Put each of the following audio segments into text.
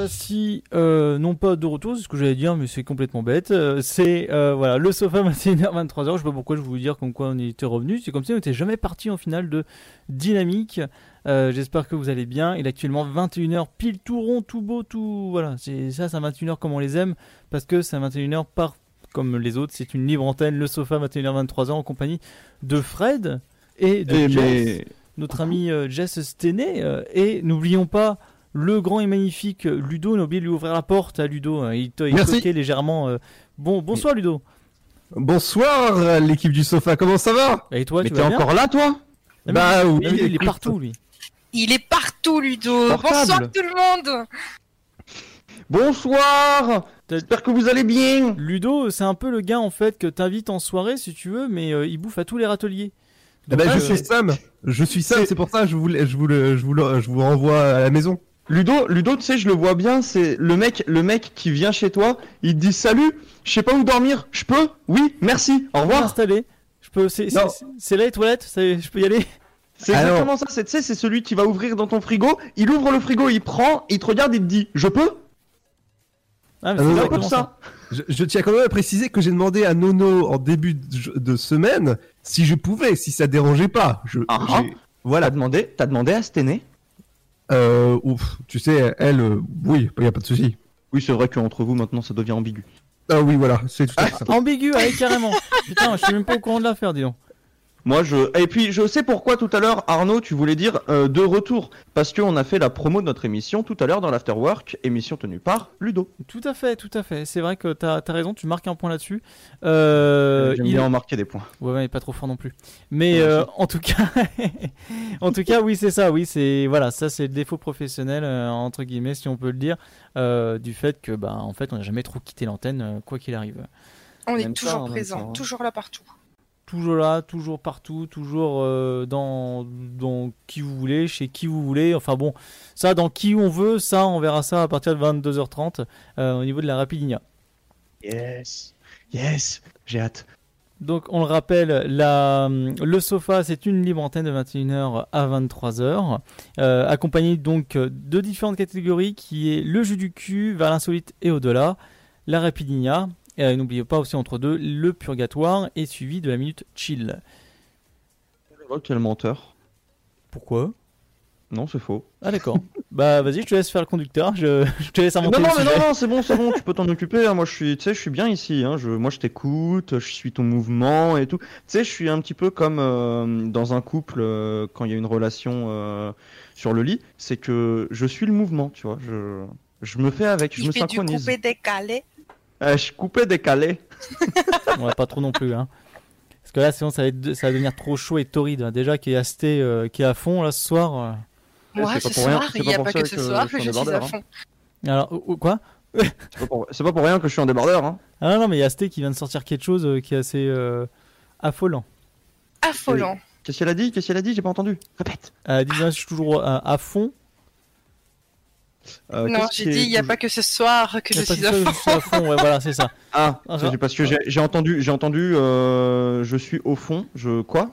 Voici, euh, non pas de retour, c'est ce que j'allais dire, mais c'est complètement bête. Euh, c'est euh, voilà, le sofa 21h, 23h. Je sais pas pourquoi je vais vous dire comme quoi on était revenu. C'est comme si on n'était jamais parti en finale de Dynamique. Euh, J'espère que vous allez bien. Il est actuellement 21h, pile tout rond, tout beau, tout. Voilà, c'est ça, c'est un 21h comme on les aime, parce que c'est un 21h par comme les autres. C'est une libre antenne, le sofa 21h, 23h en compagnie de Fred et de Eh, Jess mais- notre ami Jess euh, et n'oublions pas le grand et magnifique Ludo. On a oublié de lui ouvrir la porte à Ludo. hein. Il, toquait légèrement. euh. Bon, bonsoir Ludo. Bonsoir l'équipe du sofa, comment ça va? Et toi, Mais tu t'es vas bien? encore là toi? Ah, Bah oui, il est partout lui. Il est partout, Ludo. Portable. Bonsoir tout le monde. Bonsoir J'espère que vous allez bien Ludo, c'est un peu le gars en fait que t'invites en soirée si tu veux, mais euh, il bouffe à tous les râteliers. Eh ben, je euh, suis Sam, je suis Sam, c'est pour ça que je vous, le- je vous, le- je vous, le- je vous renvoie à la maison. Ludo, Ludo, tu sais, je le vois bien, c'est le mec, le mec qui vient chez toi, il te dit salut, je sais pas où dormir, je peux? Oui, merci, au revoir. Je peux. C'est là les toilettes. Je peux y aller. C'est Alors- exactement ça, c'est, tu sais, c'est celui qui va ouvrir dans ton frigo, il ouvre le frigo, il prend, il te regarde, il te dit je peux? Ah, mais Ah, c'est un peu ça. Je, je tiens quand même à préciser que j'ai demandé à Nono en début de, de semaine si je pouvais, si ça dérangeait pas. Je, Ah, Voilà. T'as demandé, t'as demandé à Stené? Euh, ouf, tu sais, elle, euh, oui, y a pas de souci. Oui, c'est vrai qu'entre vous maintenant ça devient ambigu. Ah oui, voilà, c'est tout à fait ça. Ambigu, allez carrément. Putain, je suis même pas au courant de l'affaire, dis donc. Moi je et puis je sais pourquoi tout à l'heure Arnaud tu voulais dire euh, de retour parce qu'on a fait la promo de notre émission tout à l'heure dans l'afterwork émission tenue par Ludo. Tout à fait, tout à fait. C'est vrai que t'as as raison, tu marques un point là-dessus. Euh, J'aime il- bien en marquer des points. Ouais, ouais, pas trop fort non plus. Mais Ouais, euh, en tout cas, en tout cas, oui, c'est ça. Oui, c'est voilà, ça c'est le défaut professionnel euh, entre guillemets, si on peut le dire, euh, du fait que bah en fait, on n'a jamais trop quitté l'antenne, euh, quoi qu'il arrive. On est Même toujours même présent, hein. toujours là partout. Toujours là, toujours partout, toujours euh, dans dans qui vous voulez, chez qui vous voulez. Enfin bon, ça dans qui on veut, ça on verra ça à partir de 22h30 euh, au niveau de la Rapidinia. Yes, yes, j'ai hâte. Donc on le rappelle, la, le sofa c'est une libre antenne de 21h à 23h, euh, accompagnée donc de différentes catégories qui est le jeu du cul, vers l'insolite et au-delà, la rapidinia, et euh, n'oubliez pas aussi entre deux le purgatoire et suivi de la minute chill. Oh, quel menteur. Pourquoi? Non, c'est faux. Ah d'accord. bah vas-y, je te laisse faire le conducteur, je, je te laisse Non, inventer non, mais sujet. non, non, c'est bon, c'est bon, tu peux t'en occuper. hein. Moi, je suis, tu sais, je suis bien ici. Hein. Je, moi, je t'écoute, je suis ton mouvement et tout. Tu sais, je suis un petit peu comme euh, dans un couple euh, quand il y a une relation euh, sur le lit. C'est que je suis le mouvement, tu vois. Je, je me fais avec, je Il me fait du synchronise. coupé décalé. Euh, je coupé, décalé. Va pas trop non plus. Hein. Parce que là, sinon, ça va, être- ça va devenir trop chaud et torride. hein. Déjà, qui est asté, euh, qui est à fond là ce soir. euh. Moi, c'est ce pas pour rien- soir, il n'y a pas que ce que soir je suis que je en suis à débardeur, fond. Alors, ou- ou- quoi? C'est pas, pour... c'est pas pour rien que je suis un débardeur. Hein. Ah non, mais il y a Asté qui vient de sortir quelque chose euh, qui est assez euh, affolant. Affolant. Qu'est-ce qu'elle a dit? Qu'est-ce qu'elle a dit? J'ai pas entendu. Répète. Euh, disons, je suis toujours à, à fond. Euh, non, j'ai dit, il n'y a pas que ce soir que je suis à fond. je suis à fond. Ouais, voilà, c'est ça. Ah, Ah, c'est parce que j'ai entendu, j'ai entendu, euh, je suis au fond, je quoi?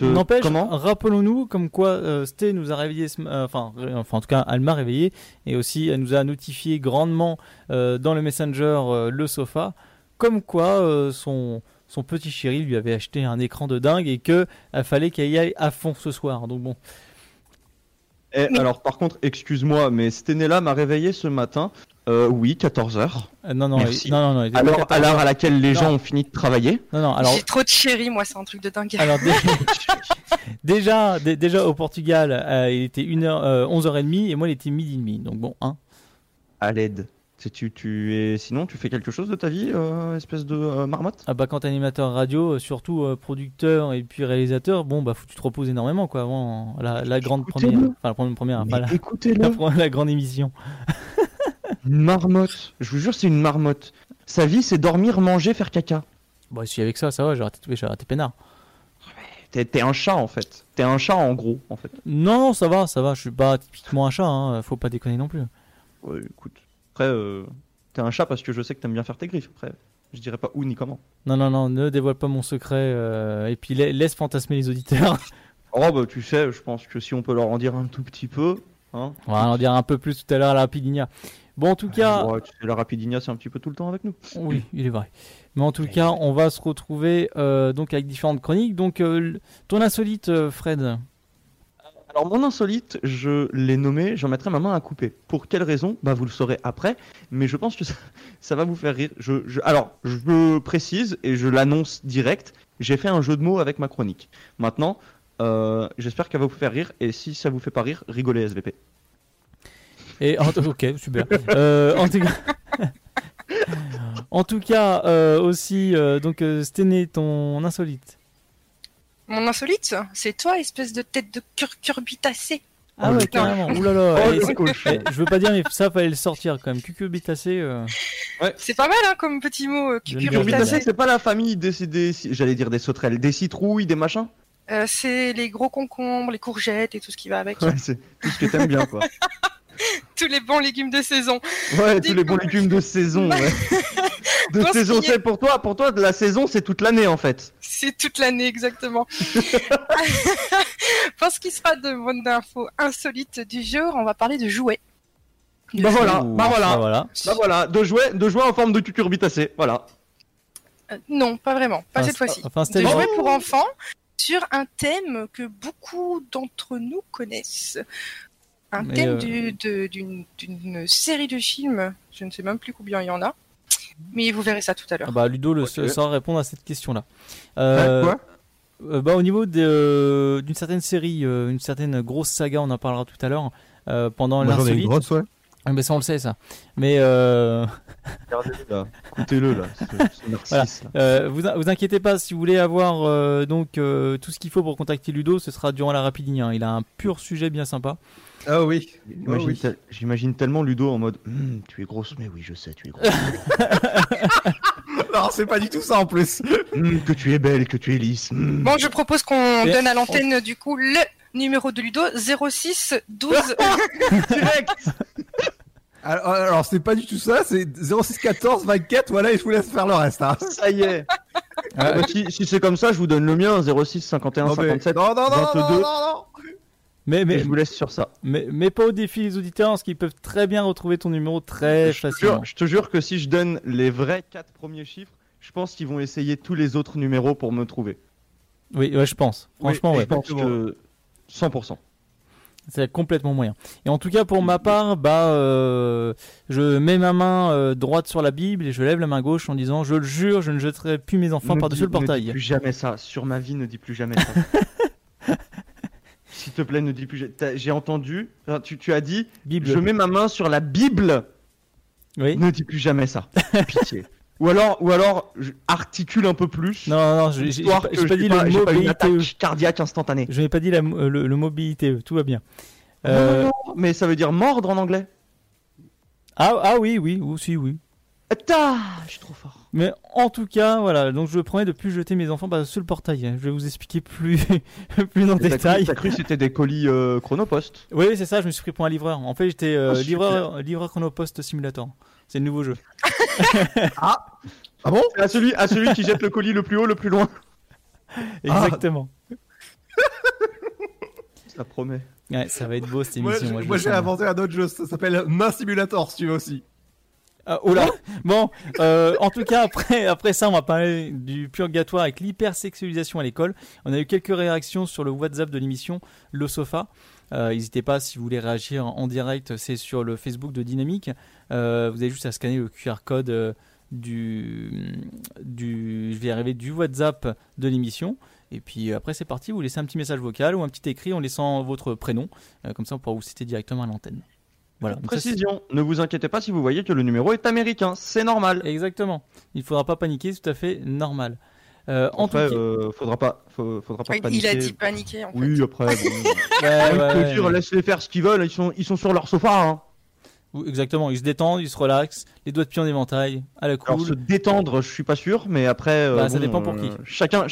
N'empêche, rappelons-nous comme quoi euh, Sté nous a réveillé, euh, enfin, ré- enfin en tout cas elle m'a réveillé et aussi elle nous a notifié grandement euh, dans le messenger le sofa, comme quoi son son petit chéri lui avait acheté un écran de dingue et que il fallait qu'elle y aille à fond ce soir. Donc bon, Eh, Mais- Alors par contre, excuse-moi, mais Sténéla m'a réveillé ce matin. Euh, oui, 14h. Euh, non non Merci. il- non non non, il était pas Alors à l'heure à laquelle les Non. gens ont fini de travailler. non non alors J'ai trop de chéri, moi, c'est un truc de dingue. Alors dé- déjà, dé- déjà au Portugal, euh, il était 1h, 11h30 et moi il était midi et demi. Donc bon, hein. À l'aide. Tu, tu, tu es, sinon, tu fais quelque chose de ta vie, euh, espèce de euh, marmotte? Ah bah quand animateur radio, euh, surtout euh, producteur et puis réalisateur, bon bah faut que tu te reposes énormément quoi avant la, la grande première, enfin la première, première pas la, grande émission. une marmotte. Je vous jure, c'est une marmotte. Sa vie, c'est dormir, manger, faire caca. Bon si avec ça ça va, j'ai raté, j'ai raté peinard. T'es t'es un chat en fait. T'es un chat en gros en fait. Non ça va, ça va, je suis pas typiquement un chat, hein, faut pas déconner non plus. Ouais, écoute. Après, euh, t'es un chat parce que je sais que t'aimes bien faire tes griffes. Après, je dirais pas où ni comment. Non non non, ne dévoile pas mon secret euh, et puis la- laisse fantasmer les auditeurs. Oh bah tu sais, je pense que si on peut leur en dire un tout petit peu, hein. On va en dire un peu plus tout à l'heure à la Rapidinia. Bon en tout cas, Ouais, tu sais, la Rapidinia, c'est un petit peu tout le temps avec nous. Oui, il est vrai. Mais en tout cas, on va se retrouver euh, donc avec différentes chroniques. Donc, euh, l- ton insolite, euh, Fred. Alors mon insolite, je l'ai nommé, j'en mettrai ma main à couper. Pour quelle raison? Bah vous le saurez après, mais je pense que ça, va vous faire rire. Je, alors, je précise et je l'annonce direct, j'ai fait un jeu de mots avec ma chronique. Maintenant, euh, j'espère qu'elle va vous faire rire, et si ça vous fait pas rire, rigolez SVP. Et ok, super. Euh, en tout cas, en tout cas euh, aussi, donc Stené, ton insolite. Mon insolite, c'est toi, espèce de tête de curcurbitacée. Ah ouais, carrément. Ouh là là. Oh, c'est- eh, je veux pas dire, mais ça fallait le sortir quand même. Cucurbitacé. Euh... C'est pas mal, hein, comme petit mot, euh, curcurbitacée. c'est pas la famille des, des- j'allais dire des sauterelles, des citrouilles, des machins Euh, c'est les gros concombres, les courgettes et tout ce qui va avec. Ouais, c'est tout ce que t'aimes bien, quoi. Tous les bons légumes de saison. Ouais, Du tous les bons légumes de saison, ouais. De saison, c'est pour toi, pour toi, de la saison, c'est toute l'année, en fait. C'est toute l'année, exactement. Pour ce qui sera de mon info insolite du jour, on va parler de jouets. Bah voilà, bah voilà. bah voilà. Bah voilà, de jouets, de jouets en forme de cucurbitacée, voilà. Euh, non, pas vraiment, pas Enfin, cette fois-ci. enfin, de jouets pour enfants sur un thème que beaucoup d'entre nous connaissent. Un Mais, thème euh, d'une série de films, je ne sais même plus combien il y en a, mais vous verrez ça tout à l'heure. Ah bah, Ludo le, saura répondre à cette question-là. Euh, quoi? Euh, bah, au niveau euh, d'une certaine série, euh, une certaine grosse saga, on en parlera tout à l'heure, euh, pendant Moi, j'en ai une l'insolite. grosse, ouais. Ah, mais ça, on le sait, ça. Mais euh, Regardez-le là, écoutez-le là, ce, ce narcisse. là. euh, vous, vous inquiétez pas, si vous voulez avoir euh, donc euh, tout ce qu'il faut pour contacter Ludo, ce sera durant la Rapidinia. Il a un pur sujet bien sympa. Ah oui. J'imagine oui. tel- J'imagine tellement Ludo en mode Hum, Tu es grosse, mais oui, je sais, tu es grosse. Non, c'est pas du tout ça en plus. Hum, que tu es belle, que tu es lisse. hum. Bon, je propose qu'on donne à l'antenne du coup le numéro de Ludo 06 12 Direct Alors, alors, c'est pas du tout ça, c'est 06 14 24, voilà, et je vous laisse faire le reste. Hein. Ça y est Ah bah, Si, si c'est comme ça, je vous donne le mien 06 51 Non, mais- 57 non, non, non, non, 22. non, non, non. Mais, mais, je vous laisse sur ça. mais, mais pas au défi les auditeurs, parce qu'ils peuvent très bien retrouver ton numéro très Je te, facilement. jure, je te jure que si je donne les vrais quatre premiers chiffres, je pense qu'ils vont essayer tous les autres numéros pour me trouver. Oui, ouais, je pense. Franchement, ouais. Je pense que 100%. C'est complètement moyen. Et en tout cas, pour ma part, bah, euh, je mets ma main euh, droite sur la Bible et je lève la main gauche en disant Je le jure, je ne jeterai plus mes enfants par-dessus le portail. Ne dis plus jamais ça. Sur ma vie, ne dis plus jamais ça. S'il te plaît, ne dis plus. J'ai entendu. Tu, tu as dit. Bible. Je mets ma main sur la Bible. Oui. Ne dis plus jamais ça. Pitié. Ou alors, ou alors, je- articule un peu plus. Non, non, j'ai histoire pas, dit pas, le mot pas une BITE. attaque cardiaque instantanée. Je n'ai pas dit la- euh, le, le mot BITE, tout va bien. Euh, non, non, mais ça veut dire mordre en anglais. ah, ah oui, oui, aussi, oui. Ta, je suis trop fort. Mais en tout cas, voilà, donc je promets de plus jeter mes enfants par-dessus le portail. hein. Je vais vous expliquer plus, plus en cru- détail. T'as cru que c'était des colis euh, Chronopost? Oui, c'est ça, je me suis pris pour un livreur. En fait, j'étais euh, Oh, super. livreur, livreur Chronopost Simulator. C'est le nouveau jeu. Ah bon? À celui, à celui qui jette le colis le plus haut, le plus loin. Exactement. Ça promet. Ouais, ça va être beau cette émission. moi, je moi, le j'ai inventé un autre jeu, ça s'appelle Main Simulator si tu veux aussi. Oh là Bon, euh, en tout cas, après, après ça, on va parler du purgatoire avec l'hypersexualisation à l'école. On a eu quelques réactions sur le WhatsApp de l'émission Le Sofa. Euh, N'hésitez pas si vous voulez réagir en direct, c'est sur le Facebook de Dynamique. Euh, vous avez juste à scanner le QR code euh, du, du, je vais arriver, du WhatsApp de l'émission. Et puis après, c'est parti. Vous laissez un petit message vocal ou un petit écrit en laissant votre prénom. Euh, comme ça, on pourra vous citer directement à l'antenne. Voilà. Ça, Précision, ne vous inquiétez pas si vous voyez que le numéro est américain, c'est normal. Exactement. Il faudra pas paniquer, c'est tout à fait normal. Euh, en Après, tout cas, euh, faudra pas, faudra pas Il paniquer. a dit paniquer en fait. Oui, après, bon, ouais, ouais, ouais. dire, laisse-les faire ce qu'ils veulent, ils sont, ils sont sur leur sofa. Hein. Exactement. Ils se détendent, ils se relaxent, les doigts de pied en éventail, à la Alors cool. se détendre, je suis pas sûr, mais après, euh, Bah, ça bon, dépend pour qui. euh, Chacun,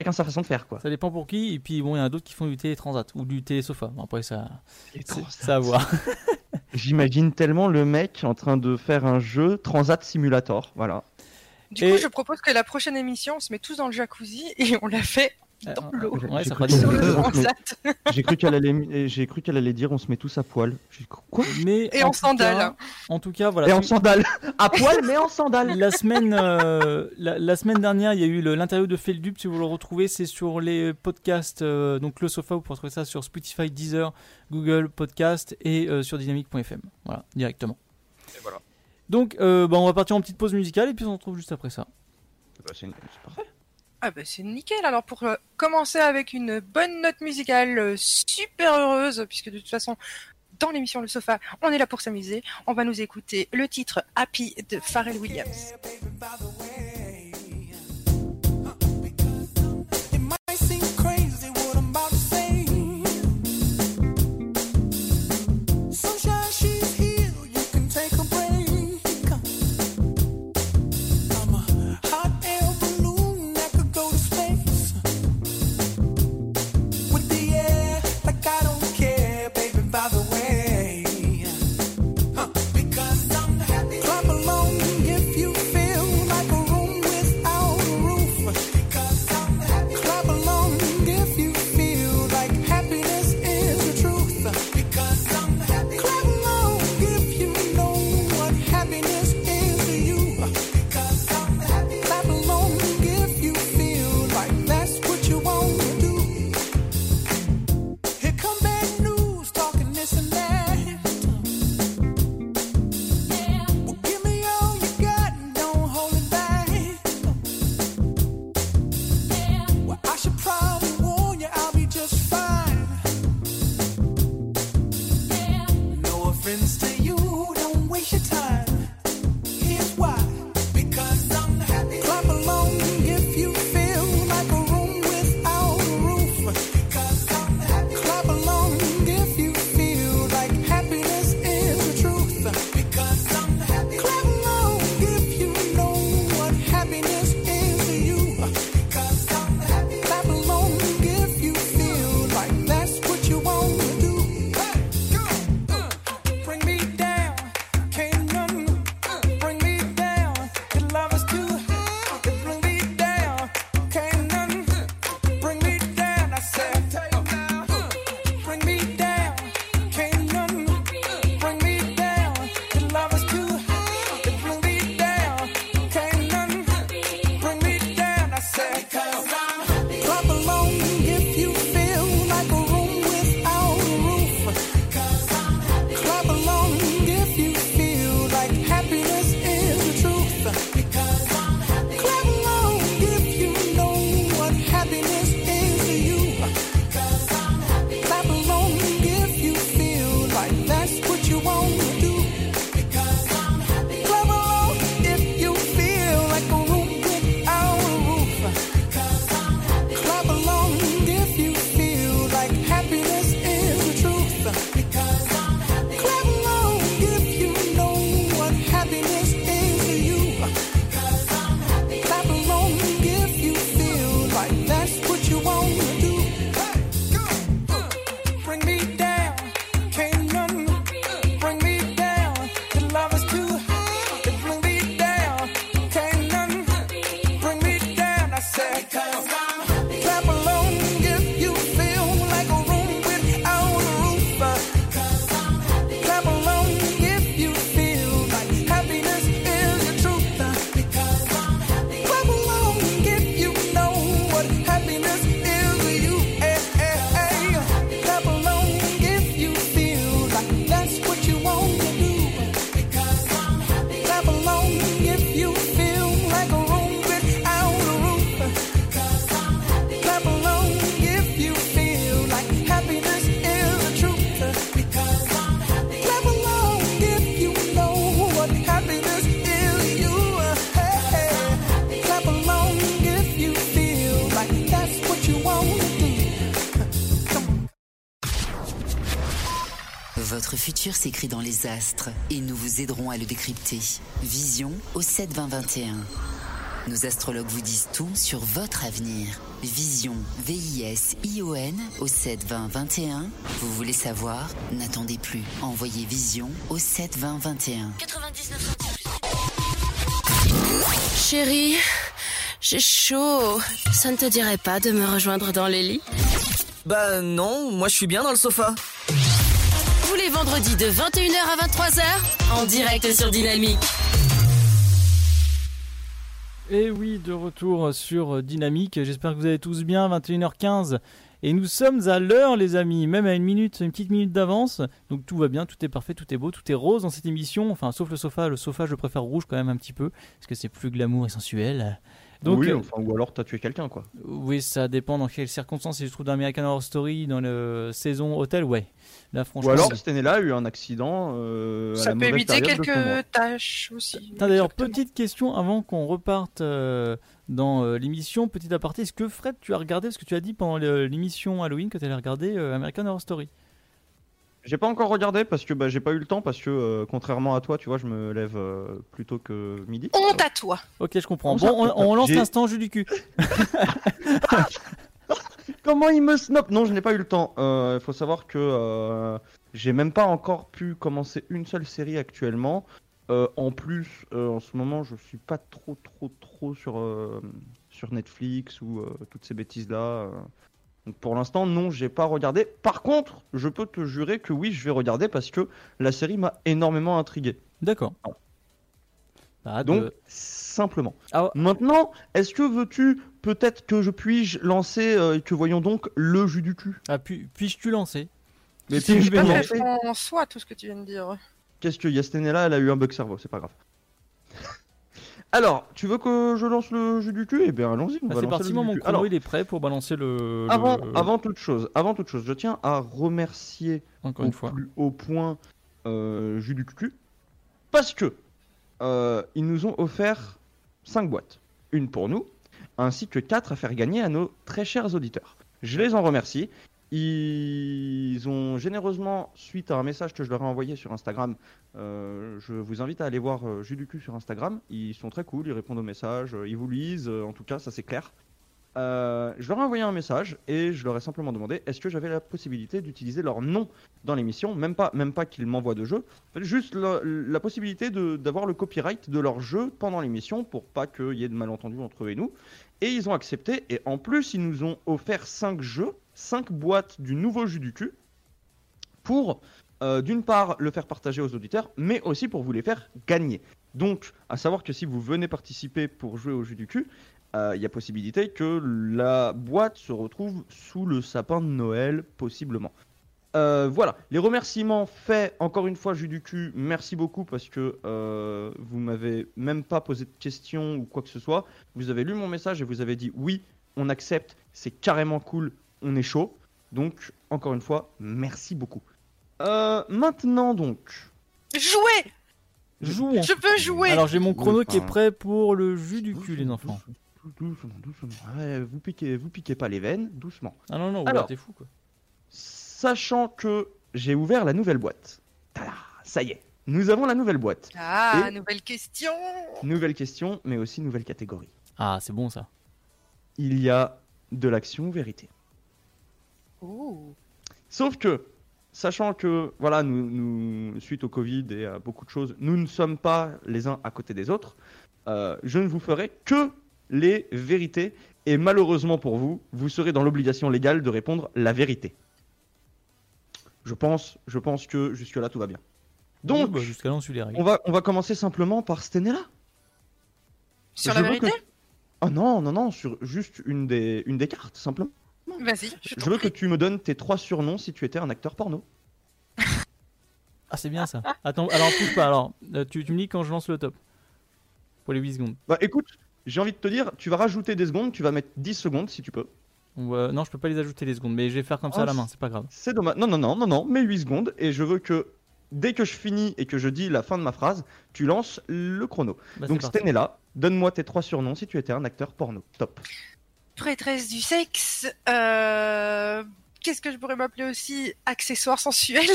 chacun sa façon de faire, quoi. Ça dépend pour qui. Et puis bon, il y en a d'autres qui font du télétransat ou du télésofa. Bon, après ça, ça à voir. J'imagine tellement le mec en train de faire un jeu Transat Simulator, voilà. Du Et- coup, je propose que la prochaine émission, on se met tous dans le jacuzzi et on la fait dans Euh, l'eau. Ouais, J'ai ça cru fera. J'ai qu'elle allait, j'ai cru qu'elle allait dire on se met tous à poil. Quoi? Mais Et en tout sandales. cas- en tout cas, voilà. Et en sandales, à poil mais en sandales. La semaine, euh, la, la semaine dernière, il y a eu l'interview de Feldup. Si vous le retrouvez, c'est sur les podcasts. euh, donc le sofa, vous pouvez retrouver ça sur Spotify, Deezer, Google Podcast et euh, sur dynamique.fm. Voilà, directement. voilà. Donc, euh, bah, on va partir en petite pause musicale et puis on se retrouve juste après ça. Bah, c'est c'est parfait. Ah bah c'est nickel. Alors pour euh, commencer avec une bonne note musicale euh, super heureuse, puisque de toute façon, dans l'émission Le Sofa, on est là pour s'amuser. On va nous écouter le titre Happy de Pharrell Williams. Futur s'écrit dans les astres et nous vous aiderons à le décrypter. Vision au 7 20 21. Nos astrologues vous disent tout sur votre avenir. Vision, V-I-S-I-O-N au 7 20 21. Vous voulez savoir? N'attendez plus. Envoyez Vision au 7 20 21. 99 Chérie, j'ai chaud. Ça ne te dirait pas de me rejoindre dans les lits? Bah non, moi je suis bien dans le sofa. Vendredis de 21h à 23h, en direct sur Dynamique. Et oui, de retour sur Dynamique. J'espère que vous allez tous bien. 21h15. Et nous sommes à l'heure, les amis, même à une minute, une petite minute d'avance. Donc tout va bien, tout est parfait, tout est beau, tout est rose dans cette émission. Enfin, sauf le sofa. Le sofa, je préfère rouge quand même un petit peu, parce que c'est plus glamour et sensuel. Donc, oui, euh, enfin, ou alors t'as tué quelqu'un, quoi. oui, ça dépend dans quelles circonstances. Si je trouve dans American Horror Story, dans le saison hôtel, ouais. Là, franchement. Ou alors c'est- Stenella a eu un accident. euh, à Ça la peut éviter quelques tâches aussi. D'ailleurs, petite question avant qu'on reparte euh, dans euh, l'émission, petit aparté. Est-ce que Fred, tu as regardé ce que tu as dit pendant l'émission Halloween que tu allais regarder euh, American Horror Story? J'ai pas encore regardé parce que bah, j'ai pas eu le temps parce que euh, contrairement à toi, tu vois, je me lève euh, plus tôt que midi. Honte à toi. Ok, je comprends. Comment Bon, on, on lance l'instant jeu du cul. Comment il me snob Non, je n'ai pas eu le temps. Il faut savoir que euh, j'ai même pas encore pu commencer une seule série actuellement. Euh, en plus, euh, en ce moment, je suis pas trop, trop, trop sur, euh, sur Netflix ou euh, toutes ces bêtises-là. euh. Donc pour l'instant, non, j'ai pas regardé. Par contre, je peux te jurer que oui, je vais regarder parce que la série m'a énormément intrigué. D'accord. Bah, Donc, de- simplement. Ah, Maintenant, est-ce que veux-tu peut-être que je puis lancer euh, et que voyons donc le jus du cul? Ah, puis- puis-je-tu lancer? Mais Si, puis, je je vais vais Pas lancer. en soi tout ce que tu viens de dire. Qu'est-ce que Yastenella, elle a eu un bug cerveau, c'est pas grave. Alors, tu veux que je lance le jus du cul? Eh bien, allons-y. on Bah, C'est parti, mon cul. Alors, il est prêt pour balancer le. le- avant, avant toute chose, avant toute chose, je tiens à remercier Encore au une fois. plus haut point euh, jus du cul parce que euh, ils nous ont offert 5 boîtes, une pour nous, ainsi que 4 à faire gagner à nos très chers auditeurs. Je les en remercie. Ils ont généreusement, suite à un message que je leur ai envoyé sur Instagram, euh, je vous invite à aller voir euh, Jus du cul sur Instagram. Ils sont très cool, ils répondent aux messages, euh, ils vous lisent, euh, en tout cas, ça c'est clair. Je leur ai envoyé un message et je leur ai simplement demandé est-ce que j'avais la possibilité d'utiliser leur nom dans l'émission, même pas, même pas qu'ils m'envoient de jeu, juste la, la possibilité d'avoir le copyright de leur jeu pendant l'émission pour pas qu'il y ait de malentendus entre eux et nous. Et ils ont accepté et en plus ils nous ont offert 5 jeux, 5 boîtes du nouveau jus du cul pour euh, d'une part le faire partager aux auditeurs, mais aussi pour vous les faire gagner. Donc, à savoir que si vous venez participer pour jouer au jus du cul, euh, il y a possibilité que la boîte se retrouve sous le sapin de Noël, possiblement. Euh, voilà, les remerciements faits, encore une fois, jus du cul, merci beaucoup parce que vous m'avez même pas posé de questions ou quoi que ce soit. Vous avez lu mon message et vous avez dit oui, on accepte, c'est carrément cool, on est chaud. Donc, encore une fois, merci beaucoup. Euh, maintenant donc, Jouer Jouons. Je peux jouer Alors j'ai mon chrono qui est prêt pour le jus du cul, les enfants. Doucement, doucement. Ouais, vous piquez, vous piquez pas les veines, doucement. Ah non, non, Alors. ouais, t'es fou quoi. Sachant que j'ai ouvert la nouvelle boîte. Tada, ça y est, nous avons la nouvelle boîte. Ah, Et- nouvelle question Nouvelle question, mais aussi nouvelle catégorie. Ah, c'est bon ça. Il y a de l'action ou vérité. Sauf que, sachant que, voilà, nous, nous- suite au Covid et à beaucoup de choses, nous ne sommes pas les uns à côté des autres, euh, je ne vous ferai que les vérités. Et malheureusement pour vous, vous serez dans l'obligation légale de répondre la vérité. Je pense, je pense que jusque-là, tout va bien. Donc, Oui, bah, jusqu'à là, on suit les règles. on va, on va commencer simplement par Stenella. Sur Je la vérité? que- Ah non, non, non, sur juste une des, une des cartes, simplement. Vas-y, je veux que tu me donnes tes trois surnoms si tu étais un acteur porno. Ah, c'est bien ça. Attends, alors pousse pas. Alors, euh, tu, tu me dis quand je lance le top. Pour les 8 secondes. Bah écoute, j'ai envie de te dire, tu vas rajouter des secondes, tu vas mettre 10 secondes si tu peux. Euh, non, je peux pas les ajouter les secondes, mais je vais faire comme ça à la Oh, main, c'est pas grave. C'est dommage. Non, non, non, non, non, mais 8 secondes. Et je veux que dès que je finis et que je dis la fin de ma phrase, tu lances le chrono. Bah, Donc. Stenella, donne-moi tes trois surnoms si tu étais un acteur porno. Top. Prêtresse du sexe. Euh... Qu'est-ce que je pourrais m'appeler aussi? Accessoire sensuel.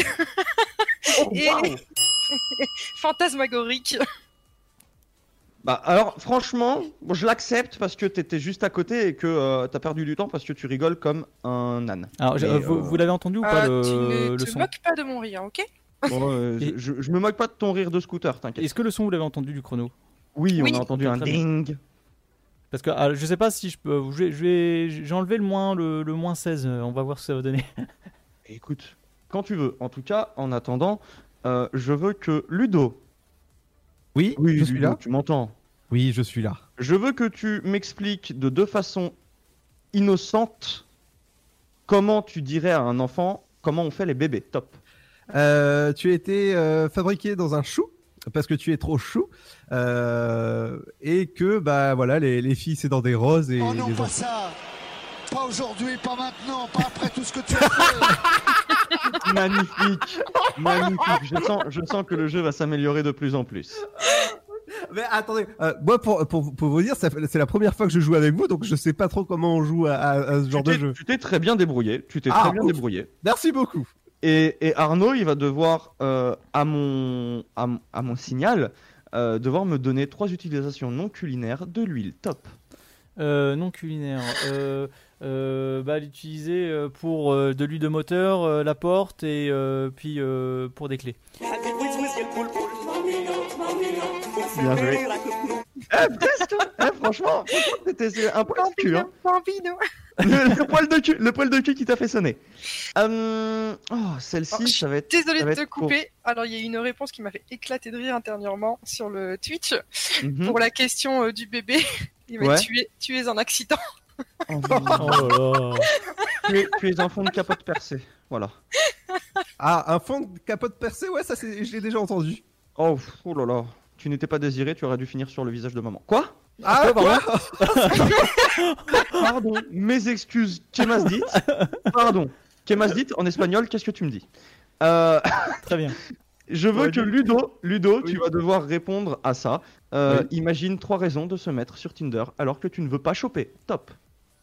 et fantasmagorique. Bah alors franchement, bon, je l'accepte parce que t'étais juste à côté et que euh, t'as perdu du temps parce que tu rigoles comme un âne. Alors, euh, vous, vous l'avez entendu ou pas Euh, le, tu ne le te son? moques pas de mon rire, ok? Bon, euh, Et- je, je me moque pas de ton rire de scooter, t'inquiète. Est-ce que le son vous l'avez entendu du chrono? Oui, Oui. on a entendu un ding. Parce que ah, je sais pas si je peux. je vais- je vais- J'ai enlevé le moins, le, le moins 16. euh, On va voir ce que ça va donner. Écoute, quand tu veux. En tout cas, en attendant, euh, je veux que Ludo. Oui, Oui, je suis Ludo, là. Tu m'entends Oui, je suis là. Je veux que tu m'expliques de deux façons innocentes comment tu dirais à un enfant comment on fait les bébés. Top. Euh, tu as été euh, fabriqué dans un chou parce que tu es trop chou euh, et que bah voilà les, les filles c'est dans des roses et Oh non, les pas enfants- ça Pas aujourd'hui, pas maintenant, pas après tout ce que tu as fait Magnifique. Magnifique. Je sens, je sens que le jeu va s'améliorer de plus en plus. Mais attendez, euh, moi pour, pour, pour vous dire, c'est la première fois que je joue avec vous, donc je sais pas trop comment on joue à, à- à ce genre de jeu. Tu t'es très bien débrouillé. Tu t'es Ah, très bien ouf. débrouillé. Merci beaucoup. Et, et Arnaud, il va devoir, euh, à, mon, à, mon- à mon signal, euh, devoir me donner trois utilisations non culinaires de l'huile. Top. Euh, non culinaire. Euh, euh, bah, l'utiliser pour euh, de l'huile de moteur, euh, la porte et euh, puis euh, pour des clés. Bien joué. Eh, presque. Eh, franchement, franchement, c'était un poil de cul. Hein. Le, le poil de cul, le poil de cul qui t'a fait sonner. Euh, oh, celle-ci, Oh, je ça va être. Va de te couper. Alors, il y a eu une réponse qui m'a fait éclater de rire intérieurement sur le Twitch Mhm. pour la question euh, du bébé. Il m'a Ouais. dit, tu, es, tu es un accident. Oh, Oh là là. tu, es, tu es un fond de capote percé. Voilà. Ah, un fond de capote percé, ouais, ça c'est, je l'ai déjà entendu. Oh, oh là là. Tu n'étais pas désiré, tu aurais dû finir sur le visage de maman. Quoi? Ah, quoi? Pardon, mes excuses. ¿Qué m'as dit Pardon. ¿Qué m'as dit En espagnol, qu'est-ce que tu me dis? Euh, Très bien. Je veux Ouais, que Ludo, Ludo, Oui. tu vas devoir répondre à ça. Euh, Oui. Imagine trois raisons de se mettre sur Tinder alors que tu ne veux pas choper. Top.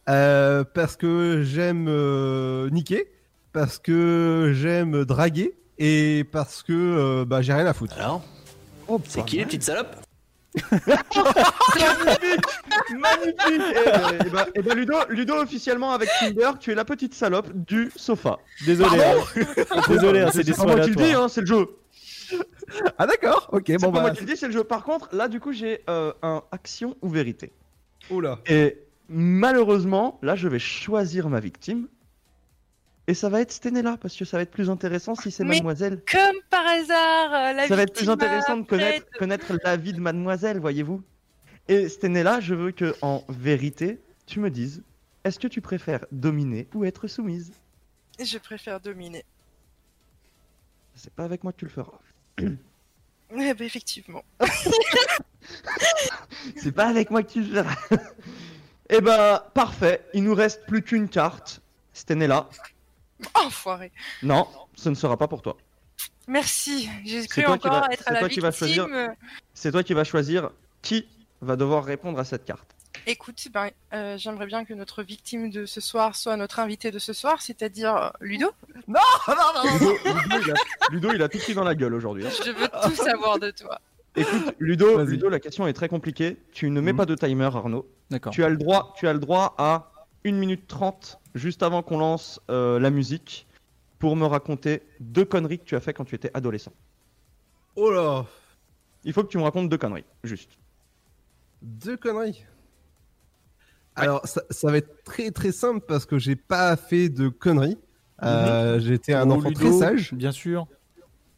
Euh, parce que j'aime euh, niquer, parce que j'aime draguer et parce que euh, bah, j'ai rien à foutre. Alors? Oh, C'est qui les petites salopes Magnifique Magnifique Et, et bah, et bah, Ludo, Ludo, officiellement avec Tinder, tu es la petite salope du sofa. Désolé. hein. Désolé, hein, c'est des pas moi qui le dis, hein, c'est le jeu. Ah d'accord, ok, C'est bon pas bah. moi qui le dis, c'est le jeu. Par contre, là, du coup, j'ai euh, un action ou vérité. Oula. Et malheureusement, là, je vais choisir ma victime. Et ça va être Stenella, parce que ça va être plus intéressant si c'est mademoiselle. Comme par hasard, euh, la Ça va être plus intéressant de connaître, connaître la vie de mademoiselle, voyez-vous. Et Stenella, je veux que, en vérité, tu me dises, est-ce que tu préfères dominer ou être soumise? Je préfère dominer. C'est pas avec moi que tu le feras. Eh ben, effectivement. C'est pas avec moi que tu le feras. Eh ben, parfait. Il nous reste plus qu'une carte. Stenella. Enfoiré. Non, ce ne sera pas pour toi. Merci. J'ai cru qui encore être c'est à la toi qui vas victime. choisir. C'est toi qui vas choisir qui va devoir répondre à cette carte. Écoute, ben, euh, j'aimerais bien que notre victime de ce soir soit notre invité de ce soir, c'est-à-dire euh, Ludo. Ludo, Ludo, il a, Ludo, il a tout pris dans la gueule aujourd'hui. hein. Je veux tout savoir de toi. Écoute. Ludo, la question est très compliquée. Tu ne mets Mhm. pas de timer, Arnaud. D'accord. Tu as le droit, tu as le droit à 1 minute 30 juste avant qu'on lance euh, la musique pour me raconter deux conneries que tu as fait quand tu étais adolescent. Oh là. Il faut que tu me racontes deux conneries, juste. Deux conneries. Alors, ça, ça va être très très simple parce que j'ai pas fait de conneries. Euh, J'étais un Oh, enfant Ludo, très sage. Bien sûr.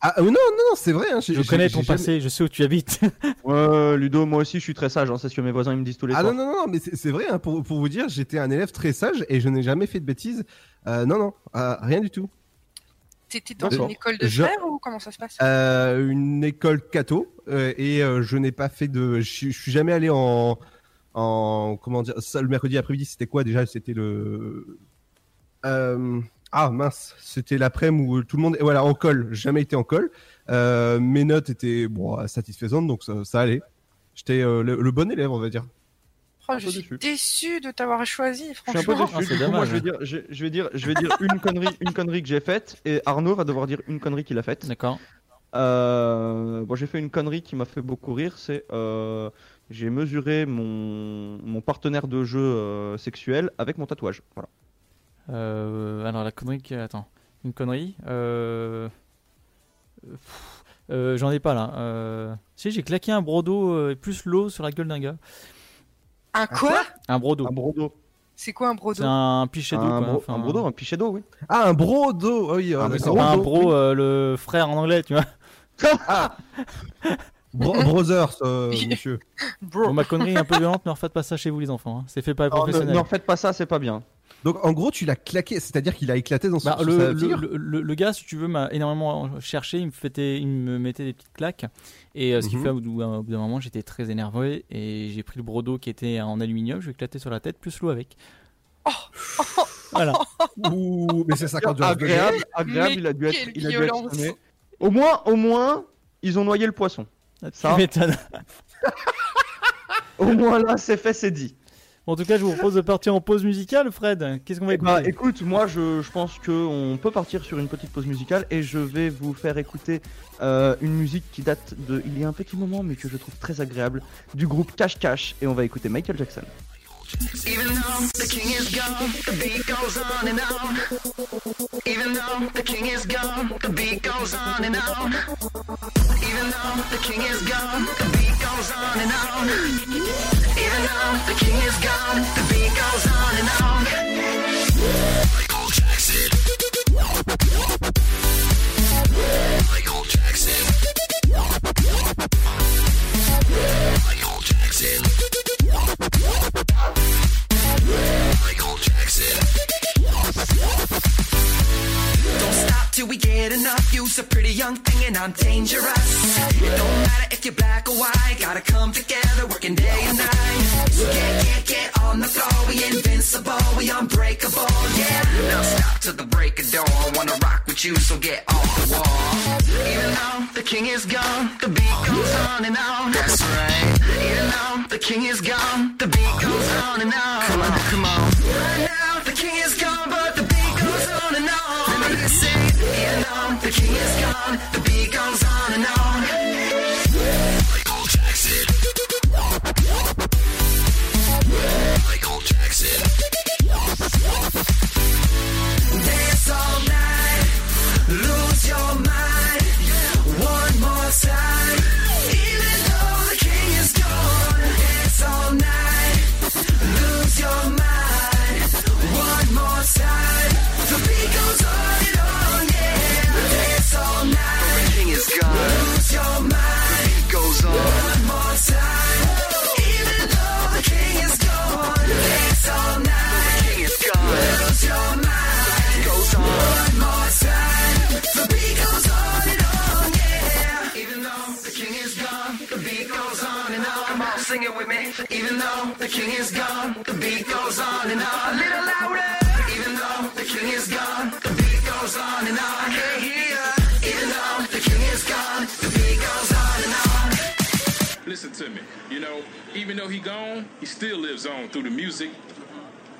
Ah euh, non, non, non, c'est vrai. hein, Je connais ton jamais- passé, je sais où tu habites. Ouais, Ludo, moi aussi je suis très sage, hein, c'est ce que mes voisins ils me disent tous les Ah soirs. non, non, non, mais c'est vrai, hein, pour, pour vous dire, j'étais un élève très sage et je n'ai jamais fait de bêtises. Euh, non, non, euh, rien du tout. T'étais dans une école de Je- frères ou comment ça se passe? Euh, une école catho euh, et euh, je n'ai pas fait de. Je suis- je suis jamais allé en. en comment dire ça, Le mercredi après-midi, c'était quoi déjà C'était le. Euh, ah mince, c'était l'après-midi où tout le monde. Voilà, en col. Jamais été en col. Euh, mes notes étaient bon, satisfaisantes, donc ça, ça allait. J'étais euh, le, le bon élève, on va dire. Oh, je suis déçu. déçu de t'avoir choisi, Je suis un peu franchement. déçu. Ah, c'est du coup, moi, dommage, je vais dire, je, je vais dire, je vais dire une connerie, une connerie que j'ai faite, et Arnaud va devoir dire une connerie qu'il a faite. D'accord. Euh, bon, j'ai fait une connerie qui m'a fait beaucoup rire, c'est euh, j'ai mesuré mon, mon partenaire de jeu euh, sexuel avec mon tatouage. Voilà. Euh, alors la connerie qui... Attends. Une connerie euh... pff, euh, J'en ai pas là. Euh... Si j'ai claqué un brodo et plus l'eau sur la gueule d'un gars. Un quoi? Un brodo. Un brodo. C'est quoi un brodo? C'est un pichet d'eau. Un, quoi. bro- Enfin, un brodo, un pichet d'eau, oui. Ah, un brodo. Oui, Ah, euh, mais C'est pas un bro, euh, le frère en anglais, tu vois. Bro- Brothers, euh, monsieur. Bro. Bon, ma connerie est un peu violente, ne refaites pas ça chez vous, les enfants. hein. C'est fait par les Non, ne, professionnels. ne refaites pas ça, c'est pas bien. Donc, en gros, tu l'as claqué, c'est-à-dire qu'il a éclaté dans son, Bah, sur le, sa le, figure le- le- le gars, si tu veux, m'a énormément cherché. Il me, fêtait, il me mettait des petites claques. Et euh, ce qui Mhm. fait, au bout d'un moment, j'étais très énervé. Et j'ai pris le brodo qui était en aluminium. Je l'ai éclaté sur la tête, plus l'eau avec. Voilà. Ouh, mais c'est 50 jours. Agréable, agréable, il a dû être, il a dû être. Au moins, au moins, ils ont noyé le poisson. Ça. Tu m'étonnes. Au moins là, c'est fait, c'est dit. En tout cas, je vous propose de partir en pause musicale, Fred. Qu'est-ce qu'on va écouter Bah écoute, moi je, je pense qu'on peut partir sur une petite pause musicale et je vais vous faire écouter euh, une musique qui date de il y a un petit moment mais que je trouve très agréable du groupe Cash Cash et on va écouter Michael Jackson. Even though the king is gone, the beat goes on and on. Even though the king is gone, the beat goes on and on. Even though the king is gone, the beat goes on and on. Even though the king is gone, I'm dangerous. It don't matter if you're black or white. Gotta come together, working day and night. So get, get, get on the floor. We invincible, we unbreakable, yeah. Now stop till the break of dawn. Wanna rock with you, so get off the wall. Even though the king is gone, the beat goes on and on. That's right. Even though the king is gone, the beat goes on and on. Come on, come on. King is gone, the beat goes on and on. A little louder. Even though the king is gone, the beat goes on and on. I can't hear ya. Even though the king is gone, the beat goes on and on. Listen to me. You know, even though he gone, he still lives on through the music.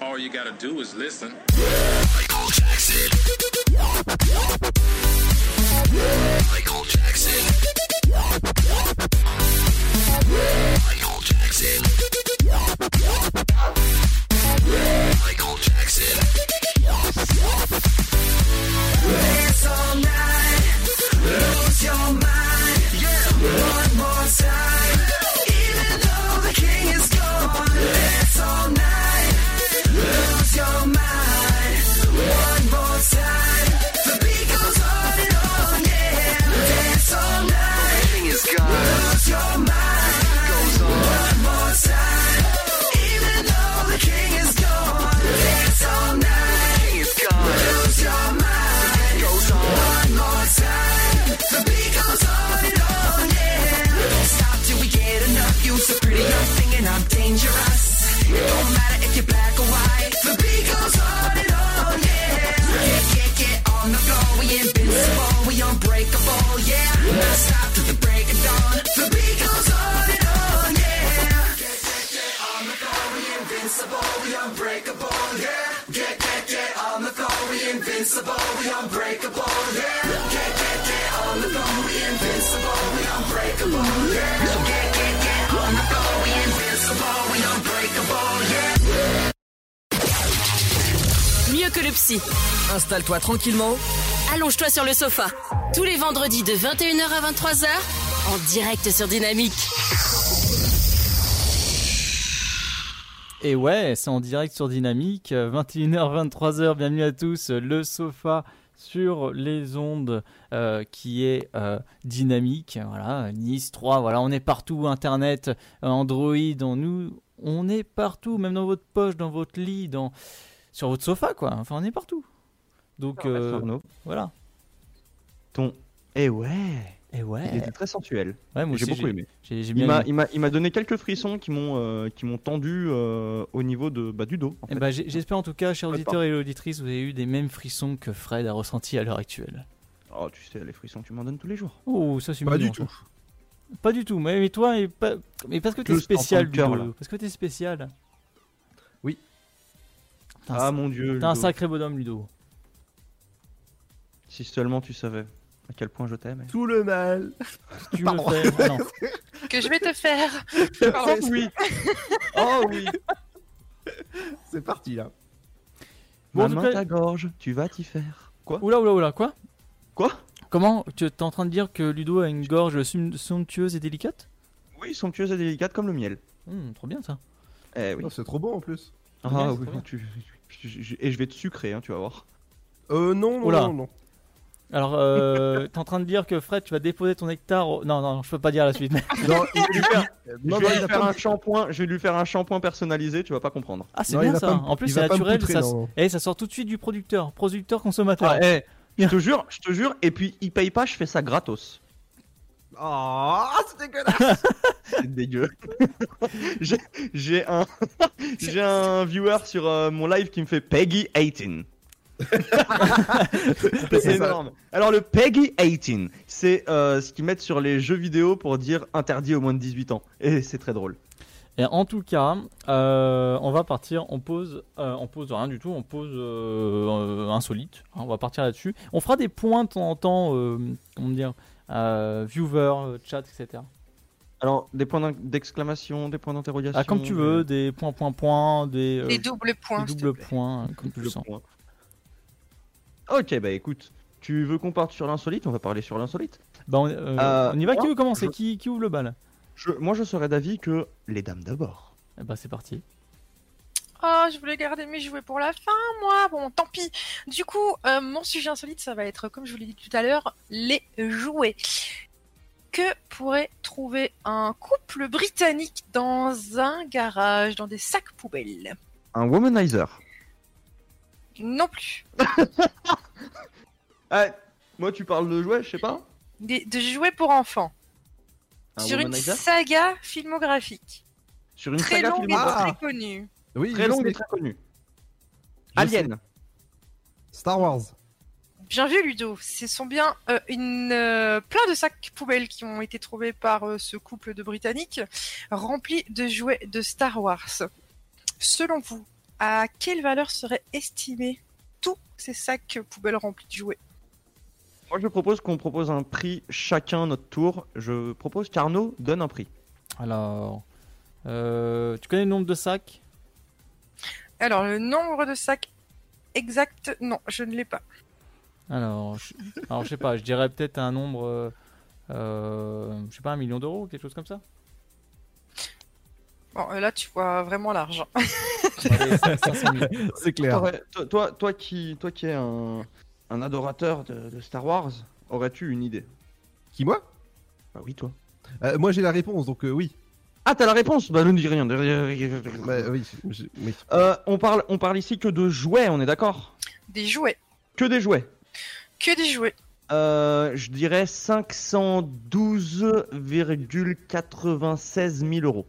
All you gotta do is listen. Michael Jackson. Michael Jackson. Jackson. Michael Jackson. Dance all night, lose your mind. One more time. Que le psy. Installe-toi tranquillement. Allonge-toi sur le sofa. Tous les vendredis de 21h à 23h, en direct sur Dynamique. Et ouais, c'est en direct sur Dynamique, euh, 21h, 23h, bienvenue à tous, le sofa sur les ondes euh, qui est euh, dynamique, voilà, Nice 3, voilà, on est partout, Internet, euh, Android, on, nous, on est partout, même dans votre poche, dans votre lit, dans, sur votre sofa, quoi, enfin on est partout. Donc, euh, voilà. Ton. Eh ouais. Et ouais. Il était très sensuel. Ouais, moi J'ai beaucoup aimé. Il bien m'a, aimé. il m'a, il m'a donné quelques frissons qui m'ont, euh, qui m'ont tendu euh, au niveau de, bah, du dos. en Eh fait. ben, j'ai- J'espère en tout cas, chers auditeurs et auditrices, vous avez eu des mêmes frissons que Fred a ressenti à l'heure actuelle. Oh, tu sais, les frissons, tu m'en donnes tous les jours. Oh, ça c'est Pas mignon, du ça. tout. Pas du tout, mais, mais toi, et pas... mais parce que t'es spécial, cœur, là. Parce que t'es spécial. Oui. Un, Ah mon dieu. t'es un sacré bonhomme, Ludo. Si seulement tu savais à quel point je t'aime. Tout le mal. Tu Pardon. le fais. Ah non. Que je vais te faire. Oh oui. Oh oui. C'est parti là. Bon, Ma main ta gorge, tu vas t'y faire. Quoi? Oula, oula, oula, quoi? Quoi? Comment Tu es en train de dire que Ludo a une gorge somptueuse et délicate? Oui, somptueuse et délicate comme le miel. Hum, Trop bien ça. Eh oui. Oh, c'est trop bon en plus. Ah oui, tu- et je vais te sucrer, hein, tu vas voir. Euh, non, non, Oula. non, non. Alors, euh, t'es en train de dire que Fred, tu vas déposer ton nectar au... Non, non, je peux pas dire la suite. Mais... Non, il, Je vais lui faire, non, je non, vais il lui va faire pas un shampoing, je vais lui faire un shampoing personnalisé, tu vas pas comprendre. Ah, c'est bien ça. pas en plus, c'est naturel. poutrer, Ça... non. Et ça sort tout de suite du producteur. Producteur, consommateur. Ah, eh, je te jure, je te jure, et puis il paye pas, je fais ça gratos. Oh, c'est dégueulasse. C'est dégueu. J'ai- un, j'ai un viewer sur euh, mon live qui me fait Peggy 18. c'est ça. énorme. Alors le Peggy 18, c'est euh, ce qu'ils mettent sur les jeux vidéo pour dire interdit aux moins de 18 ans. Et c'est très drôle. Et en tout cas, euh, on va partir. On pose, euh, on pose rien du tout. On pose euh, euh, insolite. hein, on va partir là-dessus. On fera des points de temps en temps. euh, comment dire Viewer, euh, chat, etc. Alors des points d'exclamation, des points d'interrogation. Ah, comme tu veux, des points, points, points, des, euh, Les doubles points. des doubles points, comme tu le le sens. point. Ok, bah écoute, tu veux qu'on parte sur l'insolite? On va parler sur l'insolite. Bah, on, euh, Euh, on y va. Qui veut commencer? je- qui, qui ouvre le bal? Je, moi, je serais d'avis que les dames d'abord. Eh bah, c'est parti. Oh, je voulais garder mes jouets pour la fin, moi. Bon, tant pis. Du coup, euh, mon sujet insolite, ça va être, comme je vous l'ai dit tout à l'heure, les jouets. Que pourrait trouver un couple britannique dans un garage, dans des sacs poubelles? Un womanizer. Non plus. Ah, moi, tu parles de jouets, je sais pas. Des, de jouets pour enfants. Un sur une saga filmographique. Sur une très saga longue et filmographique. très connue. Oui, Très longue sais. et très connue. Je Alien. Star Wars. Bien vu, Ludo. Ce sont bien euh, une, euh, plein de sacs poubelles qui ont été trouvés par euh, ce couple de Britanniques, remplis de jouets de Star Wars. Selon vous, à quelle valeur seraient estimés tous ces sacs poubelles remplis de jouets? Moi, je propose qu'on propose un prix chacun notre tour. Je propose qu'Arnaud donne un prix. Alors, euh, tu connais le nombre de sacs? Alors, le nombre de sacs exact, non, je ne l'ai pas. Alors, je... alors, je sais pas. Je dirais peut-être un nombre. euh, euh, je sais pas, un million d'euros, quelque chose comme ça. Bon, euh, là, tu vois vraiment l'argent. Allez, 500 000. C'est clair. Toi, toi, toi qui, toi qui es un, un adorateur de, de Star Wars, aurais-tu une idée? Qui moi? Bah oui, toi. Euh, Moi j'ai la réponse, donc euh, oui. Ah, t'as la réponse Bah, ne dis rien. Bah, oui. Euh, on, parle, on parle ici que de jouets, on est d'accord? Des jouets. Que des jouets. Que des jouets. Euh, je dirais 512,96 000 euros.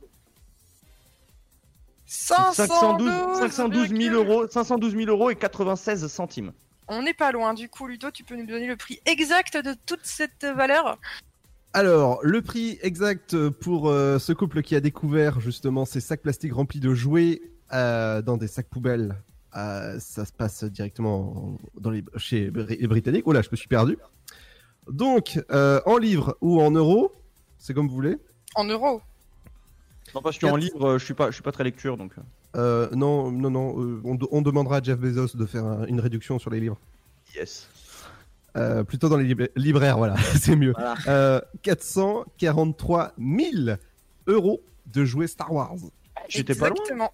512, 512 000 euros, 512 000 euros et 96 centimes. On n'est pas loin. Du coup, Ludo, tu peux nous donner le prix exact de toute cette valeur? Alors, le prix exact pour euh, ce couple qui a découvert justement ces sacs plastiques remplis de jouets euh, dans des sacs poubelles euh, ça se passe directement en- dans les, chez les Britanniques. Oh là, je me suis perdu. Donc, euh, en livres ou en euros, c'est comme vous voulez. En euros. Non, parce qu'en livre, euh, je suis pas, je suis pas très lecture, donc. non, non, non. euh, on, on demandera à Jeff Bezos de faire un- une réduction sur les livres. Yes. Euh, plutôt dans les libra- libraires, voilà, c'est mieux. Voilà. Euh, 443 000 euros de jouets Star Wars. J'étais pas loin. Exactement.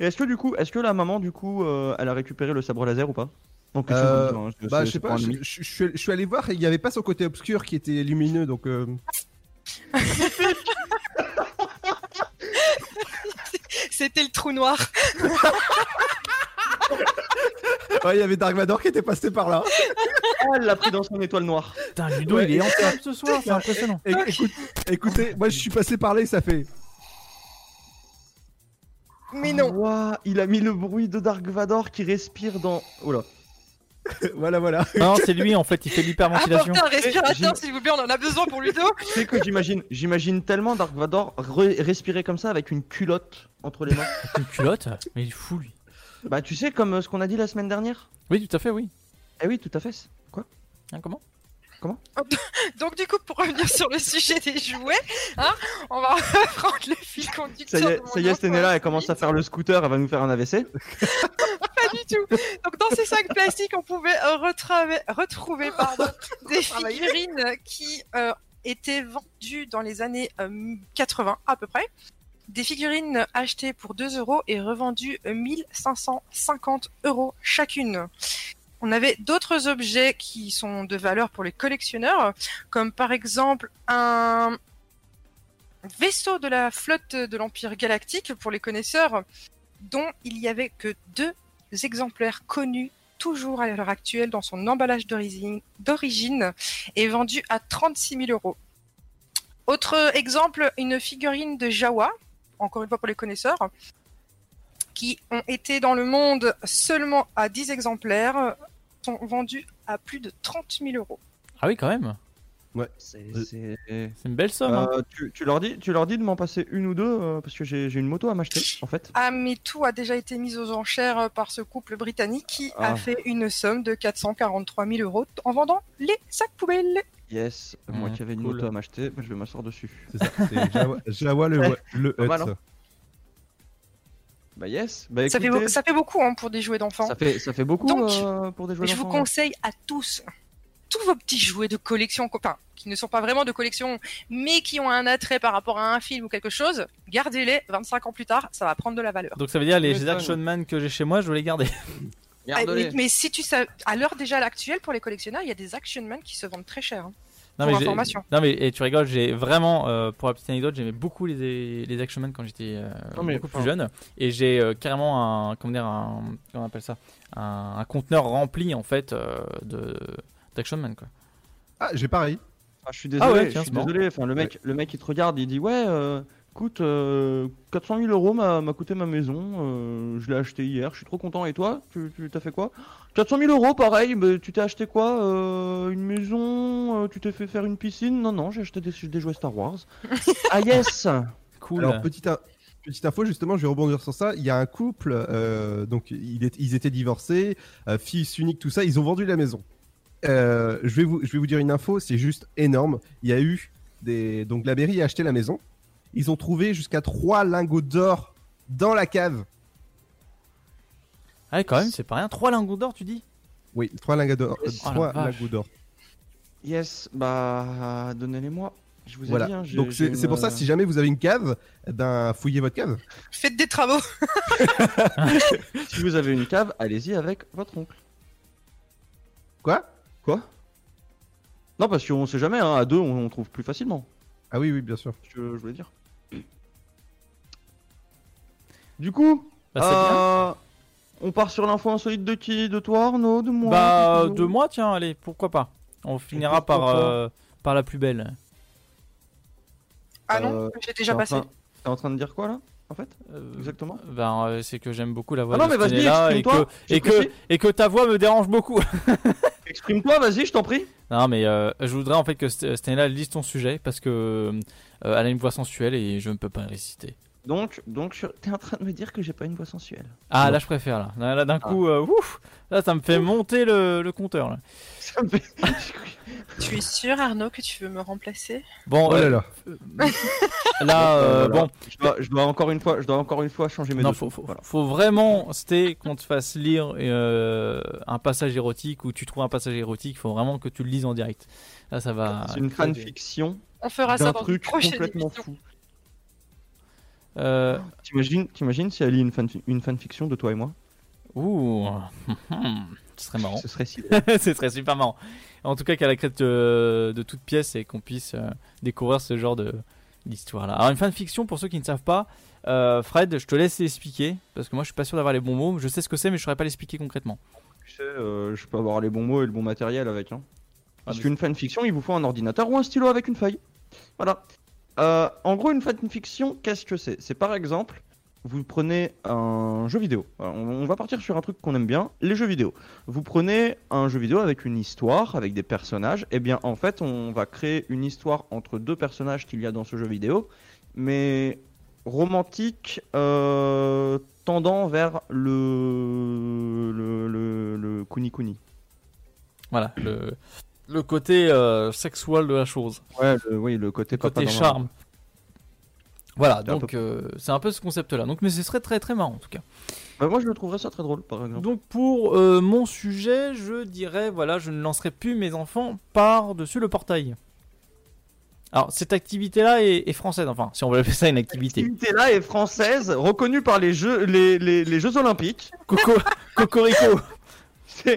Et est-ce que du coup, est-ce que la maman du coup, euh, elle a récupéré le sabre laser ou pas? Donc, Euh, hein, c'est- bah, je sais pas, je, je- je suis, je suis allé voir et il n'y avait pas son côté obscur qui était lumineux, donc. euh, C'était le trou noir. Ouais, il y avait Dark Vador qui était passé par là. Ah, elle l'a pris dans son étoile noire. Putain, Ludo, Ouais. il est en forme ce soir, c'est impressionnant. É- écoute- écoutez, moi je suis passé par là et ça fait. Mais non. Ouah, il a mis le bruit de Dark Vador qui respire dans. Oula. voilà, voilà. Non, c'est lui en fait, il fait l'hyperventilation. Apportez un respirateur, s'il vous plaît, on en a besoin pour Ludo. Tu sais que j'imagine, j'imagine tellement Dark Vador re- respirer comme ça avec une culotte entre les mains. Une culotte Mais il est fou lui. Bah, tu sais, comme euh, ce qu'on a dit la semaine dernière Oui, tout à fait, oui. Eh oui, tout à fait. Quoi? Hein, comment? Donc du coup, pour revenir sur le sujet des jouets, hein, on va reprendre le fil Ça conducteur. y est, de mon ça y est, Stenella, elle commence à faire le scooter, elle va nous faire un AVC. Pas du tout. Donc dans ces sacs plastiques, on pouvait euh, retraver- retrouver pardon, des figurines qui euh, étaient vendues dans les années euh, 80 à peu près. Des figurines achetées pour 2 euros et revendues euh, 1550 euros chacune. On avait d'autres objets qui sont de valeur pour les collectionneurs, comme par exemple un vaisseau de la flotte de l'Empire galactique pour les connaisseurs, dont il y avait que deux exemplaires connus toujours à l'heure actuelle dans son emballage d'origine d'origine et vendu à 36 000 euros. Autre exemple, une figurine de Jawa, encore une fois pour les connaisseurs, qui ont été dans le monde seulement à 10 exemplaires, sont vendus à plus de 30 000 euros. Ah oui, quand même. Ouais. C'est C'est une belle somme. hein. Euh, tu, tu leur dis, tu leur dis de m'en passer une ou deux euh, parce que j'ai j'ai une moto à m'acheter en fait. Ah, mais tout a déjà été mis aux enchères par ce couple britannique qui Ah. a fait une somme de 443 000 euros en vendant les sacs poubelles. Yes, moi Mmh, qui avais une cool. moto à m'acheter, bah, je vais m'asseoir dessus. C'est ça, c'est Jawa, Jawa le, Ouais. le Pas mal, Hut. hein. Bah yes, bah Ça fait, ça fait beaucoup hein, pour des jouets d'enfants. ça fait, ça fait beaucoup Donc, euh, pour des jouets Je vous d'enfants, ouais. conseille à tous, tous vos petits jouets de collection, enfin, qui ne sont pas vraiment de collection, mais qui ont un attrait par rapport à un film ou quelque chose, gardez-les 25 ans plus tard, ça va prendre de la valeur. Donc ça veut dire les ça, Action Man que j'ai chez moi, je veux les garder. Ah, mais, mais si tu sais, à l'heure déjà actuelle, pour les collectionneurs, il y a des Action Man qui se vendent très cher. hein. Non Pour mais, j'ai- information. non mais et tu rigoles, j'ai vraiment euh, pour la petite anecdote, j'aimais beaucoup les les Action Man quand j'étais euh, beaucoup plus jeune et j'ai euh, carrément un comment dire un comment on appelle ça? Un, un conteneur rempli en fait euh, de d'Action Man quoi. Ah, j'ai pareil. Ah, je suis désolé, Ah ouais, tiens, je suis désolé. Enfin, le mec, le mec, il te regarde, il dit ouais, euh, écoute, euh, 400 000 euros m'a coûté ma maison. euh, je l'ai acheté hier. Je suis trop content. Et toi, tu t'as fait quoi? 400 000 euros, pareil. Mais tu t'es acheté quoi? Euh, Une maison euh, Tu t'es fait faire une piscine? Non, non, j'ai acheté des, des jouets Star Wars. ah yes. Cool. Alors, petite, petite info, justement, je vais rebondir sur ça. Il y a un couple, euh, donc est- ils étaient divorcés, euh, fils unique, tout ça, ils ont vendu la maison. Euh, je, vais vous, je vais vous dire une info, c'est juste énorme. Il y a eu des. Donc la mairie a acheté la maison. Ils ont trouvé jusqu'à trois lingots d'or dans la cave. Ah ouais, quand même, c'est pas rien. Trois lingots d'or, tu dis? Oui, trois lingots d'or. euh, Oh trois lingots d'or. Yes. Bah, donnez-les-moi. Je vous ai Voilà. dit. hein, j'ai- Donc c'est une, pour ça, si jamais vous avez une cave, eh ben fouillez votre cave. Faites des travaux. Si vous avez une cave, allez-y avec votre oncle. Quoi? Quoi? Non, parce qu'on sait jamais. Hein, à deux, on, on trouve plus facilement. Ah oui, oui, bien sûr. ce que je voulais dire. Du coup, Bah, euh, on part sur l'info insolite de qui? De toi, Arnaud? De moi? Bah de de moi tiens, allez, pourquoi pas? On finira par euh, par la plus belle. Ah non, Euh, j'ai déjà passé. train- T'es en train de dire quoi là En fait? Euh, Exactement Ben euh, c'est que j'aime beaucoup la voix Ah non, de mais vas-y, Stenella et que exprime-toi, et que j'apprécie. et que ta voix me dérange beaucoup. Exprime-toi, vas-y, je t'en prie. Non, mais euh, je voudrais en fait que St- Stella lise ton sujet parce que euh, elle a une voix sensuelle et je ne peux pas réciter. Donc, donc, je- t'es en train de me dire que j'ai pas une voix sensuelle. Ah là je préfère là. Là, là, d'un Ah. coup, euh, ouf, là ça me fait monter le, le compteur là. Ça me fait- Tu es sûr, Arnaud, que tu veux me remplacer? Bon, Oh là euh, là. là, euh, Voilà. bon, Je dois, je dois encore une fois, je dois encore une fois changer mes non, faut, faut, Voilà. faut vraiment, c'était qu'on te fasse lire euh, un passage érotique ou tu trouves un passage érotique, faut vraiment que tu le lises en direct. Là ça va. C'est une fanfiction On fera ça dans truc complètement émission. fou. Euh, T'imagines, t'imagines si elle lit une, une fanfiction de toi et moi? Ouh, ce serait marrant. Ce serait si. Ce serait super marrant. En tout cas, qu'elle la crête de, de toutes pièces et qu'on puisse euh, découvrir ce genre de d'histoire-là. Alors, une fanfiction, pour ceux qui ne savent pas, euh, Fred, je te laisse l'expliquer parce que moi, je suis pas sûr d'avoir les bons mots. Je sais ce que c'est, mais je saurais pas l'expliquer concrètement. Tu sais, euh, je peux avoir les bons mots et le bon matériel avec. Hein. Parce mais qu'une fanfiction, il vous faut un ordinateur ou un stylo avec une feuille. Voilà. Euh, en gros, une fanfiction, qu'est-ce que c'est? C'est par exemple, vous prenez un jeu vidéo. On, va partir sur un truc qu'on aime bien, les jeux vidéo. Vous prenez un jeu vidéo avec une histoire, avec des personnages. Et bien, en fait, on va créer une histoire entre deux personnages qu'il y a dans ce jeu vidéo, mais romantique, euh, tendant vers le le le, le kuni. Voilà, le côté euh, sexuel de la chose. Ouais, le, oui, le côté Le charme. Voilà, donc euh, c'est un peu ce concept-là. Donc, mais ce serait très très marrant en tout cas. Bah, moi, je trouverais ça très drôle, par exemple. Donc pour euh, mon sujet, je dirais voilà, je ne lancerai plus mes enfants par-dessus le portail. Alors cette activité-là est, est française, enfin si on veut appeler ça une activité. L'activité-là est française, reconnue par les Jeux, les, les, les Jeux Olympiques. Coco, cocorico.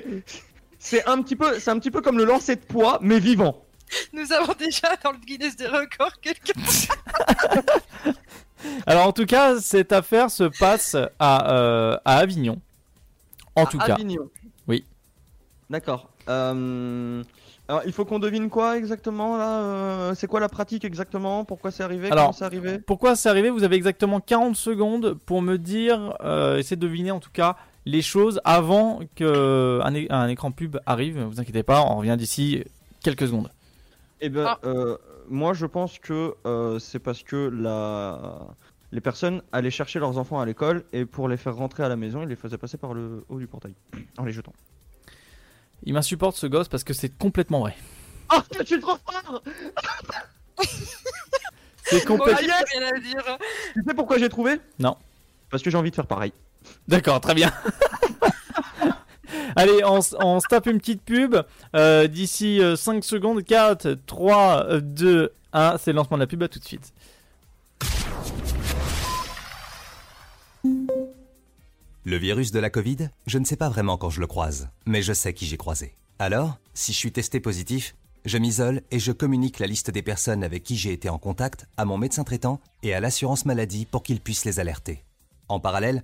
C'est un petit peu, c'est un petit peu comme le lancer de poids, mais vivant. Nous avons déjà dans le Guinness des records quelqu'un. Alors en tout cas, cette affaire se passe à, euh, à Avignon. En tout cas. Avignon. Oui. D'accord. Euh, Alors, il faut qu'on devine quoi exactement là euh, C'est quoi la pratique exactement Pourquoi c'est arrivé Alors, Comment c'est arrivé? Pourquoi c'est arrivé? Vous avez exactement 40 secondes pour me dire, euh, essayer de deviner en tout cas les choses avant que un, écran pub arrive. Ne vous inquiétez pas, on revient d'ici quelques secondes. Eh ben, euh, moi je pense que euh, c'est parce que la... les personnes allaient chercher leurs enfants à l'école et pour les faire rentrer à la maison, ils les faisaient passer par le haut du portail en les jetant. Il m'insupporte ce gosse parce que c'est complètement vrai. Oh, je suis trop fort C'est complètement. dire. Tu sais pourquoi j'ai trouvé? Non. Parce que j'ai envie de faire pareil. D'accord, très bien. Allez, on, on se tape une petite pub. Euh, D'ici 5 secondes, 4, 3, 2, 1. C'est le lancement de la pub. À tout de suite. Le virus de la Covid, je ne sais pas vraiment quand je le croise, mais je sais qui j'ai croisé. Alors, si je suis testé positif, je m'isole et je communique la liste des personnes avec qui j'ai été en contact à mon médecin traitant et à l'assurance maladie pour qu'ils puissent les alerter. En parallèle,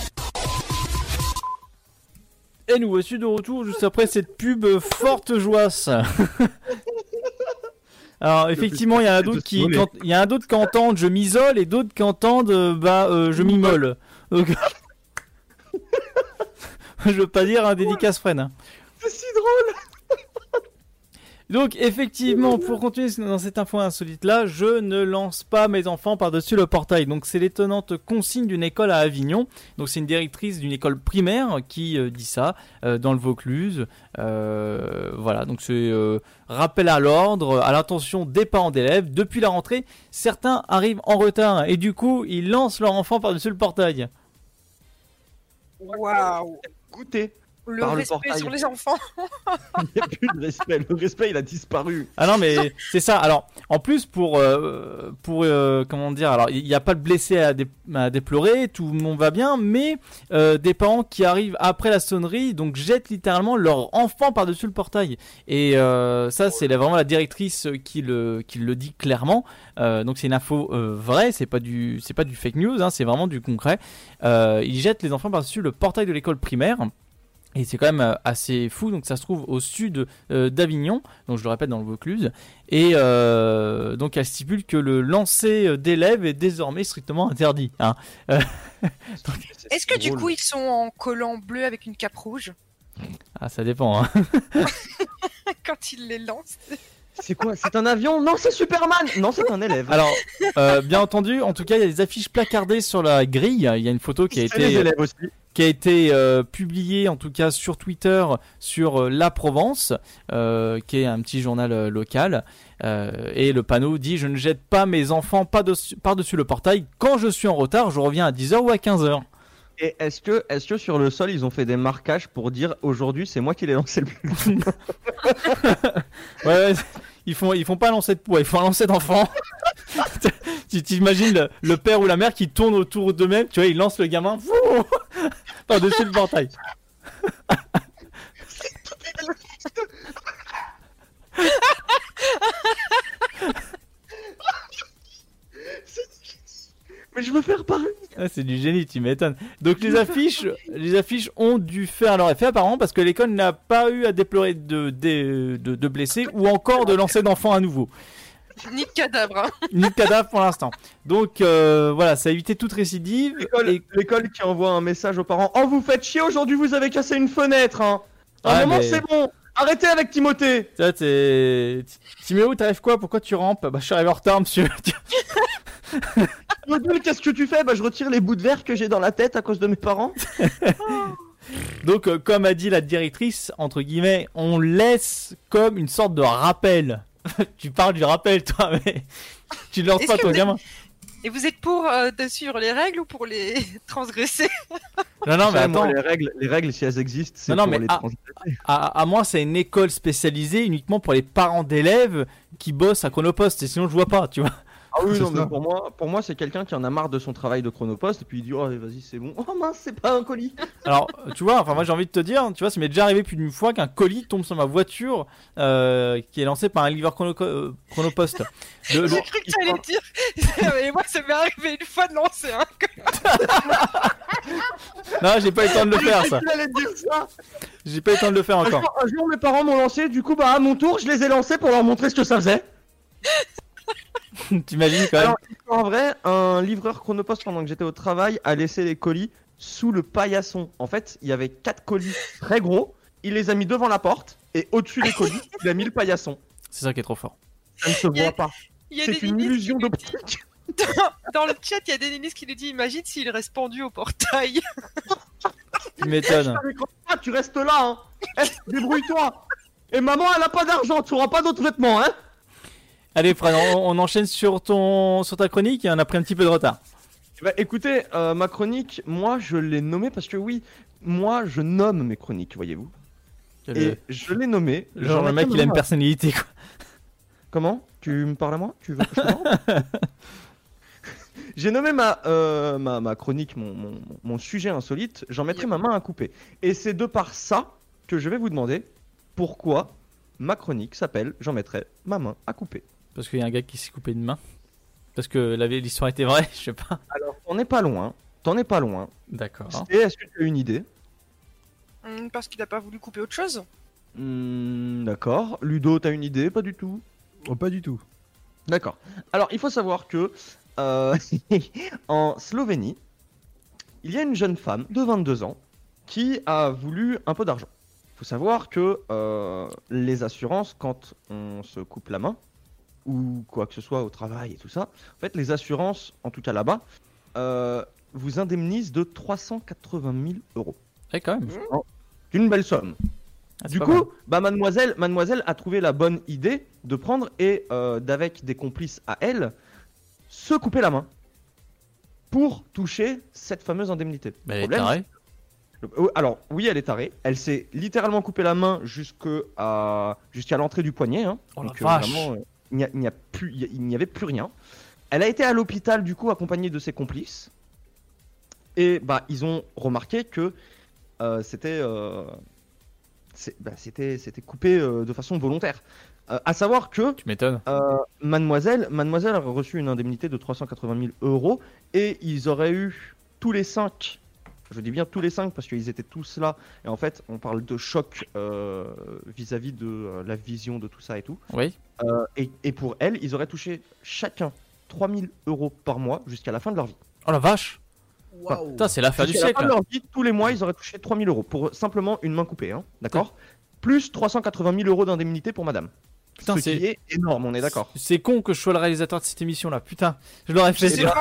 Et nous voici de retour juste après cette pub forte joisse. Alors effectivement, il y a d'autres qui, il y a d'autres qui entendent je m'isole et d'autres qui entendent euh, bah euh, je m'immole. Donc, je veux pas dire un dédicace freine. hein. C'est si drôle Donc effectivement, pour continuer dans cette info insolite là, je ne lance pas mes enfants par-dessus le portail. Donc c'est l'étonnante consigne d'une école à Avignon. Donc c'est une directrice d'une école primaire qui euh, dit ça euh, dans le Vaucluse. Euh, voilà, donc c'est euh, rappel à l'ordre, à l'attention des parents d'élèves. Depuis la rentrée, certains arrivent en retard et du coup ils lancent leur enfant par-dessus le portail. Waouh Goûter Le Par le respect portail. sur les enfants. Il n'y a plus de respect. Le respect, il a disparu. Ah non mais c'est ça. Alors en plus pour euh, pour euh, comment dire alors il n'y a pas de blessé à, dé- à déplorer, tout le monde va bien, mais euh, des parents qui arrivent après la sonnerie donc jettent littéralement leur enfant par dessus le portail et euh, ça c'est vraiment la directrice qui le qui le dit clairement. Euh, donc c'est une info euh, vraie, c'est pas du c'est pas du fake news, hein, c'est vraiment du concret. Euh, ils jettent les enfants par dessus le portail de l'école primaire. Et c'est quand même euh, assez fou, donc ça se trouve au sud euh, d'Avignon, donc je le répète dans le Vaucluse, et euh, donc elle stipule que le lancer d'élèves est désormais strictement interdit. hein. Euh, Est-ce que du coup ils sont en collant bleu avec une cape rouge? Ah, ça dépend. hein. quand ils les lancent C'est quoi? C'est un avion? Non, c'est Superman Non, c'est un élève. Alors, euh, bien entendu, en tout cas, il y a des affiches placardées sur la grille. Il y a une photo qui a C'est les été, élèves aussi. Qui a été euh, publiée, en tout cas sur Twitter, sur euh, La Provence, euh, qui est un petit journal local. Et le panneau dit Je ne jette pas mes enfants dessus- par-dessus le portail. Quand je suis en retard, je reviens à 10h ou à 15h. Et est-ce que, est-ce que sur le sol, ils ont fait des marquages pour dire aujourd'hui, c'est moi qui l'ai lancé le plus Ouais, ouais, ils font, ils font pas lancer de poids, ils font un lancer d'enfant. tu t'imagines le, le père ou la mère qui tourne autour d'eux-mêmes, tu vois, ils lancent le gamin fou, par-dessus le portail. Mais je veux faire pareil. Ah, c'est du génie, tu m'étonnes. Donc les affiches, les affiches ont dû faire leur effet apparemment parce que l'école n'a pas eu à déplorer de, de, de- de blessés ou encore de lancer d'enfants à nouveau. Ni de cadavre. hein. Ni de cadavre pour l'instant. Donc euh, voilà, ça a évité toute récidive. L'école, qui envoie un message aux parents Oh, vous faites chier aujourd'hui, vous avez cassé une fenêtre, hein À un Ouais, moment, mais- c'est bon Arrêtez avec Timothée Ça, t'es. Timéo, t'arrives quoi? Pourquoi tu rampes? Bah, je suis arrivé en retard, monsieur. Qu'est-ce que tu fais? Bah, je retire les bouts de verre que j'ai dans la tête à cause de mes parents. Donc, euh, comme a dit la directrice, entre guillemets, on laisse comme une sorte de rappel. tu parles du rappel, toi, mais tu ne lances pas ton êtes- gamin. Et vous êtes pour euh, de suivre les règles ou pour les transgresser? Non, non, mais attends. les règles, les règles, si elles existent, c'est pour mais les ah, transgresser. À, à moi, c'est une école spécialisée uniquement pour les parents d'élèves qui bossent à Chronopost. Et sinon, je vois pas, tu vois. Ah oui, non, mais pour moi, pour moi c'est quelqu'un qui en a marre de son travail de chronopost et puis il dit Oh, vas-y, c'est bon. Oh mince, c'est pas un colis. Alors, tu vois, enfin, moi, j'ai envie de te dire, tu vois, ça m'est déjà arrivé plus d'une fois qu'un colis tombe sur ma voiture euh, qui est lancé par un livreur chrono- euh, Chronopost. J'ai cru que tu allais dire. Mais moi, ça m'est arrivé une fois de lancer un. Non, j'ai pas eu le temps de le faire, ça. J'ai pas eu le temps de le faire Un encore. jour, un jour, mes parents m'ont lancé, du coup, bah à mon tour, je les ai lancés pour leur montrer ce que ça faisait. T'imagines quand même Alors, en vrai, un livreur chronopost pendant que j'étais au travail a laissé les colis sous le paillasson. En fait, il y avait quatre colis très gros. Il les a mis devant la porte et au-dessus des colis, il a mis le paillasson. C'est ça qui est trop fort. Ça ne se a- voit pas. C'est une illusion d'optique. Dans le chat, il y a des Ninis qui nous dit Imagine s'il reste pendu au portail. Tu m'étonnes. Ah, tu restes là, hein. Débrouille-toi. Et maman, elle a pas d'argent, tu auras pas d'autres vêtements, hein. Allez, Fred, on, on enchaîne sur, ton, sur ta chronique et on a pris un petit peu de retard. Bah écoutez, euh, ma chronique, moi je l'ai nommée parce que oui, moi je nomme mes chroniques, voyez-vous. Le- Et je l'ai nommée. Genre, le mec, il a une personnalité, quoi. Comment? Tu me parles à moi? Tu veux que je J'ai nommé ma, euh, ma, ma chronique, mon, mon, mon sujet insolite, j'en mettrai ma main à couper. Et c'est de par ça que je vais vous demander pourquoi ma chronique s'appelle J'en mettrai ma main à couper. Parce qu'il y a un gars qui s'est coupé une main. Parce que la- l'histoire était vraie, je sais pas. Alors, t'en es pas loin, t'en es pas loin. D'accord. Et est-ce que tu as une idée? Hum, Parce qu'il a pas voulu couper autre chose. Hmm, D'accord. Ludo, t'as une idée? Pas du tout Oh, pas du tout. D'accord. Alors, il faut savoir que euh, en Slovénie, il y a une jeune femme de 22 ans qui a voulu un peu d'argent. Il faut savoir que euh, les assurances, quand on se coupe la main, ou quoi que ce soit au travail et tout ça, en fait, les assurances, en tout cas là-bas, euh, vous indemnisent de 380 000 euros. Ouais, quand même. Une belle somme. Ah, c'est Du coup, mal. bah mademoiselle, mademoiselle a trouvé la bonne idée de prendre et euh, d'avec des complices à elle se couper la main pour toucher cette fameuse indemnité. Bah, elle est tarée. euh, Alors oui, elle est tarée. Elle s'est littéralement coupé la main jusque à jusqu'à l'entrée du poignet. hein. Oh la Donc, euh, vache. vraiment, il n'y a- il n'y a plus, il y a- il n'y avait plus rien. Elle a été à l'hôpital du coup accompagnée de ses complices. Et bah ils ont remarqué que euh, c'était euh, bah, c'était c'était coupé euh, de façon volontaire. À savoir que Tu m'étonnes. mademoiselle, mademoiselle a reçu une indemnité de 380 000 euros et ils auraient eu tous les cinq Je dis bien tous les cinq parce qu'ils étaient tous là. Et en fait, on parle de choc euh, vis-à-vis de euh, la vision de tout ça et tout. Oui. Euh, et, et pour elles, ils auraient touché chacun 3000 euros par mois jusqu'à la fin de leur vie. Oh la vache Waouh. Putain, c'est l'affaire du siècle. La fin de leur vie, tous les mois, ils auraient touché 3000 euros pour simplement une main coupée, hein, d'accord? Plus 380 000 euros d'indemnité pour madame. Putain, Ce c'est- énorme, on est d'accord. C'est con que je sois le réalisateur de cette émission là. Putain, je l'aurais fait. Et ben,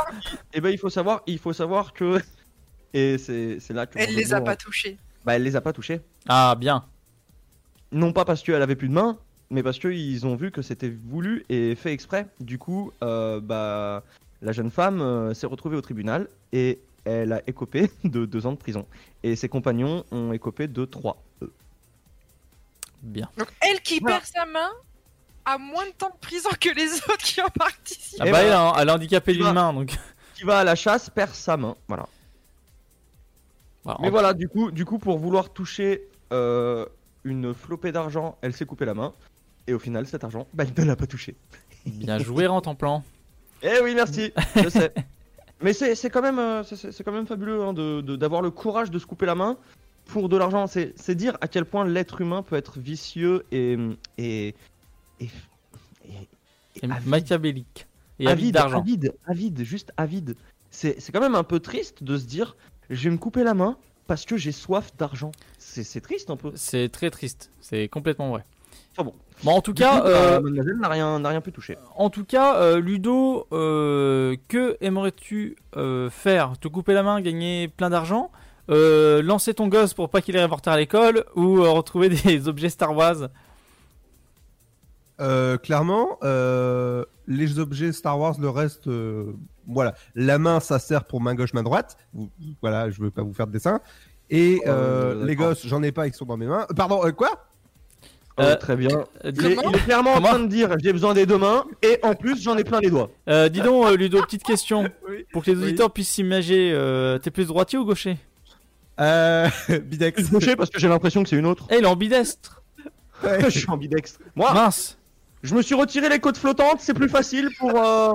et ben, il faut savoir, il faut savoir que et c'est c'est là que Elle les a pas touchés. Bah, elle les a pas touchés. Ah bien. Non pas parce qu'elle avait plus de main, mais parce qu'ils ont vu que c'était voulu et fait exprès. Du coup, euh, bah, la jeune femme euh, s'est retrouvée au tribunal et elle a écopé de deux ans de prison. Et ses compagnons ont écopé de trois. eux. Bien. Donc elle qui perd sa main a moins de temps de prison que les autres qui ont participé. Ah Eh bah ben, elle, a, elle est handicapée tu d'une main donc. Qui va à la chasse perd sa main. Voilà. Voilà, Mais en- voilà, du coup, du coup, pour vouloir toucher euh, une flopée d'argent, elle s'est coupée la main. Et au final, cet argent, bah, il ne l'a pas touché. Bien joué, rentre en plan. Eh oui, merci, je sais. Mais c'est quand même, euh, quand même fabuleux hein, de- de- d'avoir le courage de se couper la main pour de l'argent. C'est dire à quel point l'être humain peut être vicieux et et, et, et- Et machiavélique. Et avide avide, d'argent. avide, avide, juste avide. C'est c'est quand même un peu triste de se dire, je vais me couper la main parce que j'ai soif d'argent. C'est triste un peu. C'est très triste. C'est complètement vrai. Enfin bon. Bon, en tout Du cas, coup, bah, euh, mademoiselle n'a rien, n'a rien pu toucher. En tout cas, euh, Ludo, euh, que aimerais-tu euh, faire? Te couper la main, gagner plein d'argent? Euh, Lancer ton gosse pour pas qu'il aille avorter à l'école Ou euh, retrouver des objets Star Wars? Euh, clairement, euh, les objets Star Wars, le reste, euh, voilà. La main, ça sert pour main gauche, main droite. Vous- voilà, je veux pas vous faire de dessin. Et euh, Euh, les gosses, j'en ai pas, ils sont dans mes mains. Euh, Pardon, euh, quoi? Euh, très bien. euh, Il est, il est clairement en train de dire j'ai besoin des deux mains et en plus j'en ai plein les doigts. Euh, Dis donc, euh, Ludo, petite question. Oui. Pour que les Oui. auditeurs puissent s'imaginer, euh, t'es plus droitier ou gaucher? Euh, Bidex. Touché parce que j'ai l'impression que c'est une autre. Eh, il est ambidestre Ouais. je suis ambidextre. Moi, Mince je me suis retiré les côtes flottantes, c'est plus facile pour. Euh,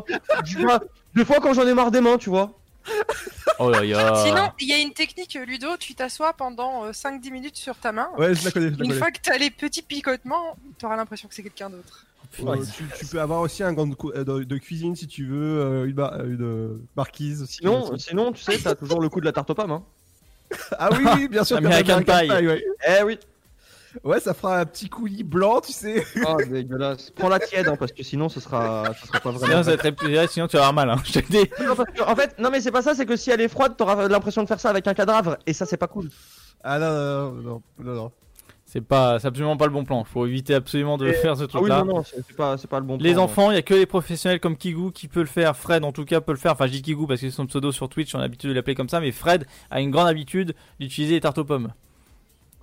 vois, des fois quand j'en ai marre des mains, tu vois. Oh là là Sinon, il y a une technique, Ludo, tu t'assois pendant euh, 5-10 minutes sur ta main. Ouais, je la connais, je la Une connais. fois que t'as les petits picotements, t'auras l'impression que c'est quelqu'un d'autre. Euh, tu, tu peux avoir aussi un gant de, euh, de- de cuisine si tu veux, euh, une, bar- euh, une, euh, marquise. Sinon, aussi. sinon, tu sais, t'as toujours le coup de la tarte aux pommes. Hein. Ah oui, oui, bien sûr. American comme Pie. ouais. Eh oui. Ouais, ça fera un petit coulis blanc, tu sais. Oh, dégueulasse. Prends la tiède, hein, parce que sinon ce sera, ce sera pas Sinon, vraiment. ça va être très- sinon tu vas avoir mal, hein, je te dis. Non, parce que, en fait, non mais c'est pas ça, c'est que si elle est froide, t'auras l'impression de faire ça avec un cadavre et ça c'est pas cool. Ah non, non, non, non, non. C'est pas, c'est absolument pas le bon plan. Faut éviter absolument de Et- faire ce Ah oui, truc-là. non, non, c'est pas, c'est pas le bon. Les plan, enfants, il y a que les professionnels comme Kigou qui peut le faire. Fred, en tout cas, peut le faire. Enfin, je dis Kigou parce que c'est son pseudo sur Twitch, on a l'habitude de l'appeler comme ça. Mais Fred a une grande habitude d'utiliser les tartes aux pommes.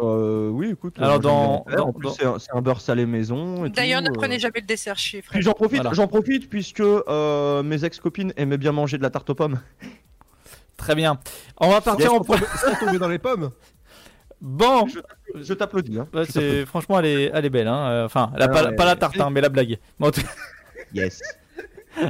Euh, oui, écoute. Alors, dans- dans- en plus dans- c'est un, beurre salé maison. D'ailleurs, ne euh. prenez jamais le dessert chez Fred. Puis j'en profite, Voilà. j'en profite puisque euh, mes ex-copines aimaient bien manger de la tarte aux pommes. Très bien. On va partir en. Tomber- dans les pommes. Bon, Je t'applaudis. Hein. C'est franchement, elle est, elle est belle. Hein. Enfin, Ah pas, ouais. pas la tarte, hein, mais la blague. Bon, en tout... Yes.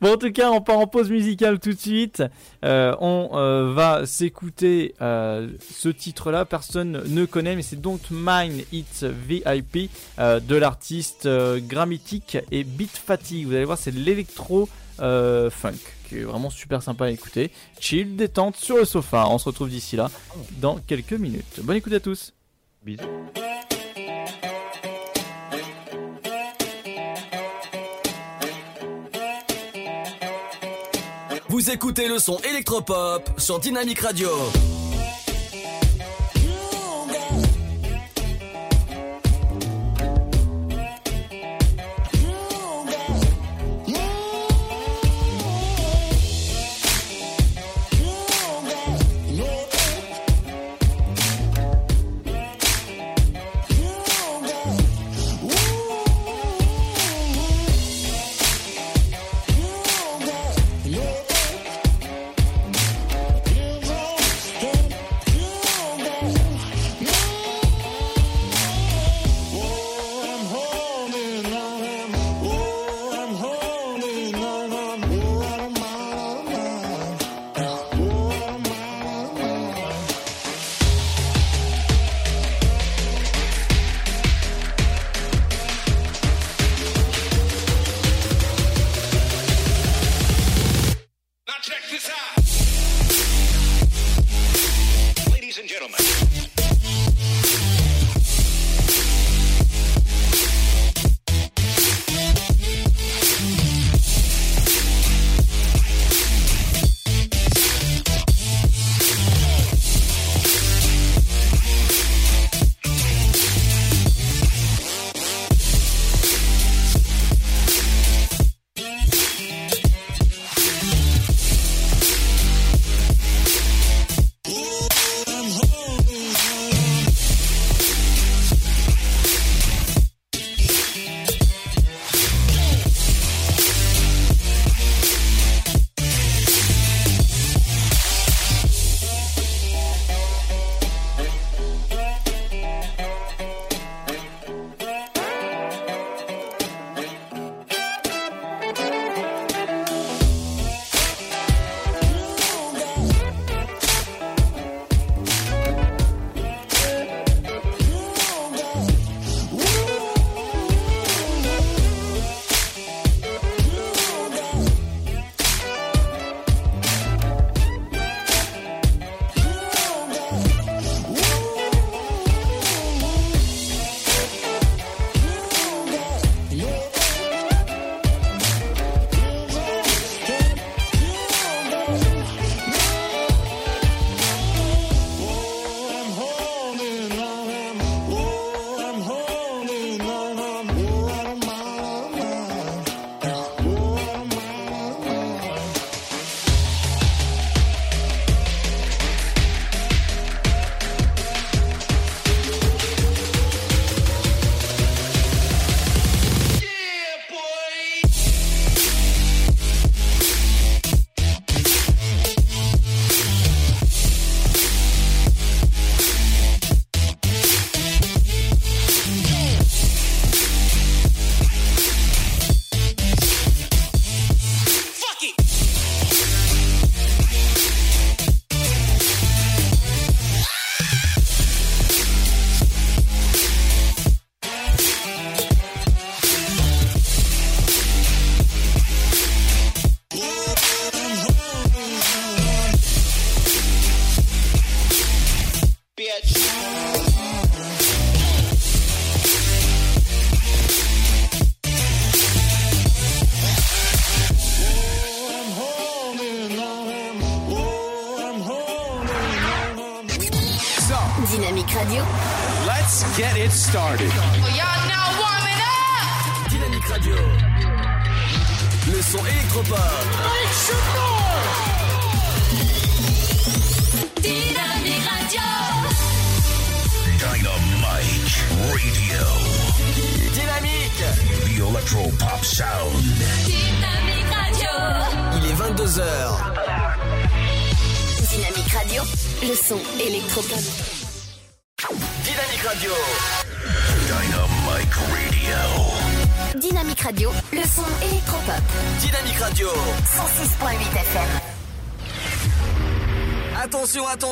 bon, en tout cas, on part en pause musicale tout de suite. Euh, on euh, va s'écouter euh, ce titre-là. Personne ne connaît, mais c'est Don't Mind It's VIP de l'artiste Grammatic et Beat Fatigue. Vous allez voir, c'est de l'électro euh, funk qui est vraiment super sympa à écouter. Chill, détente sur le sofa. On se retrouve d'ici là dans quelques minutes. Bonne écoute à tous. Bisous. Vous écoutez le son électropop sur Dynamic Radio.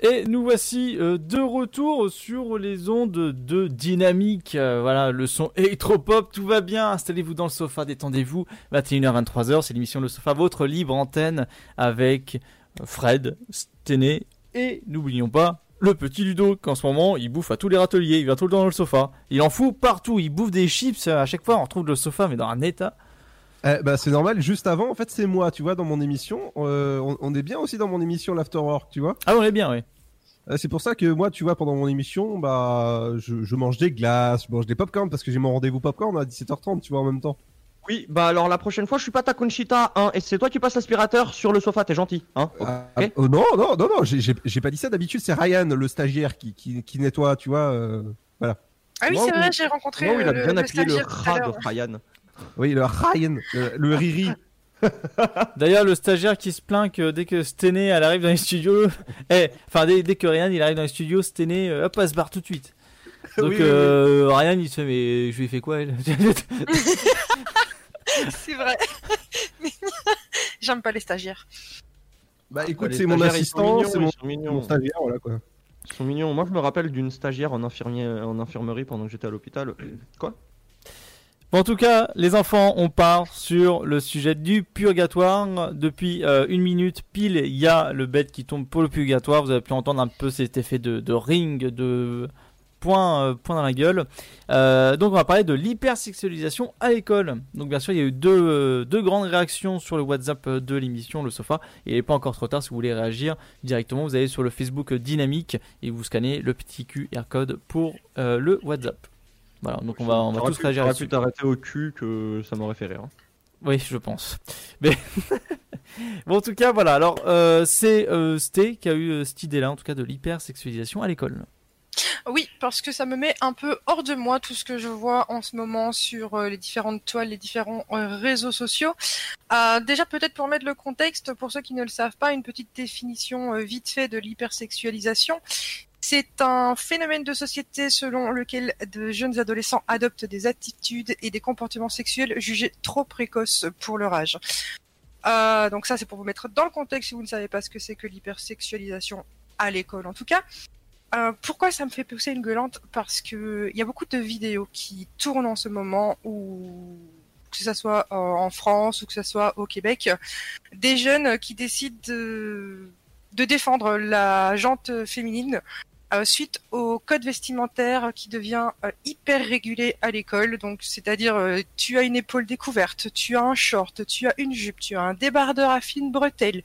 Et nous voici euh, de retour sur les ondes de dynamique. Euh, voilà, le son électropop, tout va bien. Installez-vous dans le sofa, détendez-vous. 21h, 23h, c'est l'émission Le Sofa, votre libre antenne avec Fred, Stené et n'oublions pas le petit Ludo, qu'en ce moment il bouffe à tous les râteliers, il va tout le temps dans le sofa. Il en fout partout, il bouffe des chips. À chaque fois, on retrouve le sofa, mais dans un état. Eh, bah, c'est normal, juste avant, en fait, c'est moi, tu vois, dans mon émission. euh, on, on est bien aussi dans mon émission l'Afterwork, tu vois. Ah, on est bien, oui. Euh, C'est pour ça que moi, tu vois, pendant mon émission, bah, je, je mange des glaces, je mange des popcorn parce que j'ai mon rendez-vous popcorn à 17h30, tu vois, en même temps. Oui, bah alors la prochaine fois, je suis pas ta Conchita, hein, et c'est toi qui passes l'aspirateur sur le sofa, t'es gentil, hein. Ah, oh, non, non, non, non, j'ai- pas dit ça. D'habitude, c'est Ryan, le stagiaire, qui, qui, qui nettoie, tu vois. euh, voilà. Ah oui, c'est vrai, j'ai rencontré. où il a bien appuyé le rat de Ryan. Oui, le Ryan, le, le Riri. D'ailleurs, le stagiaire qui se plaint que dès que Stené elle arrive dans les studios, eh, enfin dès, dès que Ryan il arrive dans les studios, Stené hop elle se barre tout de suite. Donc Oui, oui, euh, Ryan il se fait mais je lui ai fait quoi elle? C'est vrai. J'aime pas les stagiaires. Bah écoute, les c'est mon assistant, c'est ils mon, sont mignons. mon stagiaire, voilà quoi. Ils sont mignons. Moi, je me rappelle d'une stagiaire en, infirmier, en infirmerie pendant que j'étais à l'hôpital. Quoi? En tout cas, les enfants, on part sur le sujet du purgatoire. Depuis euh, une minute pile, il y a le bête qui tombe pour le purgatoire. Vous avez pu entendre un peu cet effet de, ring, de point, euh, point dans la gueule. Euh, donc, on va parler de l'hypersexualisation à l'école. Donc, bien sûr, il y a eu deux, grandes réactions sur le WhatsApp de l'émission, le sofa. Et il n'est pas encore trop tard si vous voulez réagir directement. Vous allez sur le Facebook dynamique et vous scannez le petit QR code pour le WhatsApp. Voilà, donc on va, on va tous pu- réagir là-dessus. pu t'arrêter au cul que ça m'aurait fait rire. hein. Oui, je pense. Mais bon, en tout cas, voilà. Alors, euh, c'est euh, Sté qui a eu euh, cette idée-là, en tout cas, de l'hypersexualisation à l'école. Oui, parce que ça me met un peu hors de moi tout ce que je vois en ce moment sur euh, les différentes toiles, les différents euh, réseaux sociaux. Euh, déjà, peut-être pour mettre le contexte, pour ceux qui ne le savent pas, une petite définition euh, vite fait de l'hypersexualisation. C'est un phénomène de société selon lequel de jeunes adolescents adoptent des attitudes et des comportements sexuels jugés trop précoces pour leur âge. Euh, donc ça, c'est pour vous mettre dans le contexte si vous ne savez pas ce que c'est que l'hypersexualisation à l'école en tout cas. Euh, pourquoi ça me fait pousser une gueulante? Parce que il y a beaucoup de vidéos qui tournent en ce moment, ou que ce soit euh, en France ou que ce soit au Québec, des jeunes qui décident de, de défendre la jante féminine euh, suite au code vestimentaire qui devient euh, hyper régulé à l'école. Donc, c'est-à-dire, euh, tu as une épaule découverte, tu as un short, tu as une jupe, tu as un débardeur à fines bretelles.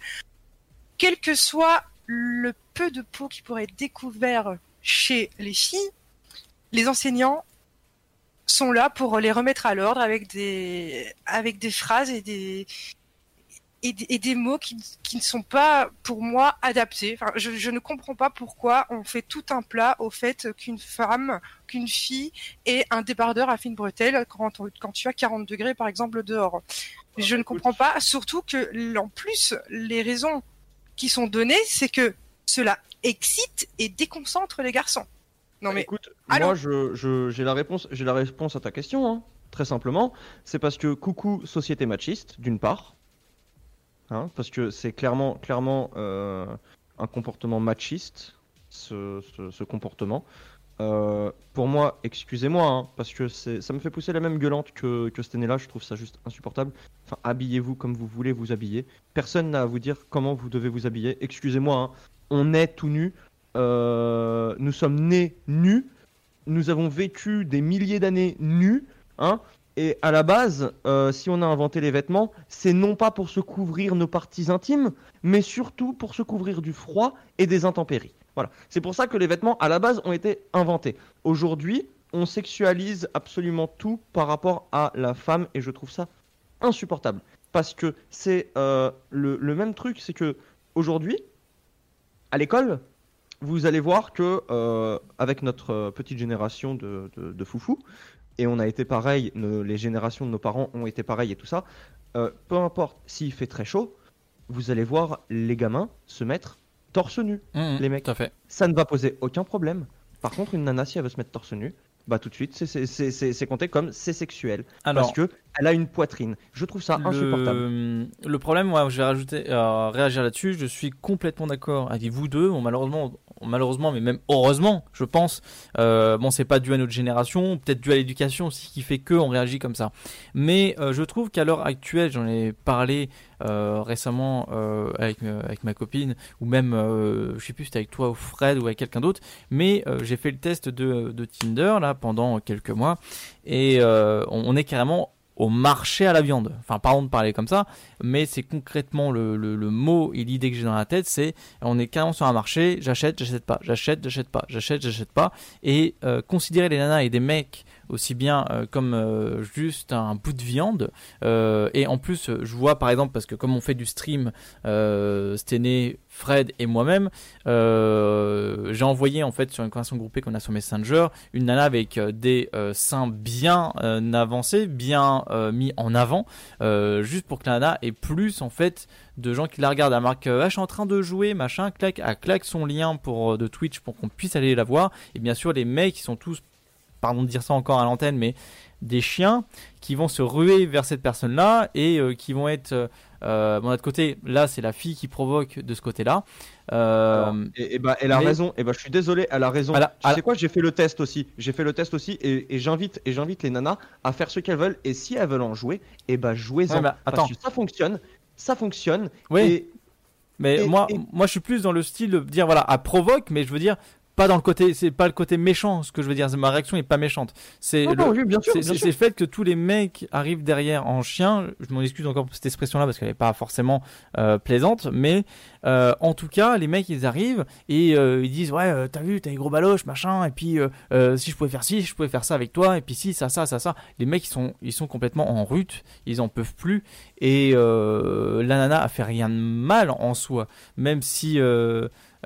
Quel que soit le peu de peau qui pourrait être découvert chez les filles, les enseignants sont là pour les remettre à l'ordre avec des avec des phrases et des et, des- et des mots qui, qui ne sont pas pour moi adaptés. Enfin, je, je ne comprends pas pourquoi on fait tout un plat au fait qu'une femme, qu'une fille ait un débardeur à fine bretelle quand, on- quand tu as 40 degrés par exemple dehors. Je ne comprends pas, surtout que en plus les raisons qui sont données, c'est que cela excite et déconcentre les garçons. Non mais Écoute, moi, je, je- j'ai la réponse, j'ai la réponse à ta question, hein, très simplement. C'est parce que coucou société machiste, d'une part, hein, parce que c'est clairement, clairement euh, un comportement machiste, ce, comportement. Euh, pour moi, excusez-moi, hein, parce que ça me fait pousser la même gueulante que, que cette année-là. Je trouve ça juste insupportable. Enfin, habillez-vous comme vous voulez vous habiller. Personne n'a à vous dire comment vous devez vous habiller. Excusez-moi, hein, on est tout nu. Euh, nous sommes nés nus. Nous avons vécu des milliers d'années nus. Et à la base, euh, si on a inventé les vêtements, c'est non pas pour se couvrir nos parties intimes, mais surtout pour se couvrir du froid et des intempéries. Voilà. C'est pour ça que les vêtements, à la base, ont été inventés. Aujourd'hui, on sexualise absolument tout par rapport à la femme, et je trouve ça insupportable. Parce que c'est euh, le, même truc, c'est que aujourd'hui, à l'école, vous allez voir que euh, avec notre petite génération de, de, de foufous, et on a été pareil, nos- les générations de nos parents ont été pareilles et tout ça, euh, peu importe s'il fait très chaud, vous allez voir les gamins se mettre torse nu, Mmh, les mecs. tout à fait. Ça ne va poser aucun problème. Par contre, une nana, si elle veut se mettre torse nu, bah tout de suite, c'est compté comme c'est sexuel. Alors- parce que elle a une poitrine. Je trouve ça insupportable. Le, le problème, moi, je vais rajouter, euh, réagir là-dessus. Je suis complètement d'accord avec vous deux. Bon, malheureusement, malheureusement, mais même heureusement, je pense. Euh, bon, c'est pas dû à notre génération, peut-être dû à l'éducation aussi qui fait que on réagit comme ça. Mais euh, je trouve qu'à l'heure actuelle, j'en ai parlé euh, récemment avec, avec ma copine, ou même, je sais plus, si c'était avec toi ou Fred ou avec quelqu'un d'autre. Mais j'ai fait le test de, de Tinder là pendant quelques mois, et on, on est carrément au marché à la viande. Enfin, pardon de parler comme ça, mais c'est concrètement le, mot et l'idée que j'ai dans la tête, c'est on est carrément sur un marché, j'achète, j'achète pas, j'achète, j'achète pas, j'achète, j'achète pas, et euh, considérer les nanas et des mecs aussi bien euh, comme euh, juste un bout de viande. euh, et en plus, je vois par exemple, parce que comme on fait du stream, euh, Stené, Fred et moi-même, j'ai envoyé en fait sur une conversation groupée qu'on a sur Messenger une nana avec des seins bien avancés, bien mis en avant, juste pour que la nana ait plus en fait de gens qui la regardent. Elle marque, ah, je suis en train de jouer, machin, clac, elle claque son lien pour, de Twitch pour qu'on puisse aller la voir. Et bien sûr, les mecs, ils sont tous pardon de dire ça encore à l'antenne, mais des chiens qui vont se ruer vers cette personne-là et euh, qui vont être. euh, euh, bon, d'un autre côté, là, c'est la fille qui provoque de ce côté-là. Euh, Et, et bah, elle a mais- raison. Et bah, je suis désolé, elle a raison. Elle a- tu elle- sais quoi, j'ai fait le test aussi. J'ai fait le test aussi, et, et j'invite, et j'invite les nanas à faire ce qu'elles veulent. Et si elles veulent en jouer, et bah jouez-en. Ouais, bah, attends. Parce que ça fonctionne, ça fonctionne. Oui. Et Mais Et- moi, et- moi, je suis plus dans le style de dire voilà, elle provoque, mais je veux dire pas dans le côté, c'est pas le côté méchant. Ce que je veux dire, ma réaction est pas méchante. C'est Non, le, oui, c'est- fait que tous les mecs arrivent derrière en chien. Je m'en excuse encore pour cette expression-là parce qu'elle est pas forcément euh, plaisante, mais euh, en tout cas, les mecs ils arrivent et euh, ils disent ouais, t'as vu, t'as les gros baloches, machin, et puis si je pouvais faire ci, je pouvais faire ça avec toi, et puis si ça, ça, ça, ça. Les mecs ils sont, ils sont complètement en rute, ils en peuvent plus et la nana a fait rien de mal en soi, même si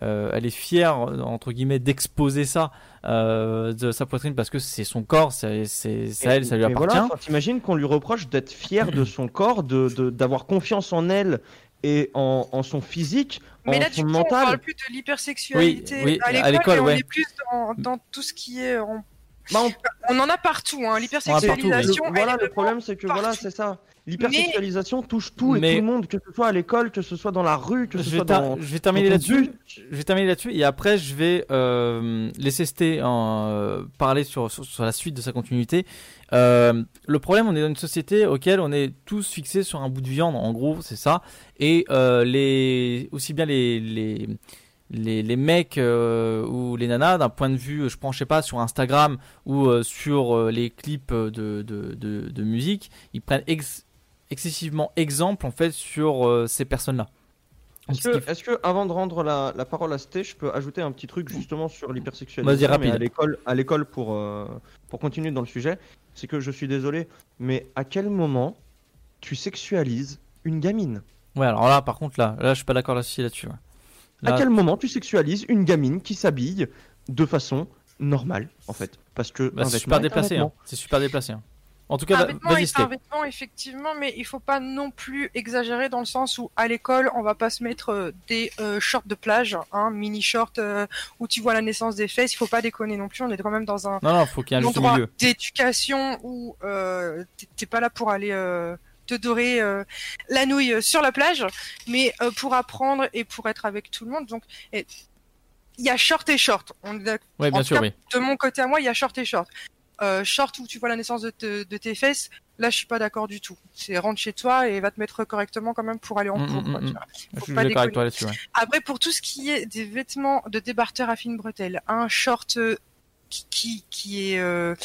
euh, elle est fière entre guillemets d'exposer ça euh, de sa poitrine parce que c'est son corps, c'est à elle, ça lui appartient. Voilà, T'imagines qu'on lui reproche d'être fier de son corps, de d'avoir confiance en elle et en, en son physique, Mais en là, son coup, on mental. parle plus de l'hypersexualité Oui, oui, à l'école, mais on ouais. est plus dans, dans tout ce qui est. On... Bah, on en a partout, hein. L'hypersexualisation. le- elle Voilà, le problème, c'est que voilà, c'est ça. L'hypersexualisation touche tout et Mais- tout le monde, que ce soit à l'école, que ce soit dans la rue, que ce je soit dans. je vais terminer là-dessus. Je vais terminer là-dessus et après je vais euh, laisser Sté en, euh, parler sur, sur, sur la suite de sa continuité. Euh, le problème, on est dans une société auquel on est tous fixés sur un bout de viande, en gros, c'est ça. Et les aussi bien les les les, les mecs euh, ou les nanas d'un point de vue, je prends je sais pas sur Instagram ou euh, sur euh, les clips de, de, de, de musique, ils prennent ex- excessivement exemple en fait sur euh, ces personnes-là. Est-ce que, est-ce que, avant de rendre la, la parole à Sté, je peux ajouter un petit truc justement sur Vas-y, l'hypersexualisation à l'école, à l'école pour, euh, pour continuer dans le sujet, c'est que je suis désolé, mais à quel moment tu sexualises une gamine? Ouais, alors là, par contre, là, là, je suis pas d'accord là-dessus. là-dessus. ouais. Là- À quel moment tu sexualises une gamine qui s'habille de façon normale, en fait? Parce que Bah, c'est super déplacé. hein. C'est super déplacé. En tout cas, un va- est un vêtement, effectivement, mais il faut pas non plus exagérer dans le sens où à l'école, on va pas se mettre euh, des euh, shorts de plage, hein, mini shorts euh, où tu vois la naissance des fesses. Il faut pas déconner non plus. On est quand même dans un Non, non, faut qu'il y ait un juste endroit d'éducation où euh, t'es- pas là pour aller te dorer euh, la nouille sur la plage, mais euh, pour apprendre et pour être avec tout le monde. Donc, il y a short et short. On est Ouais, bien sûr, cas, oui. De mon côté à moi, il y a short et short. Euh, short où tu vois la naissance de, te- de tes fesses, là je suis pas d'accord du tout. C'est rentre chez toi et va te mettre correctement quand même pour aller en Mm, cours. mm, quoi, mm. Je suis avec toi déconner. là-dessus. ouais. Après, pour tout ce qui est des vêtements de débarteur à fine bretelle, un short euh, qui, qui, qui est, euh,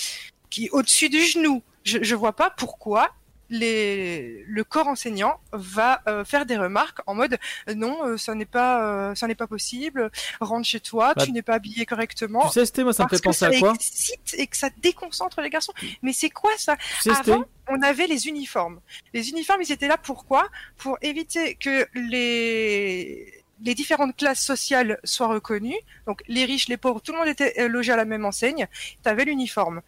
qui est au-dessus du genou, je, je vois pas pourquoi les, le corps enseignant va euh, faire des remarques en mode euh, non, euh, ça n'est pas, ça n'est pas possible. Rentre chez toi, Bah, tu n'es pas habillé correctement. Tu sais, Sté, moi, ça me fait penser à quoi excite et que ça déconcentre les garçons. Mais c'est quoi ça? Sais, Avant, on avait les uniformes. Les uniformes, ils étaient là pourquoi Pour éviter que les les différentes classes sociales soient reconnues. Donc les riches, les pauvres, tout le monde était logé à la même enseigne. Tu avais l'uniforme.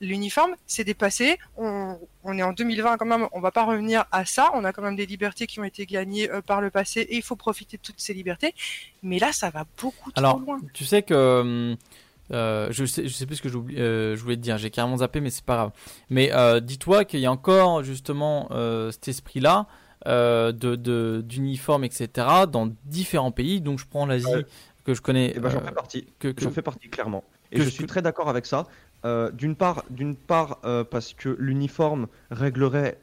L'uniforme, c'est dépassé. On, on est en 2020 quand même. On va pas revenir à ça. On a quand même des libertés qui ont été gagnées euh, par le passé et il faut profiter de toutes ces libertés. Mais là, ça va beaucoup Alors, trop loin. tu sais que. euh, euh, je, sais, je sais plus ce que j'oublie- euh, je voulais te dire, j'ai carrément zappé, mais c'est pas grave. Mais euh, dis-toi qu'il y a encore justement euh, cet esprit-là euh, de, de, d'uniforme, etc., dans différents pays. Donc je prends l'Asie Ouais. que je connais. Eh ben, j'en euh, fais partie. que- que- J'en fais partie clairement. Et que je je- suis très d'accord avec ça. Euh, d'une part, d'une part euh, parce que l'uniforme réglerait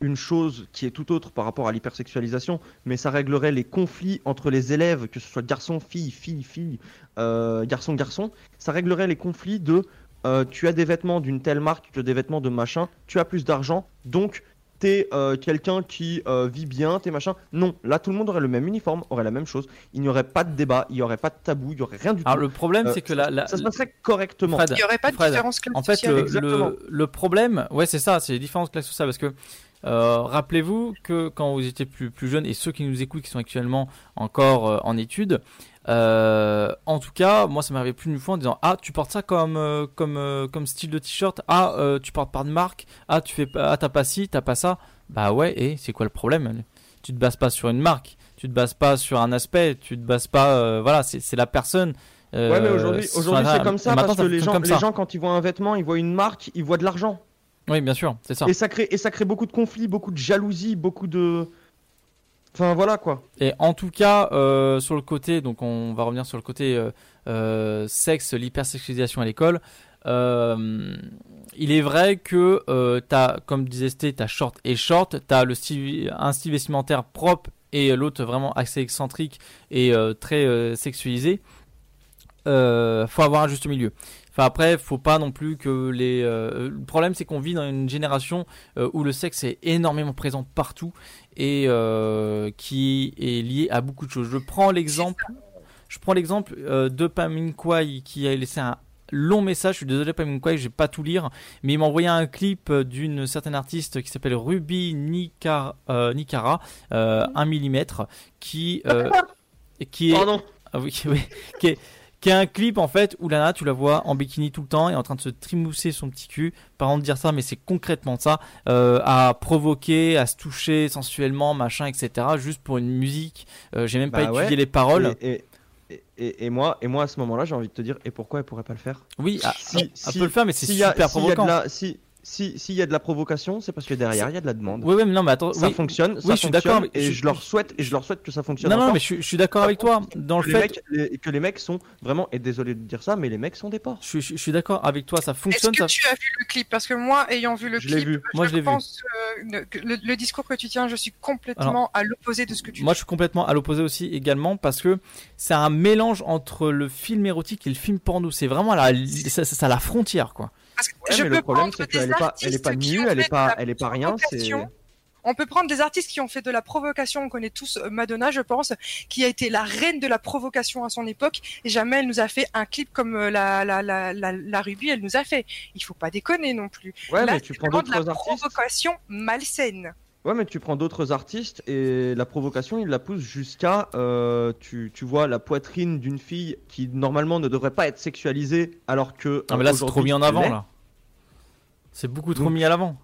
une chose qui est tout autre par rapport à l'hypersexualisation, mais ça réglerait les conflits entre les élèves, que ce soit garçon, fille, fille, fille, euh, garçon, garçon. Ça réglerait les conflits de tu as des vêtements d'une telle marque, tu as des vêtements de machin, tu as plus d'argent, donc t'es euh, quelqu'un qui euh, vit bien, t'es machin. Non, là tout le monde aurait le même uniforme, aurait la même chose. Il n'y aurait pas de débat, il n'y aurait pas de tabou, il n'y aurait rien du Alors tout. le problème, Euh, c'est que la, la- ça se passerait correctement. Fred, Il y aurait pas de Fred, différence classe En fait, sociale. le, le, le problème, ouais, c'est ça, c'est les différences classes sociales. Parce que euh, rappelez-vous que quand vous étiez plus, plus jeune, et ceux qui nous écoutent, qui sont actuellement encore euh, en études, euh, en tout cas, moi, ça arrivé plus d'une fois en disant Ah, tu portes ça comme, euh, comme, euh, comme style de t-shirt Ah, tu portes pas de marque Ah, tu fais ah, t'as pas ci, t'as pas ça. Bah ouais, et c'est quoi le problème? Tu te bases pas sur une marque, tu te bases pas sur un aspect, tu te bases pas. voilà, c'est la personne. Ouais, mais aujourd'hui, aujourd'hui c'est comme ça parce que les gens, les ça. gens, quand ils voient un vêtement, ils voient une marque, ils voient de l'argent. Oui, bien sûr, c'est ça. Et ça crée et ça crée beaucoup de conflits, beaucoup de jalousie, beaucoup de. Enfin voilà quoi. Et en tout cas, euh, sur le côté, donc on va revenir sur le côté euh, euh, sexe, l'hypersexualisation à l'école. il est vrai que t'as, comme disait Sté, t'as short et short, t'as le style, un style vestimentaire propre et l'autre vraiment assez excentrique et très sexualisé. Faut avoir un juste milieu. Enfin après, faut pas non plus que les. le problème, c'est qu'on vit dans une génération où le sexe est énormément présent partout et euh, qui est lié à beaucoup de choses. Je prends l'exemple. Je prends l'exemple euh, de Pamin Kwai qui a laissé un long message. Je suis désolé Pamin Kwai, je vais pas tout lire, mais il m'a envoyé un clip euh, d'une certaine artiste qui s'appelle Ruby euh, euh, 1 mm, qui qui est Pardon. ah oui, oui, qui est qui est un clip en fait où Lana tu la vois en bikini tout le temps et en train de se trimousser son petit cul pardon de dire ça mais c'est concrètement ça euh, à provoquer à se toucher sensuellement machin etc juste pour une musique Euh, j'ai même pas Bah étudié ouais. les paroles Et, et, et, et moi, et moi à ce moment-là, j'ai envie de te dire, et pourquoi elle pourrait pas le faire? Oui, ah, si, elle si- peut le faire, mais c'est y a- super y a de provoquant. la- Si si s'il y a de la provocation, c'est parce que derrière il y a de la demande. Oui, oui, mais non, mais attends, ça oui. fonctionne. Oui, ça je suis d'accord, Et je- je, leur souhaite, et je leur souhaite que ça fonctionne. non non mais je, suis- je suis d'accord avec toi dans le les fait mecs, les- que les mecs sont vraiment, et désolé de dire ça, mais les mecs sont des porcs. je, suis- je suis d'accord avec toi ça Est-ce fonctionne que ça tu as vu le clip? Parce que moi, ayant vu le clip, vu. Moi, je l'ai vu. pense euh, que le, le discours que tu tiens, je suis complètement à l'opposé de ce que tu Moi, dis. je suis complètement à l'opposé aussi également parce que c'est un mélange entre le film érotique et le film porno. C'est vraiment à la, c'est c'est à la frontière, quoi. Ouais, mais le problème c'est qu'elle est pas, elle est pas nue, elle est pas, elle est pas rien. C'est. On peut prendre des artistes qui ont fait de la provocation. On connaît tous euh, Madonna, je pense, qui a été la reine de la provocation à son époque. Et jamais elle nous a fait un clip comme euh, la, la, la, la, la Ruby, elle nous a fait. Il faut pas déconner non plus. Ouais, Là, mais tu prends vraiment de la d'autres artistes. provocation malsaine. Ouais, mais tu prends d'autres artistes et la provocation, il la pousse jusqu'à, euh, tu, tu vois, la poitrine d'une fille qui normalement ne devrait pas être sexualisée, alors que. Ah, mais là, c'est trop mis en avant, là. C'est beaucoup trop Donc- mis à l'avant.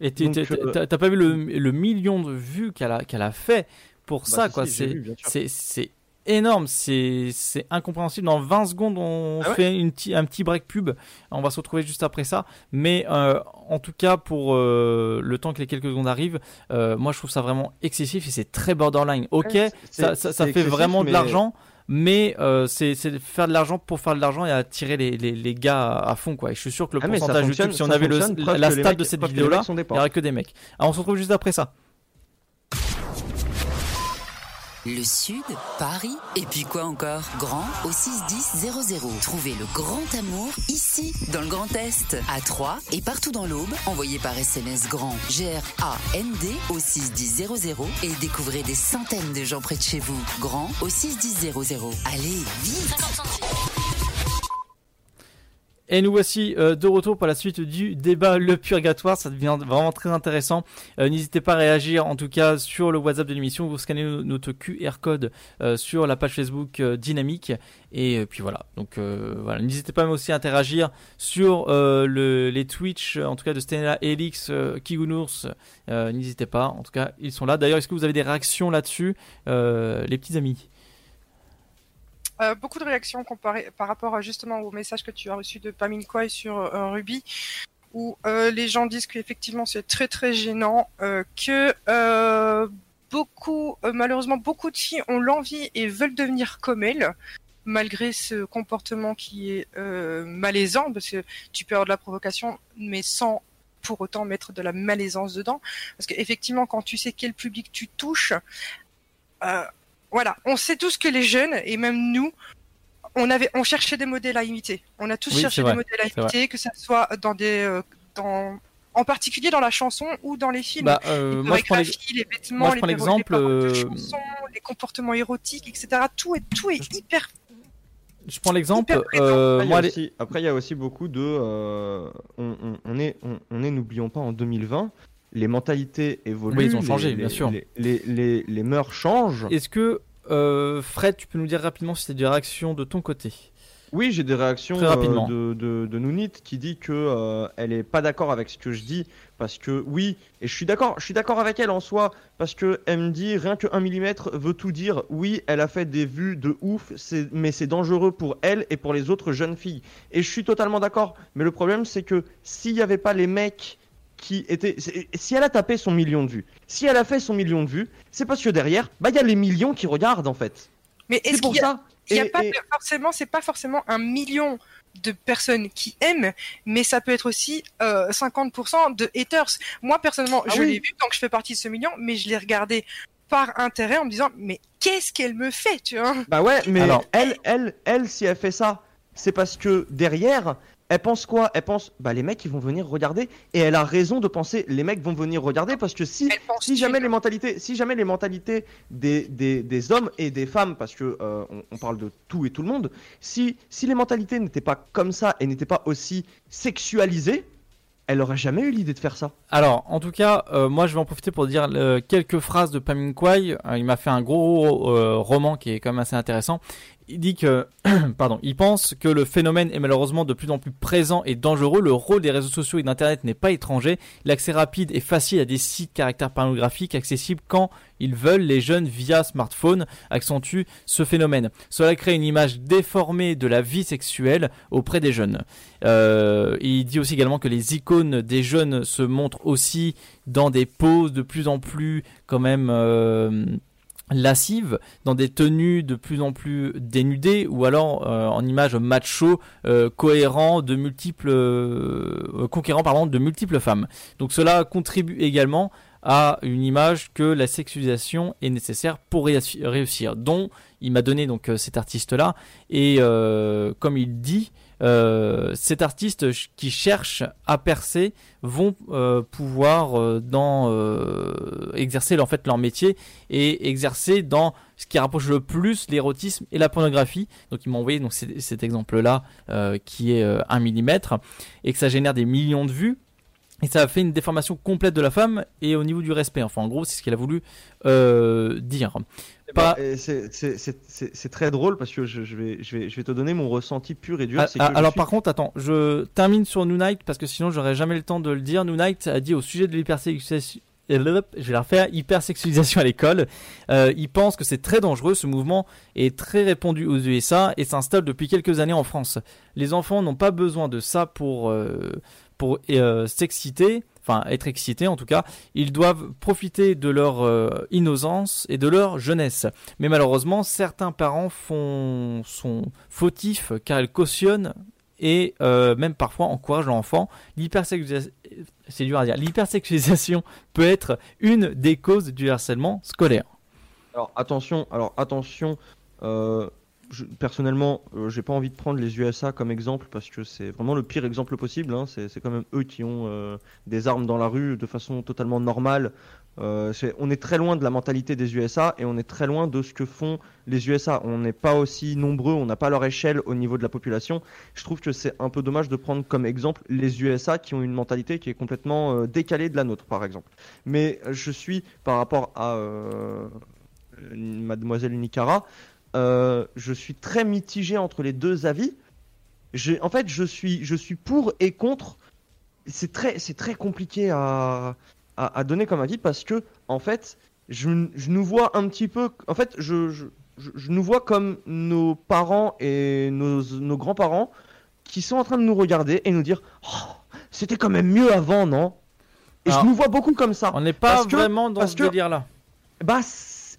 Et euh, t'as pas vu le, le million de vues qu'elle a, qu'elle a fait pour Bah, ça, quoi. si, C'est énorme, c'est incompréhensible. Dans 20 secondes, on Ah ouais fait une un petit break pub. On va se retrouver juste après ça. Mais euh, en tout cas, pour euh, le temps que les quelques secondes arrivent, euh, moi je trouve ça vraiment excessif et c'est très borderline. Ok, Ouais, ça, ça, fait vraiment de l'argent. Mais c'est faire de l'argent pour faire de l'argent et attirer les, les, les gars à, à fond quoi. Et je suis sûr que le Ah, pourcentage YouTube, si on avait le, la les stat mecs- de cette vidéo là, il n'y aurait que des mecs. Alors on se retrouve juste après ça. Le Sud, Paris, et puis quoi encore? Grand au 61000. Trouvez le grand amour ici, dans le Grand Est, à Troyes et partout dans l'Aube. Envoyez par SMS grand G-R-A-N-D au 61000 et découvrez des centaines de gens près de chez vous. Grand au 61000. Allez, vite Et nous voici euh, de retour pour la suite du débat Le Purgatoire. Ça devient vraiment très intéressant. Euh, N'hésitez pas à réagir, en tout cas, sur le WhatsApp de l'émission. Vous scannez no- notre QR code euh, sur la page Facebook Dynamique. Et puis voilà. Donc voilà. N'hésitez pas aussi à interagir sur le, les Twitch, en tout cas de Stella, Elix, euh, Kigounours. N'hésitez pas. En tout cas, ils sont là. D'ailleurs, est-ce que vous avez des réactions là-dessus, les petits amis? Euh, beaucoup de réactions comparé, par rapport à, justement au message que tu as reçu de Pamin Kwai sur euh, Ruby, où euh, les gens disent qu'effectivement c'est très très gênant, euh, que euh, beaucoup, euh, malheureusement beaucoup de filles ont l'envie et veulent devenir comme elle, malgré ce comportement qui est euh, malaisant, parce que tu peux avoir de la provocation, mais sans pour autant mettre de la malaisance dedans, parce qu'effectivement quand tu sais quel public tu touches, euh, voilà, on sait tous que les jeunes et même nous, on avait, on cherchait des modèles à imiter. On a tous Oui, cherché des modèles à imiter, que ça soit dans des, euh, dans, en particulier dans la chanson ou dans les films. Bah, euh, les moi, je prends les vêtements, moi, je les, prends paroles de euh, chansons, les comportements érotiques, etc. Tout est, tout est hyper. Je prends l'exemple. Euh, Après, il y a aussi- après, il y a aussi beaucoup de. euh, on, on- on est, on, on est, n'oublions pas, en 2020, les mentalités évoluent. Oui, ils ont les- changé, les- bien sûr. Les, les, les, les mœurs changent. Est-ce que euh, Fred, tu peux nous dire rapidement si tu as des réactions de ton côté? Oui, j'ai des réactions Très rapidement. euh, de, de, de Nounit qui dit que euh, elle est pas d'accord avec ce que je dis parce que oui, et je suis d'accord, je suis d'accord avec elle en soi parce que elle me dit rien que 1 mm veut tout dire. Oui, elle a fait des vues de ouf, mais c'est dangereux pour elle et pour les autres jeunes filles. Et je suis totalement d'accord. Mais le problème c'est que s'il n'y avait pas les mecs qui était. Si elle a tapé son million de vues, si elle a fait son million de vues, c'est parce que derrière, bah il y a les millions qui regardent en fait. Mais est-ce C'est pour qu'il y a, ça. il y a Et- pas et- forcément, c'est pas forcément un million de personnes qui aiment, mais ça peut être aussi euh, 50% de haters. Moi personnellement, Ah je oui. l'ai vu donc je fais partie de ce million, mais je l'ai regardé par intérêt en me disant mais qu'est-ce qu'elle me fait, tu vois? Bah ouais, mais Alors- elle, elle, elle, si elle fait ça, c'est parce que derrière, elle pense quoi? Elle pense, bah les mecs ils vont venir regarder, et elle a raison de penser, les mecs vont venir regarder parce que si, si jamais les mentalités, si jamais les mentalités des, des, des hommes et des femmes, parce que euh, on, on parle de tout et tout le monde, si, si les mentalités n'étaient pas comme ça et n'étaient pas aussi sexualisées, elle aurait jamais eu l'idée de faire ça. Alors, en tout cas, euh, moi je vais en profiter pour dire euh, quelques phrases de Pamin Kwai. Euh, il m'a fait un gros euh, roman qui est quand même assez intéressant. Il dit que, pardon, il pense que le phénomène est malheureusement de plus en plus présent et dangereux. Le rôle des réseaux sociaux et d'Internet n'est pas étranger. L'accès rapide et facile à des sites caractères pornographiques accessibles quand ils veulent. Les jeunes via smartphone accentuent ce phénomène. Cela crée une image déformée de la vie sexuelle auprès des jeunes. Euh, il dit aussi également que les icônes des jeunes se montrent aussi dans des poses de plus en plus quand même euh, lascives, dans des tenues de plus en plus dénudées ou alors euh, en images macho euh, cohérents de multiples euh, conquérants pardon de multiples femmes. Donc cela contribue également à une image que la sexualisation est nécessaire pour réussi- réussir. Dont il m'a donné donc euh, cet artiste là et euh, comme il dit euh, cet artiste qui cherche à percer vont euh, pouvoir euh, exercer leur métier et exercer dans ce qui rapproche le plus l'érotisme et la pornographie. Donc il m'a envoyé cet, exemple là qui est euh, 1 mm et que ça génère des millions de vues. Et ça a fait une déformation complète de la femme et au niveau du respect. Enfin, en gros, c'est ce qu'il a voulu dire. Pas... Bah, et c'est- c'est très drôle parce que je, je vais, je, vais, je vais te donner mon ressenti pur et dur. Ah, que ah, alors suis- par contre, attends, je termine sur New Night parce que sinon j'aurais jamais le temps de le dire. New Night a dit au sujet de l'hypersexualisation. Je vais la refaire, hypersexualisation à l'école. Euh, il pense que c'est très dangereux. Ce mouvement est très répandu aux USA et s'installe depuis quelques années en France. Les enfants n'ont pas besoin de ça pour euh, pour euh, s'exciter, enfin être excités en tout cas. Ils doivent profiter de leur euh, innocence et de leur jeunesse. Mais malheureusement, certains parents font sont fautifs car ils cautionnent et euh, même parfois encouragent l'enfant. L'hypersexualisation, peut être une des causes du harcèlement scolaire. Alors attention, alors attention. euh, personnellement, euh, j'ai pas envie de prendre les USA comme exemple parce que c'est vraiment le pire exemple possible. hein. C'est quand même eux qui ont euh, des armes dans la rue de façon totalement normale. Euh, on est très loin de la mentalité des USA et on est très loin de ce que font les USA. On n'est pas aussi nombreux, on n'a pas leur échelle au niveau de la population. Je trouve que c'est un peu dommage de prendre comme exemple les USA qui ont une mentalité qui est complètement euh, décalée de la nôtre, par exemple. Mais je suis par rapport à Mademoiselle Nicara, euh, je suis très mitigé entre les deux avis. En fait, je suis, je suis pour et contre. C'est très, c'est très compliqué à, à, à donner comme avis parce que, en fait, je, je nous vois un petit peu. En fait, je, je, nous vois comme nos parents et nos, nos grands-parents qui sont en train de nous regarder et nous dire Oh, c'était quand même mieux avant, non? Et Alors, je nous vois beaucoup comme ça. On n'est pas Parce que- vraiment dans parce ce que- délire-là. bah,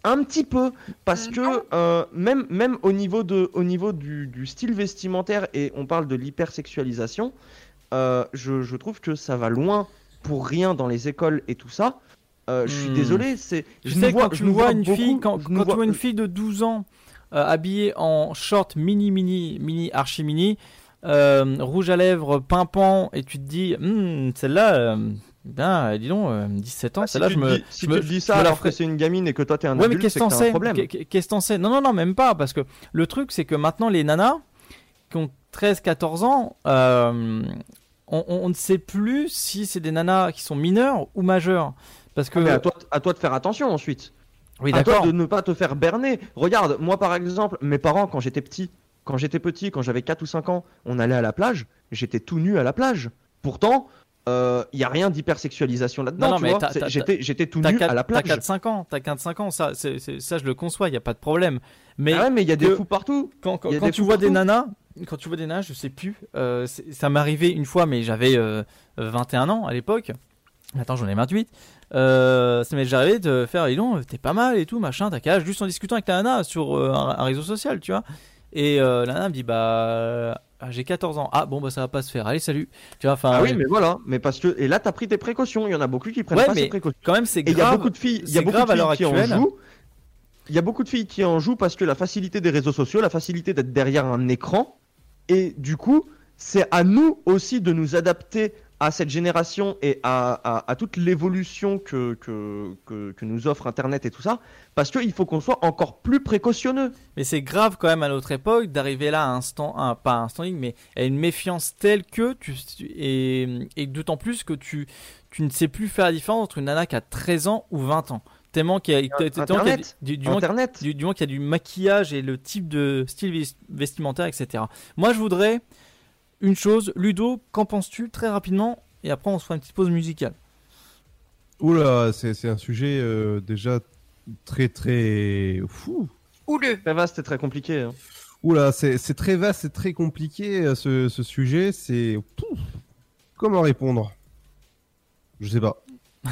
un petit peu, parce que euh, même, même au niveau, de, au niveau du, du style vestimentaire, et on parle de l'hypersexualisation, euh, je, je trouve que ça va loin pour rien dans les écoles et tout ça. Euh, je suis Hmm. désolé, c'est. Je sais vois- quand tu vois vois une beaucoup- fille, quand, tu vois- une fille de 12 ans euh, habillée en short mini mini mini archi mini, euh, rouge à lèvres, pimpant, et tu te dis, Hmm, celle-là, euh, ben dis donc, euh, 17 ans, Ah, si tu je me, dis- si je tu me- dis ça alors que c'est une gamine et que toi t'es un Ouais, mais adulte, qu'est-ce c'est que t'en sais Qu'est-ce que t'en sais Non, non, non, même pas, parce que le truc, c'est que maintenant, les nanas qui ont 13-14 ans, euh, on, ne sait plus si c'est des nanas qui sont mineures ou majeures. Parce que... Ah, mais à toi, à toi de faire attention ensuite. Oui, à toi d'accord. de ne pas te faire berner. Regarde, moi par exemple, mes parents quand j'étais petit, quand j'étais petit, quand j'avais 4 ou 5 ans, on allait à la plage, j'étais tout nu à la plage. Pourtant, il y a rien d'hypersexualisation là-dedans, Non, non, J'étais j'étais tout nu quatre- à la plage. T'as 4-5 ans, t'as 4-5 ans, ça, ça je le conçois, il n'y a pas de problème. Mais, Ah ouais, mais il y a des fous partout. Quand, quand- y tu vois des nanas, quand tu vois des nanas, je sais plus, euh, ça m'est arrivé une fois, mais j'avais euh, 21 ans à l'époque. Attends, j'en ai 28. Euh, ça m'est déjà arrivé de faire, dis donc, t'es pas mal et tout, machin, t'as qu'à juste en discutant avec la nana sur euh, un, un réseau social, tu vois. Et euh, la nana me dit, bah, ah, j'ai 14 ans. Ah, bon, bah, ça va pas se faire. Allez, salut. Tu vois, enfin. Ah oui, ouais. mais voilà, mais parce que et là t'as pris tes précautions. Il y en a beaucoup qui prennent Ouais, pas mais ces précautions. quand même, c'est Et il y a grave- beaucoup de filles, il y a beaucoup grave de filles qui en jouent. Il y a beaucoup de filles qui en jouent parce que la facilité des réseaux sociaux, la facilité d'être derrière un écran, et du coup, c'est à nous aussi de nous adapter à cette génération et à, à- à toute l'évolution que, que, que, que nous offre Internet et tout ça, parce qu'il faut qu'on soit encore plus précautionneux. Mais c'est grave quand même à notre époque d'arriver là à un stand, un- pas à un standing, mais à une méfiance telle que tu et, et d'autant plus que tu tu ne sais plus faire la différence entre une nana qui a 13 ans ou 20 ans. Tellement qu'il y a, y du, du, moment- Internet. du- du moment qu'il y a du maquillage et le type de style ves- vestimentaire, etc. Moi, je voudrais une chose, Ludo, qu'en penses-tu très rapidement Et après, on se fera une petite pause musicale. Oula, c'est un sujet euh, déjà très très fou. Houleux. Très vaste et très compliqué. hein. Oula, c'est très vaste, c'est très compliqué euh, ce, ce sujet. C'est comment répondre? Je sais pas.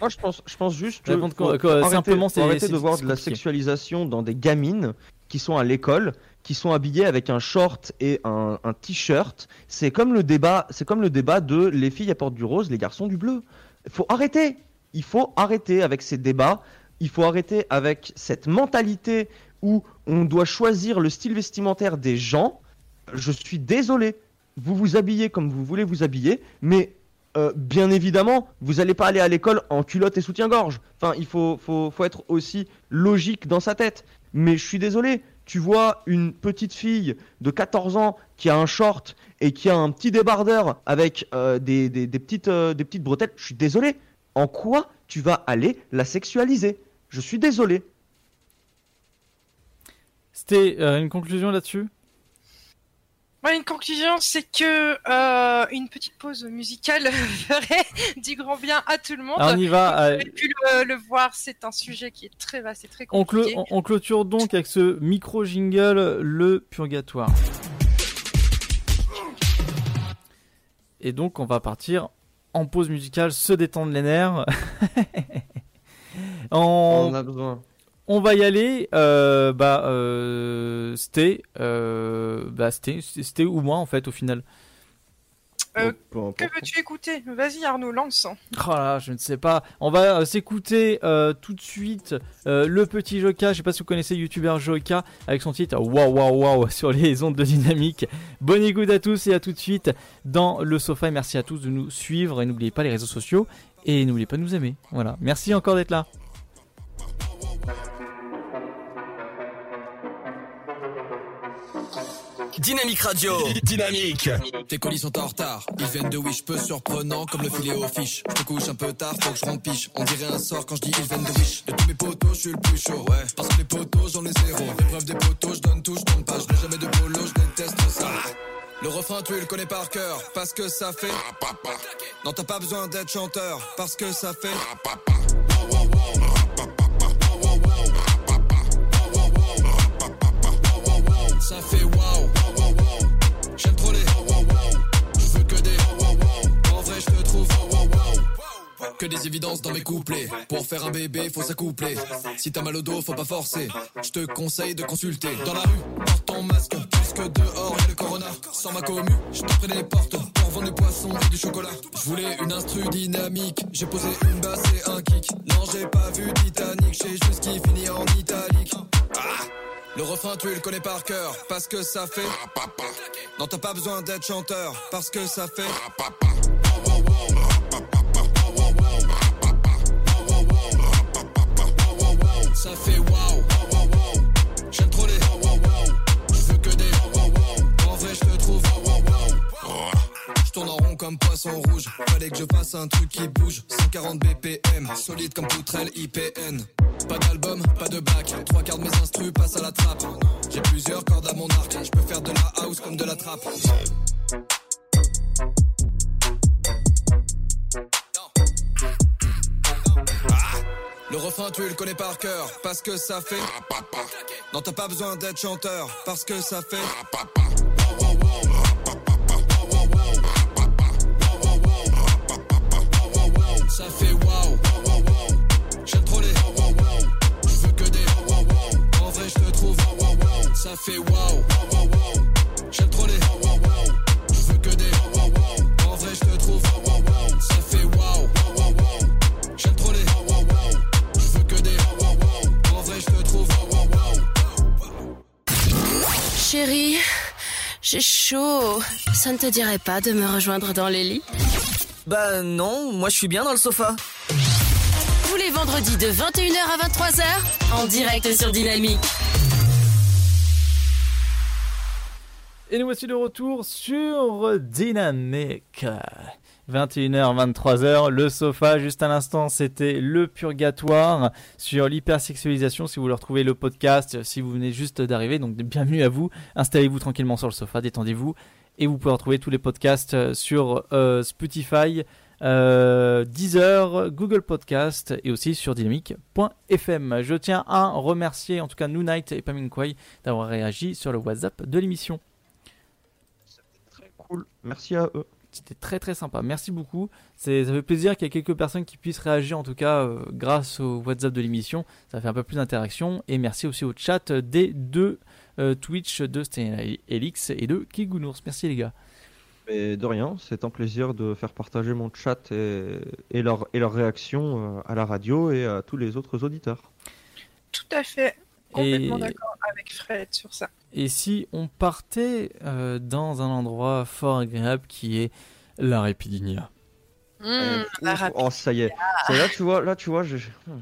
Moi, je pense, je pense juste que quoi- quoi, arrêter- simplement, arrêter de voir de la sexualisation dans des gamines qui sont à l'école, qui sont habillées avec un short et un, un t-shirt. C'est comme le débat, c'est comme le débat de les filles apportent du rose, les garçons du bleu. Il faut arrêter. Il faut arrêter avec ces débats. Il faut arrêter avec cette mentalité où on doit choisir le style vestimentaire des gens. Je suis désolé. Vous vous habillez comme vous voulez vous habiller, mais euh, bien évidemment, vous n'allez pas aller à l'école en culotte et soutien-gorge. Enfin, il faut, faut, faut être aussi logique dans sa tête. Mais je suis désolé, tu vois une petite fille de 14 ans qui a un short et qui a un petit débardeur avec euh, euh, des petites bretelles, je suis désolé. En quoi tu vas aller la sexualiser? Je suis désolé. C'était euh, une conclusion là-dessus? Ouais, une conclusion, c'est que euh, une petite pause musicale ferait du grand bien à tout le monde. Alors, on y va, vous euh, avez pu le, le voir, c'est un sujet qui est très vaste et très compliqué. on- on clôture donc avec ce micro-jingle, le purgatoire. Et donc, on va partir en pause musicale, se détendre les nerfs. on... On a besoin. On va y aller. Euh, bah, euh, c'était, euh, bah, c'était, c'était ou moi en fait au final. Euh, Peu que veux-tu écouter? Vas-y Arnaud, lance. Oh là, je ne sais pas. On va euh, s'écouter euh, tout de suite euh, le petit Joka. Je sais pas si vous connaissez le youtubeur Joka avec son titre Waouh Waouh Waouh sur les ondes de dynamique. Bonne écoute à tous et à tout de suite dans le sofa. Et merci à tous de nous suivre et n'oubliez pas les réseaux sociaux et n'oubliez pas de nous aimer. Voilà. Merci encore d'être là. Dynamique Radio. Dynamique. Tes colis sont en retard. Ils viennent de Wish, peu surprenant comme le filet aux fiches. Je te couche un peu tard, faut que je rempiche. On dirait un sort quand je dis ils viennent de Wish. De tous mes potos, je suis le plus chaud. Ouais. Parce que les potos, j'en ai zéro. L'épreuve des potos, je donne tout, je donne pas. Je n'ai jamais de polo, je déteste ça. Le refrain, tu le connais par cœur. Parce que ça fait. Non, t'as pas besoin d'être chanteur. Parce que ça fait. Ça fait Que des évidences dans mes couplets. Pour faire un bébé, faut s'accoupler. Si t'as mal au dos, faut pas forcer. Je te conseille de consulter. Dans la rue, porte ton masque. Puisque dehors y'a le corona. Sans ma commu, je prenais les portes. Pour vendre du poisson et du chocolat. Je voulais une instru dynamique. J'ai posé une basse et un kick. Non, j'ai pas vu Titanic. J'ai juste qui finit en italique. Ah le refrain tu le connais par cœur parce que ça fait Non t'as pas besoin d'être chanteur parce que ça fait Ça fait wow J'aime trop les Je veux que des En vrai je te trouve Je tourne en rond comme poisson rouge. Fallait que je fasse un truc qui bouge. 140 BPM Solide comme poutrelle IPN Pas d'album, pas de bac. Trois quarts de mes instrus passent à la trappe. J'ai plusieurs cordes à mon arc. Je peux faire de la house comme de la trappe Le refrain tu le connais par cœur parce que ça fait Non t'as pas besoin d'être chanteur parce que ça fait Ça fait waouh. J'aime trop les. Je veux que des. En vrai, je te trouve. Ça fait waouh. J'aime trop les Chérie, j'ai chaud. Ça ne te dirait pas de me rejoindre dans les lits? Bah non, moi je suis bien dans le sofa. Tous les vendredis de 21h à 23h, en direct sur Dynamique. Et nous voici de retour sur Dynamique. 21h, 23h, le sofa, juste à l'instant, c'était le purgatoire sur l'hypersexualisation. Si vous voulez retrouver le podcast, si vous venez juste d'arriver, donc bienvenue à vous. Installez-vous tranquillement sur le sofa, détendez-vous. Et vous pouvez retrouver tous les podcasts sur euh, Spotify, euh, Deezer, Google Podcast et aussi sur dynamique.fm. Je tiens à remercier en tout cas Noonight et Paminkwai d'avoir réagi sur le WhatsApp de l'émission. Cool. Merci à eux. C'était très très sympa. Merci beaucoup. C'est, ça fait plaisir qu'il y ait quelques personnes qui puissent réagir en tout cas euh, grâce au WhatsApp de l'émission. Ça fait un peu plus d'interaction. Et merci aussi au chat des deux euh, Twitch de Elix et de Kigounours. Merci les gars. Mais de rien, c'est un plaisir de faire partager mon chat et, et leur, et leur réaction euh, à la radio et à tous les autres auditeurs. Tout à fait. Complètement Et- d'accord avec Fred sur ça. Et si on partait euh, dans un endroit fort agréable qui est la Répidinia Mmh, Euh, la oh, ça y est. Ça là, tu vois, là, tu vois, je. hmm.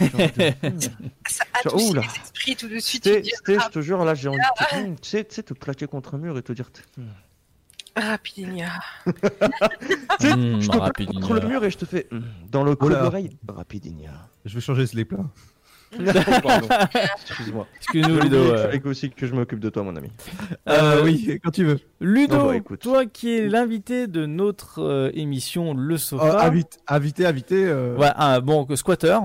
De- Ça adoucit là. les esprits tout de suite. Dis, je te jure, là, j'ai envie de Ah. te, hmm, tu sais, tu sais, te plaquer contre un mur et te dire. hmm. Rapidinia. Mmh, je te contre le mur et je te fais dans le Oula. de l'oreille. Rapidinia. Je vais changer ce là. Pardon. Excuse-moi. Excuse-nous, Ludo, qu'il fallait aussi que je m'occupe de toi, mon ami. Euh, oui, quand tu veux. Ludo, Non, bah, écoute. toi qui es l'invité de notre euh, émission Le Sofa. invité, invité, invité. euh, Ouais, un bon squatter.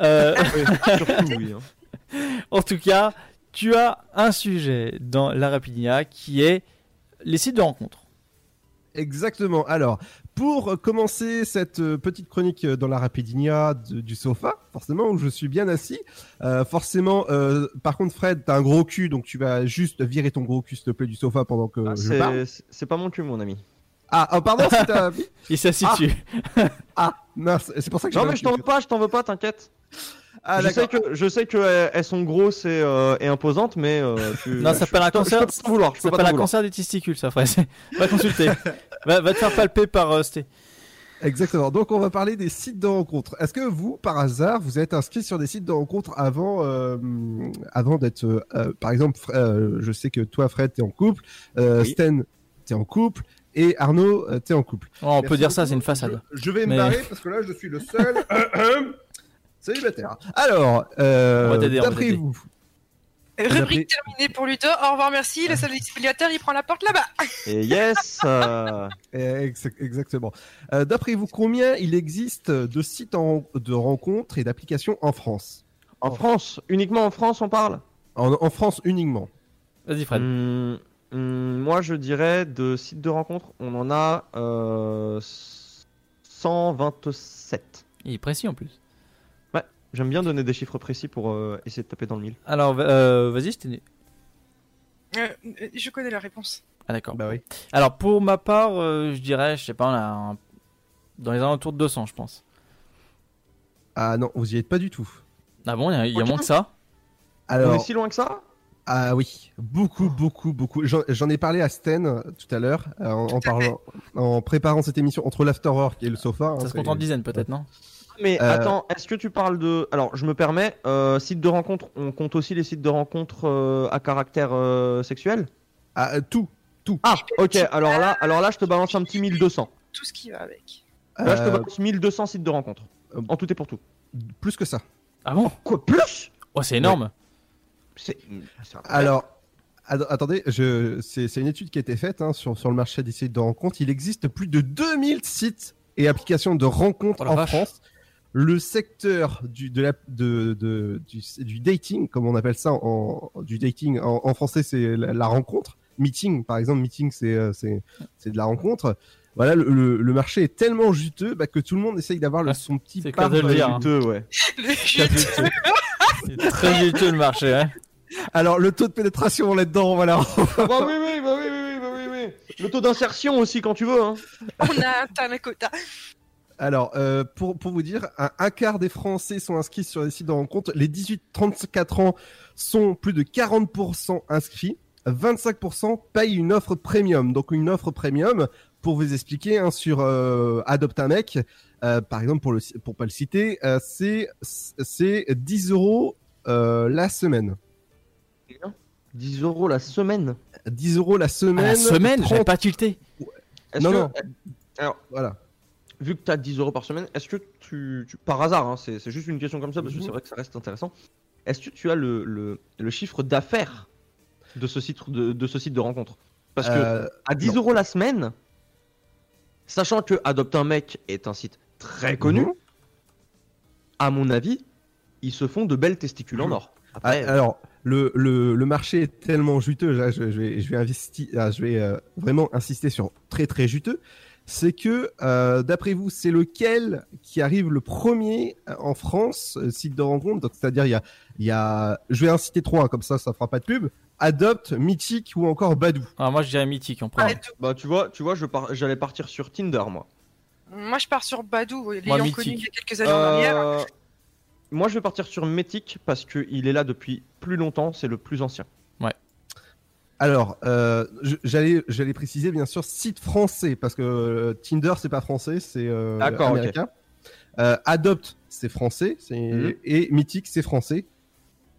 Euh, Surtout, oui. hein. en tout cas, tu as un sujet dans la Rapidinia qui est les sites de rencontres. Exactement. Alors, pour commencer cette euh, petite chronique euh, dans la Rapidinia de- du sofa, forcément, où je suis bien assis, euh, forcément, euh, par contre, Fred, t'as un gros cul, donc tu vas juste virer ton gros cul, s'il te plaît, du sofa pendant que Ah, je parle. c'est- c'est pas mon cul, mon ami. Ah, oh, pardon, si t'as... Il s'assit Ah. dessus. Ah, mince, c'est pour ça que Non, mais je t'en veux pas, je t'en veux pas, t'inquiète. Ah, je sais que je sais que elles, elles sont grosses et, euh, et imposantes, mais euh, tu... Non, ça s'appelle un cancer. Je peux pas t'en vouloir. Je Ça s'appelle un cancer des testicules, ça, Fred. Va consulter. va, va te faire palper par euh, Sté. Exactement. Donc, on va parler des sites de rencontres. Est-ce que vous, par hasard, vous êtes inscrit sur des sites de rencontres avant, euh, avant d'être, euh, euh, par exemple, euh, je sais que toi, Fred, t'es en couple, euh, Oui. Sten, t'es en couple, et Arnaud, euh, t'es en couple. Oh, on peut dire ça, c'est une façade. Je, je vais Mais- me barrer parce que là, je suis le seul célibataire. Alors, euh, d'après vous, Rubrique terminée pour Ludo. Au revoir, merci. Le sollicitateur, il prend la porte là-bas. Et yes euh, Ex- Exactement. Euh, D'après vous, combien il existe de sites en- de rencontres et d'applications en France? En France, uniquement en France, on parle? En, en France uniquement. Vas-y, Fred. Hum, hum, Moi, je dirais de sites de rencontres, on en a euh, 127. Il est précis en plus. J'aime bien donner des chiffres précis pour euh, essayer de taper dans le mille. Alors, euh, vas-y, Sté. Euh, euh, je connais la réponse. Ah, d'accord. Bah oui. Alors, pour ma part, euh, je dirais, je sais pas, on a un- dans les alentours de 200, je pense. Ah non, vous y êtes pas du tout. Ah bon, il y a, y moins que ça? On Alors, est si loin que ça? ah oui, beaucoup, beaucoup, beaucoup. J'en ai parlé à Sten euh, tout à l'heure euh, en, en parlant, en préparant cette émission entre l'afterwork et le sofa. hein, Ça se compte en dizaines, peut-être, non? Mais Euh, attends, est-ce que tu parles de... Alors, je me permets, euh, sites de rencontres, on compte aussi les sites de rencontres euh, à caractère euh, sexuel? Ah, euh, tout, tout. Ah, ok, alors là, alors là, je te balance un petit 1200. Tout ce qui va avec. Là, je te balance 1200 sites de rencontres. Euh, En tout et pour tout. plus que ça. Ah bon? Quoi, plus? Oh, c'est énorme. C'est... c'est incroyable. Alors, attendez, je, c'est, c'est une étude qui a été faite hein, sur, sur le marché des sites de rencontres. Il existe plus de 2000 sites et applications de rencontres Oh en vache. France. Le secteur du, de la, de, de- du, du dating, comme on appelle ça en, du dating, en, en français c'est la, la rencontre. Meeting, par exemple, meeting c'est, euh, c'est, c'est de la rencontre. Voilà, le, le- le marché est tellement juteux bah, que tout le monde essaye d'avoir le- son petit c'est part de le dire, hein. Juteux, ouais. C'est très juteux le marché. Hein. Alors, le taux de pénétration là-dedans, voilà. bah oui, oui, bah oui, oui, oui, bah oui, oui. Le taux d'insertion aussi quand tu veux. Hein. On a atteint le quota. Alors, euh, pour, pour vous dire, un, un quart des Français sont inscrits sur les sites de rencontres. Les 18-34 ans sont plus de 40% inscrits. 25% payent une offre premium. Donc, une offre premium, pour vous expliquer, hein, sur euh, Adopte un mec, euh, par exemple, pour le pour pas le citer, euh, c'est c'est 10 euros euh, la semaine. 10 euros la semaine. 10 euros la semaine. À la semaine, j'avais 30 pas tilté. Non, que- non. Alors, voilà. Vu que tu as 10 euros par semaine, est-ce que tu, tu- Par hasard, hein, c'est juste une question comme ça, parce que Mhm. c'est vrai que ça reste intéressant. Est-ce que tu as le, le, le chiffre d'affaires de, ce site de, de ce site de rencontre? Parce que Euh, à 10 non. euros la semaine, sachant que Adopte un mec est un site très connu, Mhm. à mon avis, ils se font de belles testicules en or. Après, Ah, alors, le, le, le marché est tellement juteux, là, je, je vais, je vais, investi- ah, je vais euh, vraiment insister sur très très juteux. C'est que, euh, d'après vous, c'est lequel qui arrive le premier euh, en France, euh, site de rencontre? Donc, c'est-à-dire, il y a, il y a, je vais en citer trois, hein, comme ça, ça fera pas de pub. Adopte, Mythique ou encore Badou? Ah, moi, je dirais mythique en premier. bah tu vois, tu vois, je pars- j'allais partir sur Tinder moi. Moi, je pars sur Badou, l'ayant Mythique. connu il y a quelques années en arrière. Moi, je vais partir sur Mythic parce qu'il est là depuis plus longtemps, c'est le plus ancien. Alors, euh, j'allais, préciser bien sûr site français parce que euh, Tinder c'est pas français, c'est euh, D'accord, ok. américain. Euh, Adopt c'est français, Mhm. et Mythic c'est français.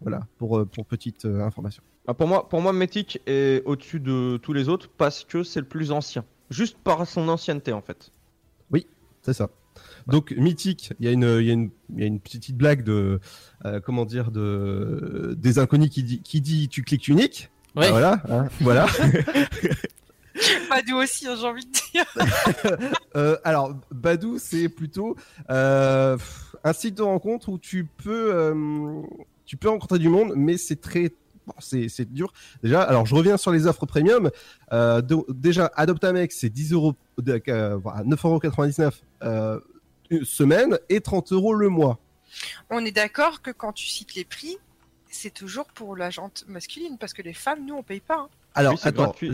Voilà pour pour petite information. Ah, pour moi, pour moi, Mythic est au-dessus de tous les autres parce que c'est le plus ancien. Juste par son ancienneté en fait. Oui, c'est ça. Donc mythique, il y a une, il y y a une petite blague de, euh, comment dire, de des inconnus qui dit, qui dit tu cliques unique. Ouais. Ah, voilà, hein, voilà. Badou aussi, hein, j'ai envie de dire. Euh, alors, Badou, c'est plutôt euh, un site de rencontre où tu peux, euh, tu peux rencontrer du monde, mais c'est très, bon, c'est c'est dur. Déjà, alors je reviens sur les offres premium. Euh, déjà, un mec, c'est 10 euros, de- euh, voilà, 9,99 euros une semaine et 30 euros le mois. On est d'accord que quand tu cites les prix, c'est toujours pour la jante masculine, parce que les femmes, nous, on paye pas. hein. Alors, Oui,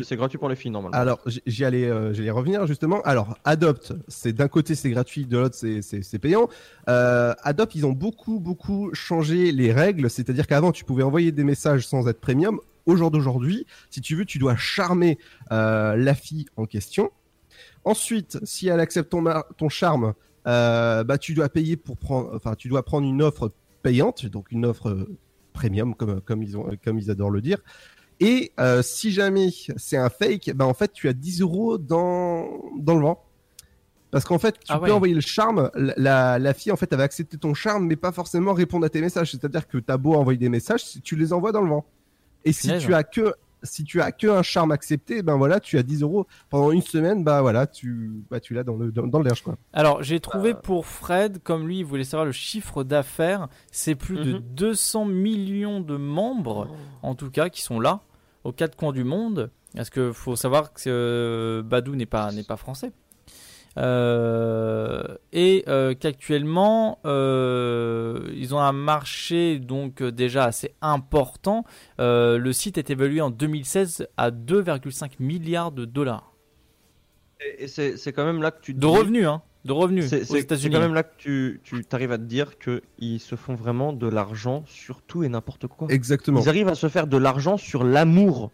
c'est gratuit, pour les filles normalement. Alors, j'y allais, euh, j'allais revenir justement. Alors, Adopt, c'est d'un côté c'est gratuit, de l'autre c'est payant. Euh, Adopt, ils ont beaucoup beaucoup changé les règles. C'est-à-dire qu'avant tu pouvais envoyer des messages sans être premium. Au jour d'aujourd'hui, si tu veux, tu dois charmer euh, la fille en question. Ensuite, si elle accepte ton, ton charme, euh, bah tu dois payer pour prendre, enfin tu dois prendre une offre payante, donc une offre euh, premium comme comme ils ont comme ils adorent le dire. Et euh, si jamais c'est un fake, bah en fait tu as 10 euros dans dans le vent. Parce qu'en fait, tu Ah peux envoyer le charme. La, la, la fille, en fait, va accepter ton charme, mais pas forcément répondre à tes messages. C'est-à-dire que t'as beau envoyer des messages, tu les envoies dans le vent. Et si tu as que si tu as que un charme accepté, ben voilà, tu as 10 euros pendant une semaine, bah voilà, tu bah tu l'as dans le dans, dans le large quoi. Alors, j'ai trouvé Euh. pour Fred, comme lui, il voulait savoir le chiffre d'affaires, c'est plus de Mhm. 200 millions de membres, en tout cas, qui sont là, aux quatre coins du monde. Parce que faut savoir que euh, Badou n'est pas, n'est pas français? Euh, et euh, qu'actuellement, euh, ils ont un marché donc déjà assez important. Euh, le site est évalué en 2016 à 2,5 milliards de dollars. Et, et c'est c'est quand même là que tu te De dis- revenus, hein. De revenus C'est aux c'est- c'est États-Unis. quand même là que tu, tu arrives à te dire qu'ils se font vraiment de l'argent sur tout et n'importe quoi. Exactement. Ils arrivent à se faire de l'argent sur l'amour.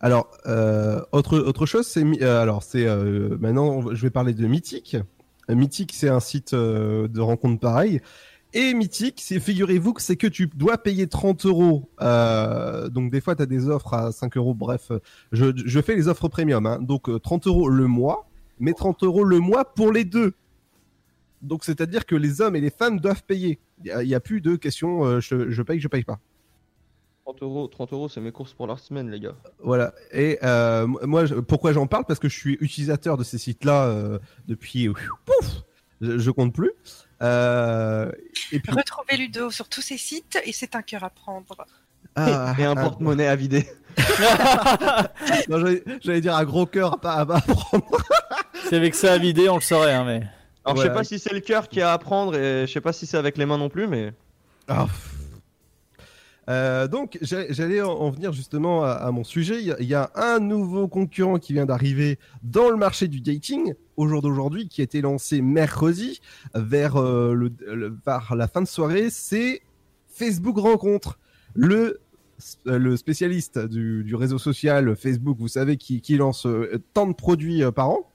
Alors, euh, autre, autre chose, c'est euh, alors c'est euh, maintenant je vais parler de Mythique. Mythique, c'est un site de rencontre pareil. Et Mythique, c'est figurez-vous que c'est que tu dois payer 30 euros. Donc des fois, tu as des offres à 5 euros. Bref, je, je fais les offres premium. Hein. Donc euh, 30 euros le mois, mais 30 euros le mois pour les deux. Donc c'est-à-dire que les hommes et les femmes doivent payer. Il n'y a, plus de question je, je paye, je paye pas. 30 euros, 30 euros, c'est mes courses pour la semaine, les gars. Voilà. Et euh, moi, je- pourquoi j'en parle? Parce que je suis utilisateur de ces sites-là euh, depuis. Pouf je, je compte plus. Euh, et puis. Retrouvez Ludo sur tous ces sites et c'est un cœur à prendre. Ah, et un ah, porte-monnaie à vider. Non, j'allais- J'allais dire un gros cœur à pas à pas prendre. C'est avec ça à vider, on le saurait, hein, mais. Alors je sais pas si c'est le cœur qui a à prendre et je sais pas si c'est avec les mains non plus, mais. Ah, pff. Euh, donc, j'allais en- en venir justement à, mon sujet. Il y, a, un nouveau concurrent qui vient d'arriver dans le marché du dating au jour d'aujourd'hui, qui a été lancé mercredi vers, euh, la fin de soirée. C'est Facebook Rencontre, le, euh, spécialiste du, réseau social Facebook, vous savez, qui, lance tant de produits par an.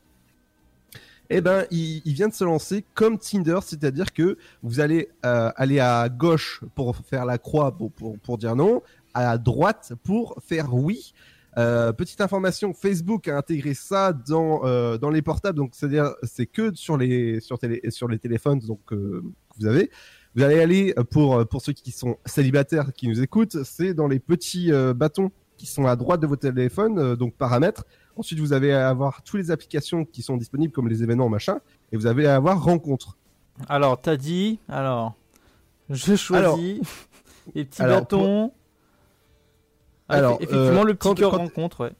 Eh ben, il, vient de se lancer comme Tinder, c'est-à-dire que vous allez euh, aller à gauche pour faire la croix pour, pour, pour dire non, à droite pour faire oui. Euh, petite information, Facebook a intégré ça dans euh, dans les portables, donc c'est-à-dire c'est que sur les sur télé, sur les téléphones donc que vous avez. Vous allez aller pour pour ceux qui sont célibataires qui nous écoutent, c'est dans les petits bâtons qui sont à droite de votre téléphone, euh, donc paramètres. Ensuite, vous avez à avoir toutes les applications qui sont disponibles comme les événements machin, et vous avez à avoir rencontre. Alors, t'as dit. Alors. Je choisis. Alors- les petits alors, bâtons. Ah, Alors, effe- effectivement, euh, le petit quand- cœur quand- rencontre, ouais.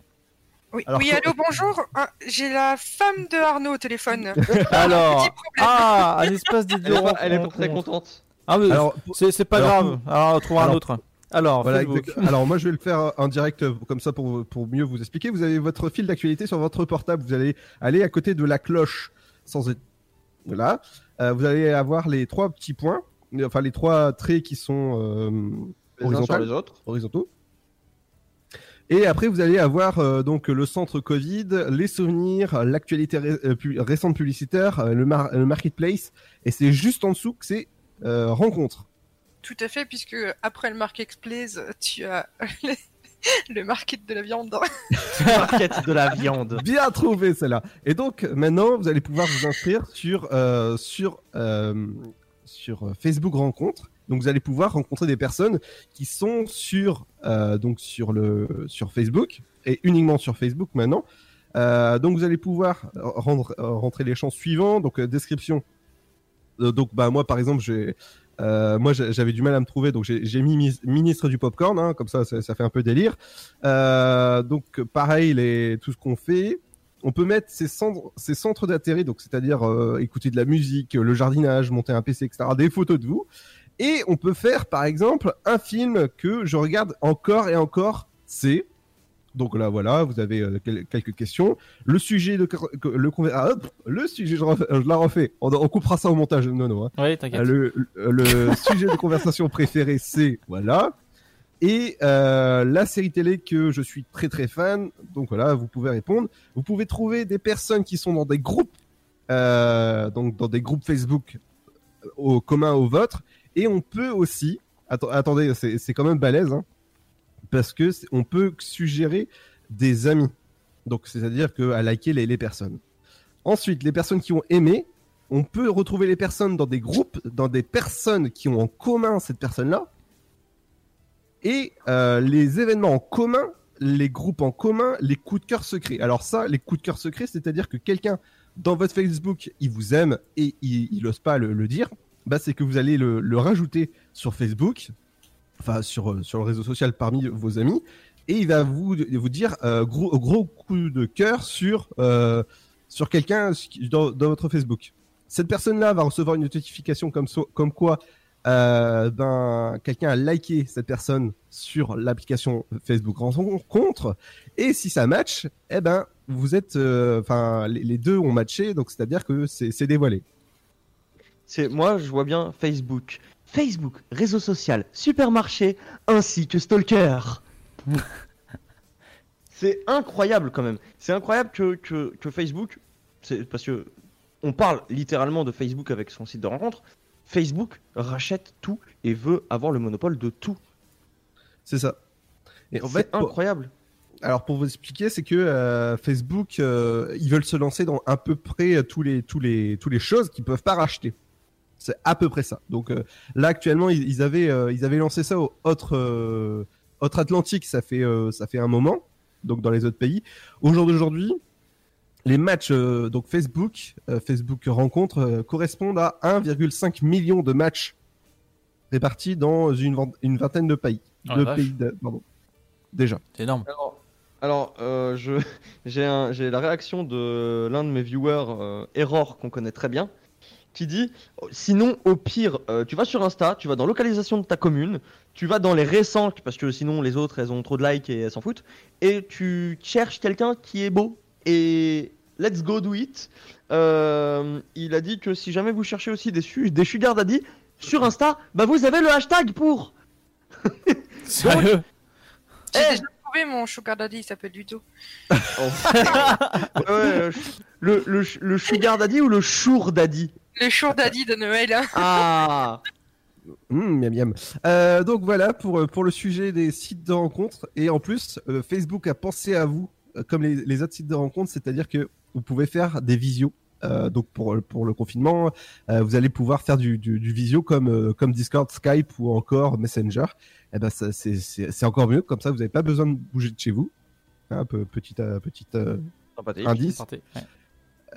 Oui, Alors, oui quand- allô, bonjour. Ah, J'ai la femme de Arnaud au téléphone. Alors. Ah, un espace de Elle est pas, elle est pas très contente. Ah, mais Alors, c'est c'est pas alors, grave. Alors, on trouvera un autre. Alors, Voilà, Alors moi je vais le faire en direct comme ça pour, pour mieux vous expliquer. Vous avez votre fil d'actualité sur votre portable. Vous allez aller à côté de la cloche sans être... Voilà. Euh, vous allez avoir les trois petits points, enfin les trois traits qui sont euh, Les uns sur horizontales, les autres. horizontaux. Et après vous allez avoir euh, donc le centre Covid, les souvenirs, l'actualité ré- euh, pu- récente publicitaire, euh, le, mar- le marketplace, et c'est juste en dessous que c'est euh, rencontre. Tout à fait, puisque après le marketplace, tu as le market de la viande. Market de la viande. Bien trouvé celle-là. Et donc maintenant, vous allez pouvoir vous inscrire sur euh, sur euh, sur euh, Facebook Rencontre. Donc vous allez pouvoir rencontrer des personnes qui sont sur euh, donc sur le sur Facebook et uniquement sur Facebook maintenant. Euh, donc vous allez pouvoir rendre, rentrer les champs suivants. Donc description. Donc bah moi par exemple j'ai euh, moi j'avais du mal à me trouver donc j'ai mis ministre du popcorn hein, comme ça, ça fait un peu délire. Euh, donc pareil tout ce qu'on fait. On peut mettre ces centres, ces centres d'intérêt, donc c'est-à-dire euh, écouter de la musique, le jardinage, monter un PC, etc. Des photos de vous. Et on peut faire, par exemple, un film que je regarde encore et encore. C'est donc là, voilà, vous avez euh, quel- quelques questions. Le sujet de le ah, hop, le sujet, je, refais- je la refais. On, on coupera ça au montage, Nono. Hein. Oui, t'inquiète. Euh, le, le sujet de conversation préféré, c'est voilà. Et euh, la série télé que je suis très très fan, donc voilà, vous pouvez répondre. Vous pouvez trouver des personnes qui sont dans des groupes, euh, donc dans des groupes Facebook au commun au vôtre. Et on peut aussi, atten- attendez, c'est c'est quand même balèze, hein, parce que on peut suggérer des amis. Donc c'est-à-dire que à liker les, personnes. Ensuite, les personnes qui ont aimé, on peut retrouver les personnes dans des groupes, dans des personnes qui ont en commun cette personne-là. Et euh, les événements en commun, les groupes en commun, les coups de cœur secrets. Alors ça, les coups de cœur secrets, c'est-à-dire que quelqu'un dans votre Facebook, il vous aime et il, il ose pas le, dire. Bah, c'est que vous allez le, le rajouter sur Facebook, enfin sur, euh, sur le réseau social parmi vos amis, et il va vous, vous dire euh, gros, gros coup de cœur sur, euh, sur quelqu'un dans, dans votre Facebook. Cette personne-là va recevoir une notification comme, so- comme quoi ben, quelqu'un a liké cette personne sur l'application Facebook Rencontre, et si ça match, eh ben, vous êtes, enfin, les, deux ont matché, donc c'est-à-dire que c'est dévoilé. Moi, je vois bien Facebook. Facebook, réseau social, supermarché, ainsi que stalker. c'est incroyable quand même. C'est incroyable que, que, que Facebook, c'est parce que on parle littéralement de Facebook avec son site de rencontre. Facebook rachète tout et veut avoir le monopole de tout. C'est ça. Et en C'est fait, incroyable. Alors pour vous expliquer, c'est que euh, Facebook, euh, ils veulent se lancer dans à peu près tous les tous les tous les choses qu'ils peuvent pas racheter. C'est à peu près ça. Donc euh, là actuellement, ils, ils avaient euh, ils avaient lancé ça au autre euh, autre Atlantique, ça fait euh, ça fait un moment. Donc dans les autres pays. Au jour d'aujourd'hui, les matchs euh, donc Facebook euh, Facebook rencontre euh, correspondent à 1,5 million de matchs répartis dans une, une vingtaine de pays. Oh de pays de- pardon. déjà. C'est énorme. Alors, alors euh, je j'ai la réaction de l'un de mes viewers, euh, Error, qu'on connaît très bien, qui dit sinon au pire, euh, tu vas sur Insta, tu vas dans localisation de ta commune, tu vas dans les récents parce que sinon les autres elles ont trop de likes et elles s'en foutent, et tu cherches quelqu'un qui est beau et let's go do it. Euh, il a dit que si jamais vous cherchez aussi des, su- des sugar daddy sur Insta, bah vous avez le hashtag pour. Sérieux J'ai déjà trouvé mon sugar daddy, il s'appelle Ludo. Ouais, ouais, euh, le, le, le sugar daddy ou le chour daddy? Le sugar daddy de Noël. hein. Ah Mmh, miam, miam. Euh, donc voilà pour, euh, pour le sujet des sites de rencontres. Et en plus, euh, Facebook a pensé à vous, euh, comme les, les autres sites de rencontres, c'est-à-dire que vous pouvez faire des visios. Euh, donc pour, pour le confinement, euh, vous allez pouvoir faire du, du, du visio comme, euh, comme Discord, Skype ou encore Messenger. Et ben ça, c'est, c'est, c'est encore mieux, comme ça vous n'avez pas besoin de bouger de chez vous. Un peu petit, euh, petit euh, indice. Ouais.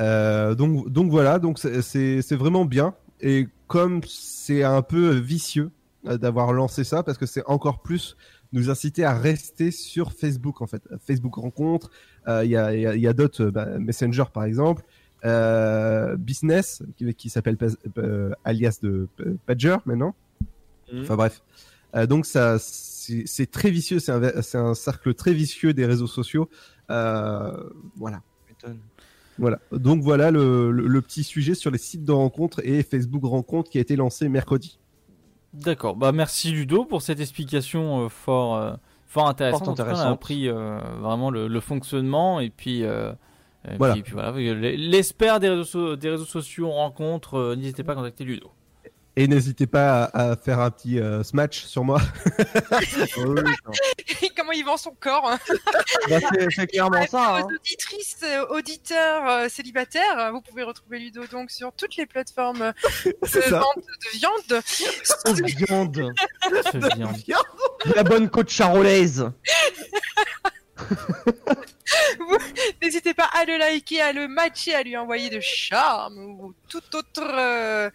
Euh, donc, donc voilà, donc c'est- vraiment bien. Et comme c'est un peu vicieux euh, d'avoir lancé ça, parce que c'est encore plus nous inciter à rester sur Facebook en fait. Facebook rencontre, euh, il y a, y a, y a d'autres, bah, Messenger par exemple, euh, Business qui, qui s'appelle euh, alias de Pager maintenant. Enfin bref. Euh, donc ça, c'est très vicieux, c'est un, un cercle très vicieux des réseaux sociaux. Euh, voilà. Voilà. Donc voilà le, le- le petit sujet sur les sites de rencontres et Facebook rencontres qui a été lancé mercredi. D'accord. Bah merci Ludo pour cette explication euh, fort, euh, fort intéressante. On a appris euh, vraiment le, le fonctionnement et puis. euh, et Voilà. puis, puis voilà. L'espère des réseaux, so- des réseaux sociaux en rencontre, euh, n'hésitez pas à contacter Ludo. Et n'hésitez pas à, à faire un petit euh, smash sur moi. Comment il vend son corps. hein. Bah, c'est- clairement Ouais, ça, Aux hein. auditrices, euh, auditeurs euh, célibataires, vous pouvez retrouver Ludo donc sur toutes les plateformes de vente de viande. viande. La bonne côte charolaise. N'hésitez pas à le liker, à le matcher, à lui envoyer de charme ou tout autre euh,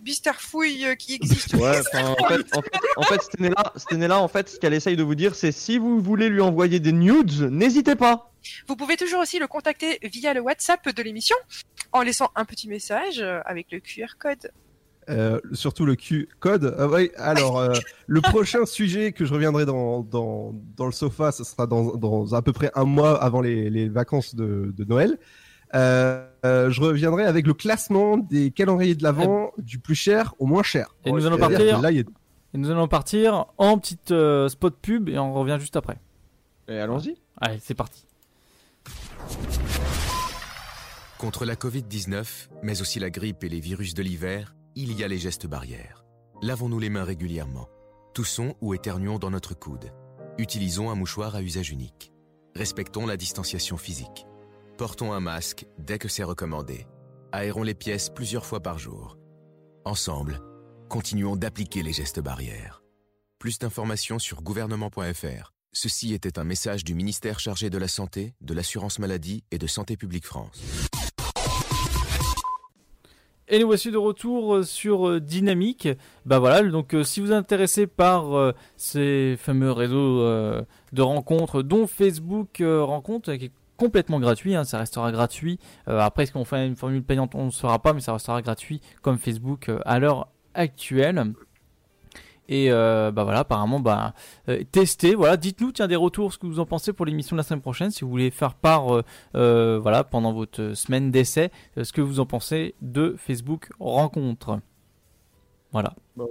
bisterfouille euh, qui existe. Ouais, en fait, en fait, en fait cette année-là, cette année-là, en fait, ce qu'elle essaye de vous dire, c'est si vous voulez lui envoyer des nudes, n'hésitez pas. Vous pouvez toujours aussi le contacter via le WhatsApp de l'émission en laissant un petit message euh, avec le QR code. Euh, surtout le Q code. Ah ouais, alors, euh, le prochain sujet que je reviendrai dans, dans, dans le sofa, ce sera dans, dans à peu près un mois avant les, les vacances de, de Noël. Euh, euh, je reviendrai avec le classement des calendriers de l'Avent du plus cher au moins cher. Et nous allons partir. Là, a- Et nous allons partir en petite euh, spot pub et on revient juste après. Et allons-y. Allez, c'est parti. Contre la Covid-19, mais aussi la grippe et les virus de l'hiver, il y a les gestes barrières. Lavons-nous les mains régulièrement. Toussons ou éternuons dans notre coude. Utilisons un mouchoir à usage unique. Respectons la distanciation physique. Portons un masque dès que c'est recommandé. Aérons les pièces plusieurs fois par jour. Ensemble, continuons d'appliquer les gestes barrières. Plus d'informations sur gouvernement.fr. Ceci était un message du ministère chargé de la Santé, de l'Assurance Maladie et de Santé Publique France. Et nous voici de retour euh, sur euh, Dynamique. Bah voilà, donc euh, si vous êtes intéressé par ces fameux réseaux de rencontres, dont Facebook Rencontre, qui est complètement gratuit, hein, ça restera gratuit. Euh, après, est-ce qu'on fait une formule payante On ne saura pas, mais ça restera gratuit comme Facebook euh, à l'heure actuelle. Et euh, bah voilà, apparemment, bah, testez. Voilà, dites-nous, tiens, des retours, ce que vous en pensez pour l'émission de la semaine prochaine, si vous voulez faire part, voilà, pendant votre semaine d'essai, ce que vous en pensez de Facebook Rencontre. Voilà. Bah,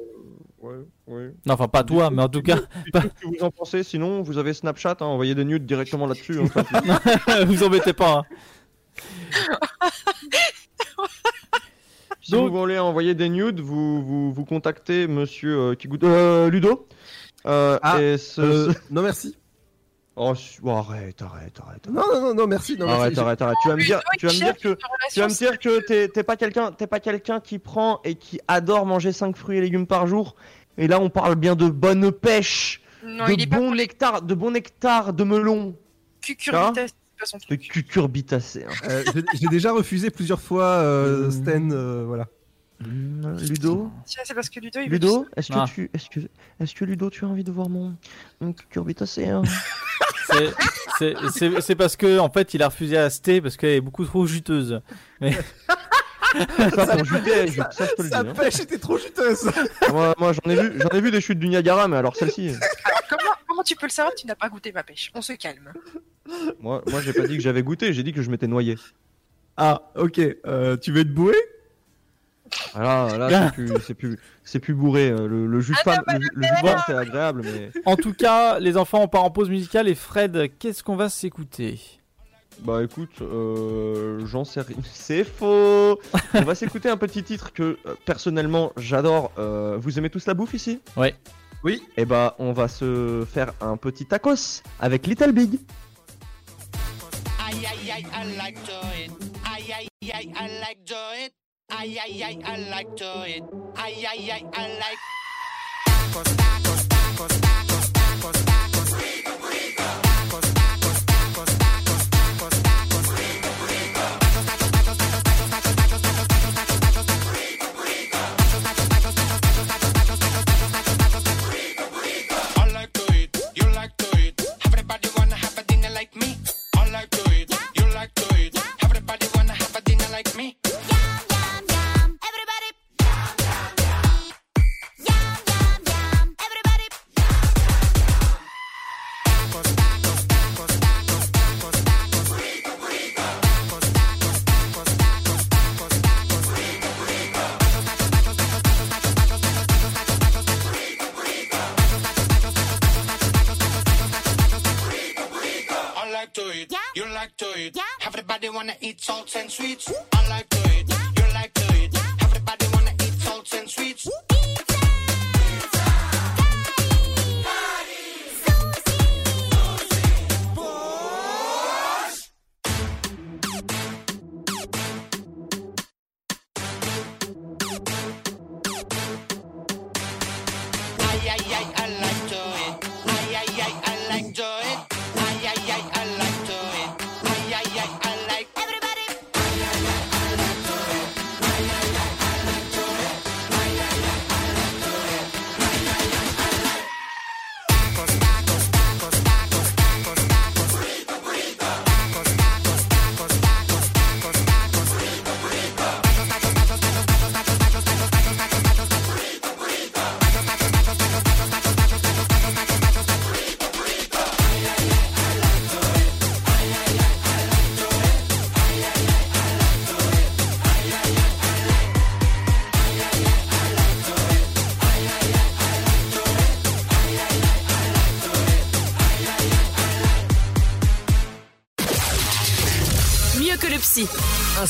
ouais, ouais. Non, enfin, pas toi, mais en tout cas, ce que vous en pensez. Sinon, vous avez Snapchat, hein, envoyez des nudes directement là-dessus. hein. vous embêtez pas. hein. Si vous voulez envoyer des nudes, vous vous, vous contactez Monsieur euh, euh, Ludo. Euh, Ah, et ce- euh, ce- non merci. Oh, oh, arrête, arrête, arrête. Non, non, non, non, merci. Non, arrête, merci. arrête, arrête. Tu vas me dire, tu vas me dire que, tu vas me dire que t'es t'es pas quelqu'un, t'es pas quelqu'un qui prend et qui adore manger 5 fruits et légumes par jour. Et là, on parle bien de bonne pêche, Non, de bon nectar, de bon nectar de melon, cucurbitacé, de cucurbitacé. hein. Euh, j'ai- J'ai déjà refusé plusieurs fois euh, Sten, euh, voilà. Ludo Tiens, c'est parce que Ludo, il est-ce Ah. que tu, est-ce que, est-ce que Ludo, tu as envie de voir mon, mon cucurbitacé hein C'est- c'est- C'est c'est parce que en fait il a refusé à Sté parce qu'elle est beaucoup trop juteuse. Mais... Ça, pour juter, je- ça, je te le dis. Sa hein. pêche était trop juteuse. Moi, moi, j'en ai vu, j'en ai vu des chutes du Niagara, mais alors celle-ci, Alors, comment, comment tu peux le savoir Tu n'as pas goûté ma pêche? On se calme. moi, moi, j'ai pas dit que j'avais goûté, j'ai dit que je m'étais noyé. Ah, ok. Euh, tu veux être boué? Ah, Là, là, c'est plus, c'est plus, c'est plus bourré. euh, Le, le jus de femme, le, le jus de c'est agréable, mais. En tout cas, les enfants on part en pause musicale et Fred, qu'est-ce qu'on va s'écouter? Bah écoute, euh, j'en sais rien. C'est faux. On va s'écouter un petit titre que euh, personnellement j'adore. Euh, vous aimez tous la bouffe ici? Ouais. Oui. Et bah on va se faire un petit tacos avec Little Big. Aïe aïe aïe, I like to it. Aïe aïe aïe, I like to it. Aïe aïe aïe, I like to it. Aïe aïe aïe, I like. Tacos, tacos, tacos, it. Yeah. Everybody wanna eat salt and sweets. Ooh.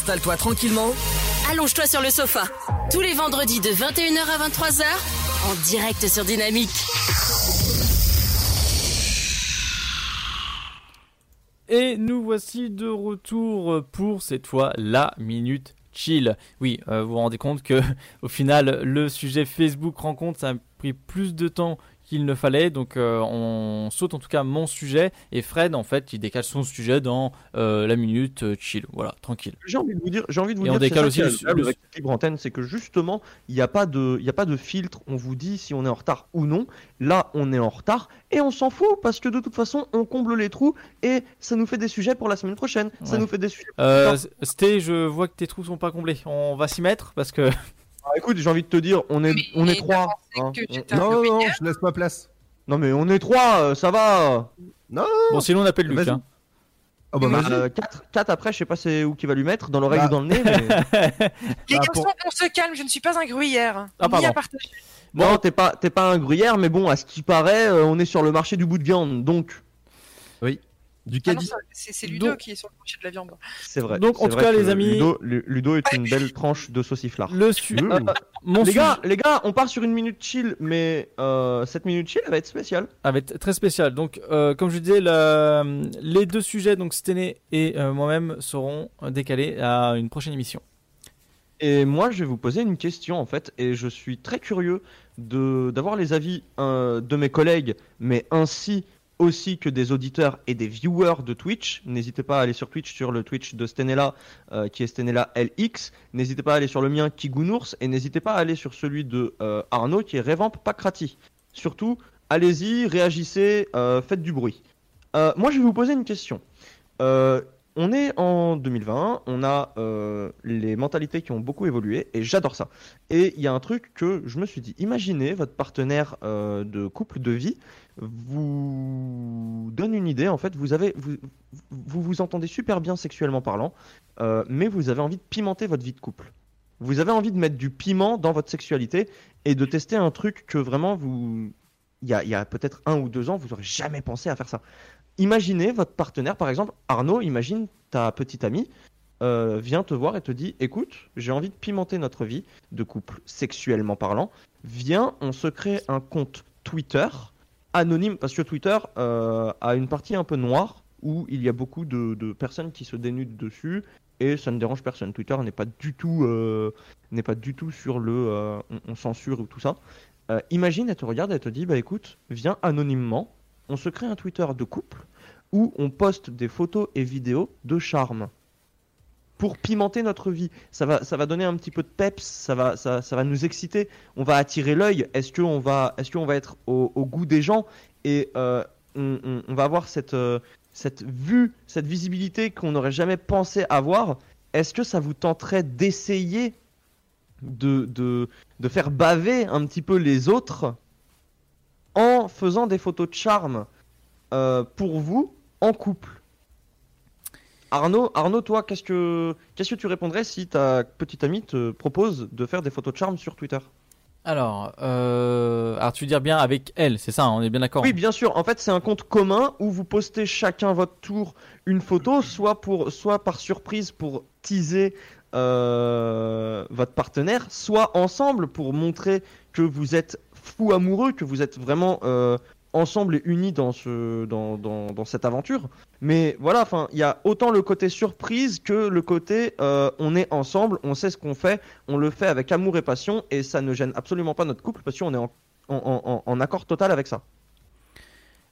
Installe-toi tranquillement. Allonge-toi sur le sofa. Tous les vendredis de 21h à 23h, en direct sur Dynamique. Et nous voici de retour pour cette fois la minute chill. Oui, euh, vous vous rendez compte que au final le sujet Facebook rencontre ça a pris plus de temps qu'il ne fallait, donc euh, on saute en tout cas mon sujet et Fred en fait il décale son sujet dans euh, la minute euh, chill. Voilà, tranquille. J'ai envie de vous dire, j'ai envie de vous Et dire on décale aussi le- le- Libre Antenne, c'est que justement, il n'y a pas de, il a pas de filtre. On vous dit si on est en retard ou non. Là, on est en retard et on s'en fout parce que de toute façon, on comble les trous et ça nous fait des sujets pour la semaine prochaine. Ça nous fait des sujets. Euh, Sté, je vois que tes trous sont pas comblés. On va s'y mettre parce que Ah, écoute, j'ai envie de te dire, on est, on est trois. hein. On- Non, non, je laisse ma place. Non mais on est trois, euh, ça va. Non. bon, sinon on appelle Luc. Vas-y. hein. Oh bah Bah, vas-y. euh, quatre, quatre après, je sais pas c'est où qui va lui mettre, dans l'oreille Bah. ou dans le nez. Mais... Les Bah, garçons, pour- on se calme, je ne suis pas un gruyère. Ah, ni à partager. Non, t'es pas, t'es pas un gruyère, mais bon, à ce qui paraît, euh, on est sur le marché du bout de viande, donc Du Ah caddie. c'est Ludo Donc- qui est sur le marché de la viande. c'est vrai. Donc, en tout cas, les amis- Ludo, Lu- Ludo est une belle tranche de sauciflard. Le su- Ouh. euh, mon les gars, les gars, on part sur une minute chill, mais euh, cette minute chill elle va être spéciale. ah, va être très spécial. Donc, euh, comme je disais, la- les deux sujets, donc Sténé et euh, moi-même, seront décalés à une prochaine émission. Et moi, je vais vous poser une question en fait, et je suis très curieux de d'avoir les avis euh, de mes collègues, mais ainsi aussi que des auditeurs et des viewers de Twitch. N'hésitez pas à aller sur Twitch, sur le Twitch de Stenella, euh, qui est Stenella LX. N'hésitez pas à aller sur le mien, Kigounours, et n'hésitez pas à aller sur celui de euh, Arnaud, qui est Revamp Pacrati. Surtout, allez-y, réagissez, euh, faites du bruit. Moi, je vais vous poser une question. On est en 2020, on a euh, les mentalités qui ont beaucoup évolué et j'adore ça. Et il y a un truc que je me suis dit, imaginez votre partenaire euh, de couple de vie vous donne une idée. En fait, vous avez vous vous, vous entendez super bien sexuellement parlant, euh, mais vous avez envie de pimenter votre vie de couple. Vous avez envie de mettre du piment dans votre sexualité et de tester un truc que vraiment vous il y a, peut-être un ou deux ans, vous aurez jamais pensé à faire ça. Imaginez votre partenaire, par exemple, Arnaud, imagine ta petite amie euh, vient te voir et te dit écoute, j'ai envie de pimenter notre vie de couple sexuellement parlant. Viens, on se crée un compte Twitter anonyme parce que Twitter euh, a une partie un peu noire où il y a beaucoup de, personnes qui se dénudent dessus et ça ne dérange personne. Twitter n'est pas du tout euh, n'est pas du tout sur le on censure ou tout ça. Euh, imagine, elle te regarde, elle te dit bah écoute, viens anonymement, on se crée un Twitter de couple où on poste des photos et vidéos de charme pour pimenter notre vie. Ça va, ça va donner un petit peu de peps, ça va, ça, ça va nous exciter. On va attirer l'œil. Est-ce qu'on va, est-ce va être au, au goût des gens? Et euh, on, on- on va avoir cette, euh, cette vue, cette visibilité qu'on n'aurait jamais pensé avoir. Est-ce que ça vous tenterait d'essayer de, de, de faire baver un petit peu les autres en faisant des photos de charme euh, pour vous en couple. Arnaud, Arnaud, toi, qu'est-ce que qu'est-ce que tu répondrais si ta petite amie te propose de faire des photos de charme sur Twitter? Alors, euh, alors tu veux dire bien avec elle, c'est ça, hein, on est bien d'accord Oui, bien sûr. En fait, c'est un compte commun où vous postez chacun votre tour une photo, soit pour, soit par surprise pour teaser euh, votre partenaire, soit ensemble pour montrer que vous êtes fou amoureux, que vous êtes vraiment euh, ensemble et unis dans ce, dans, dans, dans cette aventure. Mais voilà, enfin, il y a autant le côté surprise que le côté euh, on est ensemble, on sait ce qu'on fait, on le fait avec amour et passion, et ça ne gêne absolument pas notre couple parce qu'on est en, en, en- accord total avec ça.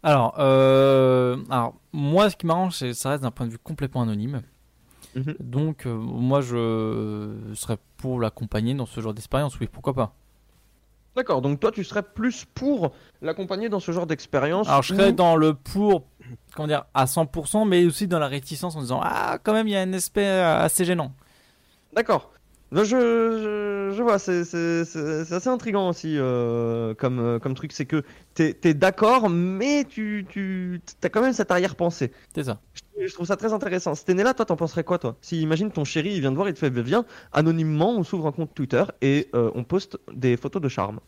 Alors, alors, moi, ce qui m'arrange, ça reste d'un point de vue complètement anonyme. Mhm. Donc, euh, moi, je serais pour l'accompagner dans ce genre d'expérience, oui, pourquoi pas. D'accord, donc toi tu serais plus pour l'accompagner dans ce genre d'expérience Alors, je serais où- dans le pour, comment dire, à 100%, mais aussi dans la réticence en disant, ah, quand même, il y a un aspect euh, assez gênant. D'accord. Je, je, je vois, c'est c'est- c'est- c'est assez intriguant aussi euh, comme, euh, comme truc, c'est que t'es es, d'accord, mais tu, tu as quand même cette arrière-pensée. C'est ça. Je, je trouve ça très intéressant. Si t'es né là, toi, t'en penserais quoi, toi? Si imagine ton chéri, il vient te voir, il te fait, viens, anonymement, on s'ouvre un compte Twitter et euh, on poste des photos de charme.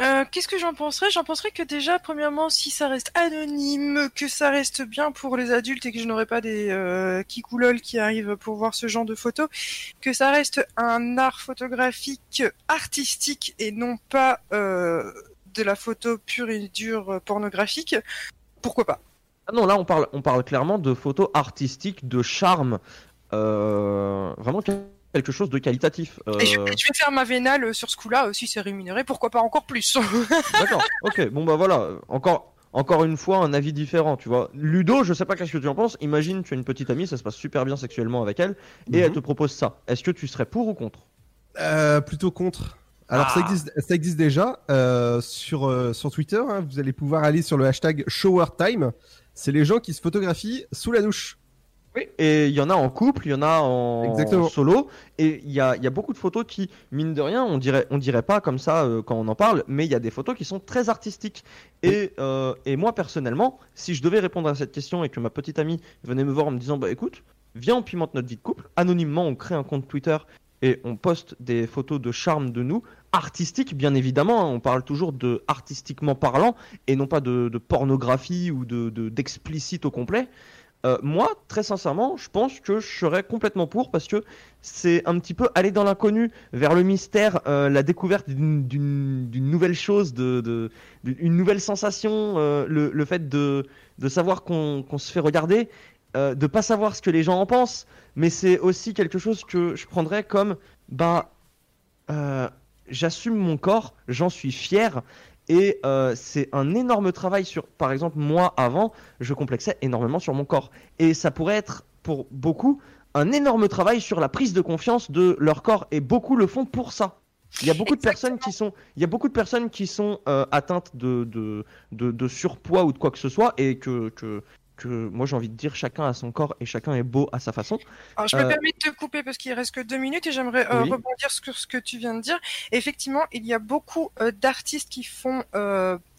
Euh, Qu'est-ce que j'en penserais? J'en penserais que déjà, premièrement, si ça reste anonyme, que ça reste bien pour les adultes et que je n'aurai pas des euh, kikoulol qui arrivent pour voir ce genre de photos, que ça reste un art photographique artistique et non pas euh, de la photo pure et dure pornographique, pourquoi pas? Ah non, là, on parle, on parle clairement de photos artistiques, de charme, euh, vraiment quelque chose de qualitatif. Et je, Euh, je vais faire ma vénale euh, sur ce coup-là, euh, si c'est rémunéré, pourquoi pas encore plus D'accord, ok, bon bah voilà, encore, encore une fois un avis différent, tu vois. Ludo, je sais pas qu'est-ce que tu en penses, imagine tu as une petite amie, ça se passe super bien sexuellement avec elle, et elle te propose ça. Est-ce que tu serais pour ou contre? Euh, plutôt contre. Alors Ah. ça existe, ça existe déjà euh, sur euh, sur Twitter. hein, vous allez pouvoir aller sur le hashtag ShowerTime. C'est les gens qui se photographient sous la douche. Oui, et il y en a en couple, il y en a en Exactement. solo, et il y a, il y a beaucoup de photos qui, mine de rien, on dirait, on dirait pas comme ça euh, quand on en parle, mais il y a des photos qui sont très artistiques. Et, euh, et moi, personnellement, si je devais répondre à cette question et que ma petite amie venait me voir en me disant, bah écoute, viens, on pimente notre vie de couple, anonymement, on crée un compte Twitter et on poste des photos de charme de nous, artistiques, bien évidemment, hein, on parle toujours de artistiquement parlant, et non pas de, de pornographie ou de de- d'explicite au complet. Euh, moi, très sincèrement, je pense que je serais complètement pour parce que c'est un petit peu aller dans l'inconnu, vers le mystère, euh, la découverte d'une- nouvelle chose, de, de- d'une- une nouvelle sensation, euh, le, fait de, savoir qu'on se fait regarder, de pas savoir ce que les gens en pensent, mais c'est aussi quelque chose que je prendrais comme bah j'assume mon corps, j'en suis fier Et euh, c'est un énorme travail sur, par exemple, moi avant, je complexais énormément sur mon corps. Et ça pourrait être pour beaucoup un énorme travail sur la prise de confiance de leur corps. Et beaucoup le font pour ça. Il y a beaucoup de personnes qui sont, il y a beaucoup de personnes qui sont euh, atteintes de, de, de, surpoids ou de quoi que ce soit et que, que moi j'ai envie de dire chacun a son corps et chacun est beau à sa façon. Alors, je me Euh, permets de te couper parce qu'il reste que deux minutes et j'aimerais euh, Oui. rebondir sur ce que tu viens de dire. Effectivement, il y a beaucoup euh, d'artistes qui font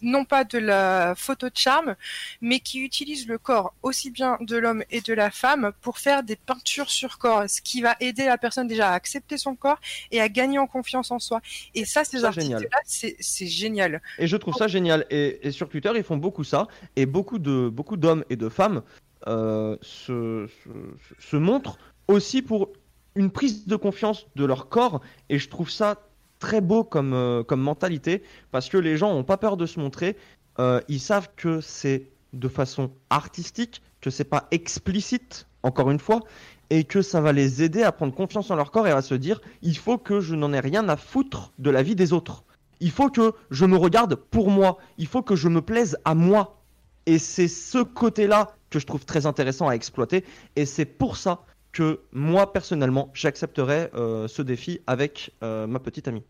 non pas de la photo de charme, mais qui utilisent le corps aussi bien de l'homme et de la femme pour faire des peintures sur corps, ce qui va aider la personne déjà à accepter son corps et à gagner en confiance en soi. Et ça, ces artistes-là, c'est c'est génial. Et je trouve ça génial. Et, et sur Twitter, ils font beaucoup ça. Et beaucoup de beaucoup d'hommes et de femmes euh, se, se, se montrent aussi pour une prise de confiance de leur corps. Et je trouve ça très beau comme, euh, comme mentalité parce que les gens n'ont pas peur de se montrer. Euh, ils savent que c'est de façon artistique, que c'est pas explicite, encore une fois, et que ça va les aider à prendre confiance en leur corps et à se dire il faut que je n'en ai rien à foutre de la vie des autres. Il faut que je me regarde pour moi. Il faut que je me plaise à moi. Et c'est ce côté-là que je trouve très intéressant à exploiter. Et c'est pour ça que moi, personnellement, j'accepterais euh, ce défi avec ma petite amie.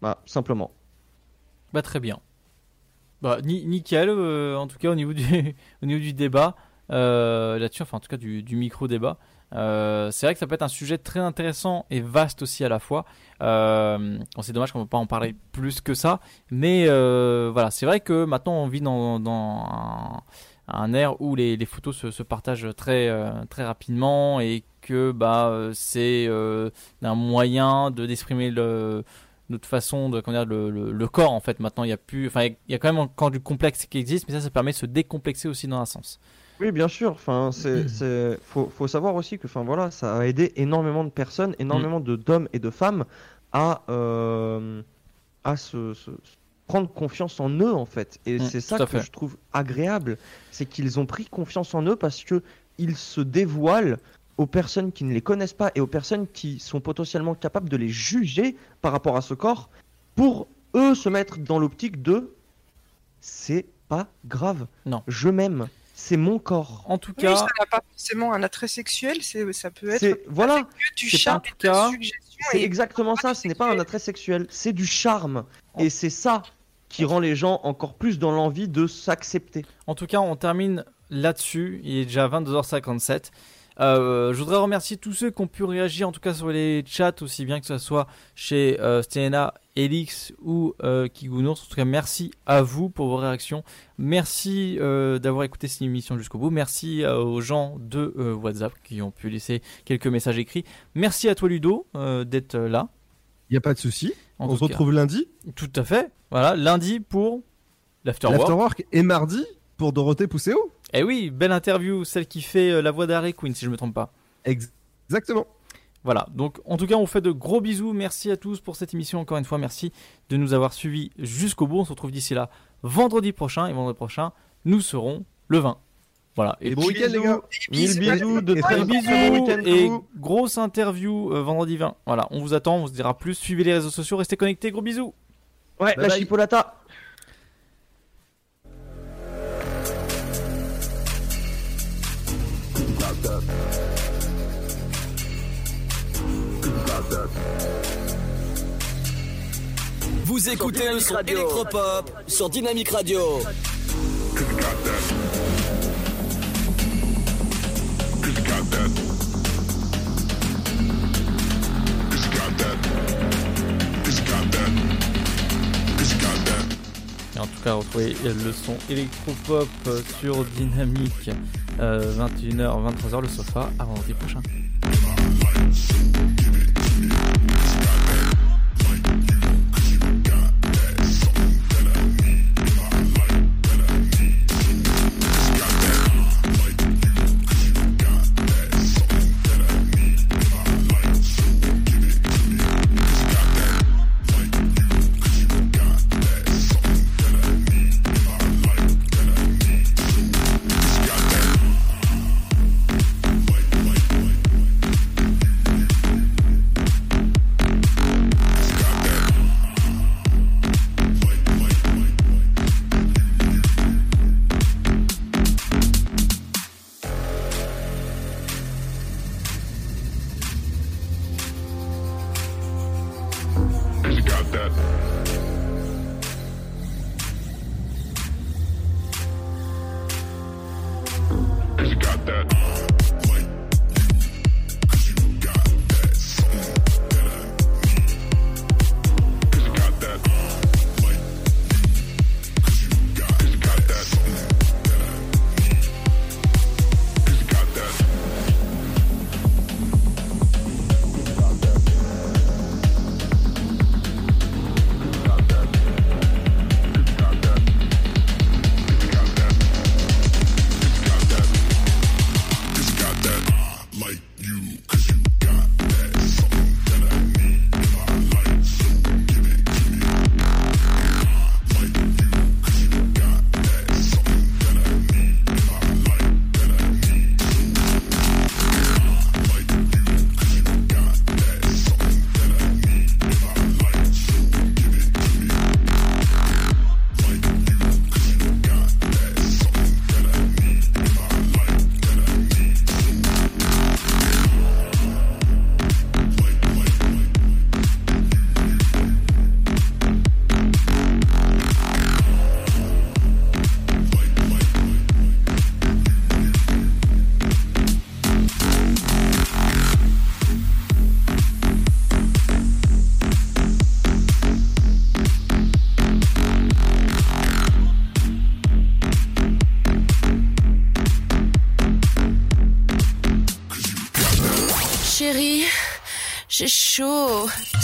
Voilà, simplement. Bah très bien. Bah ni- nickel, euh, en tout cas au niveau du, au niveau du débat euh, là-dessus, enfin en tout cas du, du micro-débat. Euh, c'est vrai que ça peut être un sujet très intéressant et vaste aussi à la fois. Euh, c'est dommage qu'on ne peut pas en parler plus que ça, mais voilà, c'est vrai que maintenant on vit dans, dans un, ère où les, photos se, partagent très, très rapidement et que bah, c'est un moyen de d'exprimer le notre façon de comment dire, le, le, le corps en fait maintenant il y a plus enfin il y a- quand même encore du complexe qui existe mais ça ça permet de se décomplexer aussi dans un sens Oui, bien sûr. Enfin, c'est, c'est, faut, faut savoir aussi que, enfin, voilà, ça a aidé énormément de personnes, énormément de d'hommes et de femmes à, euh, à se, se- se prendre confiance en eux, en fait. Et Mm, c'est ça que fait. je trouve agréable, c'est qu'ils ont pris confiance en eux parce que ils se dévoilent aux personnes qui ne les connaissent pas et aux personnes qui sont potentiellement capables de les juger par rapport à ce corps pour eux se mettre dans l'optique de c'est pas grave. Non. Je m'aime. C'est mon corps. En tout Oui, ça n'a pas forcément un attrait sexuel, c'est ça peut être voilà, que du c'est charme c'est exactement ça. Ce n'est pas un attrait sexuel, c'est du charme, et c'est ça qui rend les gens encore plus dans l'envie de s'accepter. En tout cas, on termine là-dessus. Il est déjà 22h57. Euh, je voudrais remercier tous ceux qui ont pu réagir, en tout cas sur les chats, aussi bien que ce soit chez euh, Stena, Elix ou euh, Kigounours. En tout cas, merci à vous pour vos réactions. Merci euh, d'avoir écouté cette émission jusqu'au bout. Merci euh, aux gens de WhatsApp qui ont pu laisser quelques messages écrits. Merci à toi, Ludo, d'être là. Il n'y a pas de souci. On se retrouve lundi. Tout à fait. Voilà, lundi pour l'Afterwork. L'Afterwork et mardi pour Dorothée Pousséo. Eh oui, belle interview, celle qui fait euh, la voix d'Harry Quinn, si je me trompe pas. Exactement. Voilà, donc en tout cas, on vous fait de gros bisous. Merci à tous pour cette émission. Encore une fois, merci de nous avoir suivis jusqu'au bout. On se retrouve d'ici là vendredi prochain. Et vendredi prochain, nous serons le 20. Voilà. Et bon week-end, les gars. Mille bisous, de Et très bisous et grosse interview euh, vendredi 20. Voilà, on vous attend, on se dira plus. Suivez les réseaux sociaux, restez connectés. Gros bisous. Ouais, Bye la bye. chipolata. Vous écoutez le son électropop sur Dynamique Radio. Et en tout cas, retrouvez le son électropop euh, sur Dynamique. euh, 21h, 23h, le sofa, à vendredi prochain.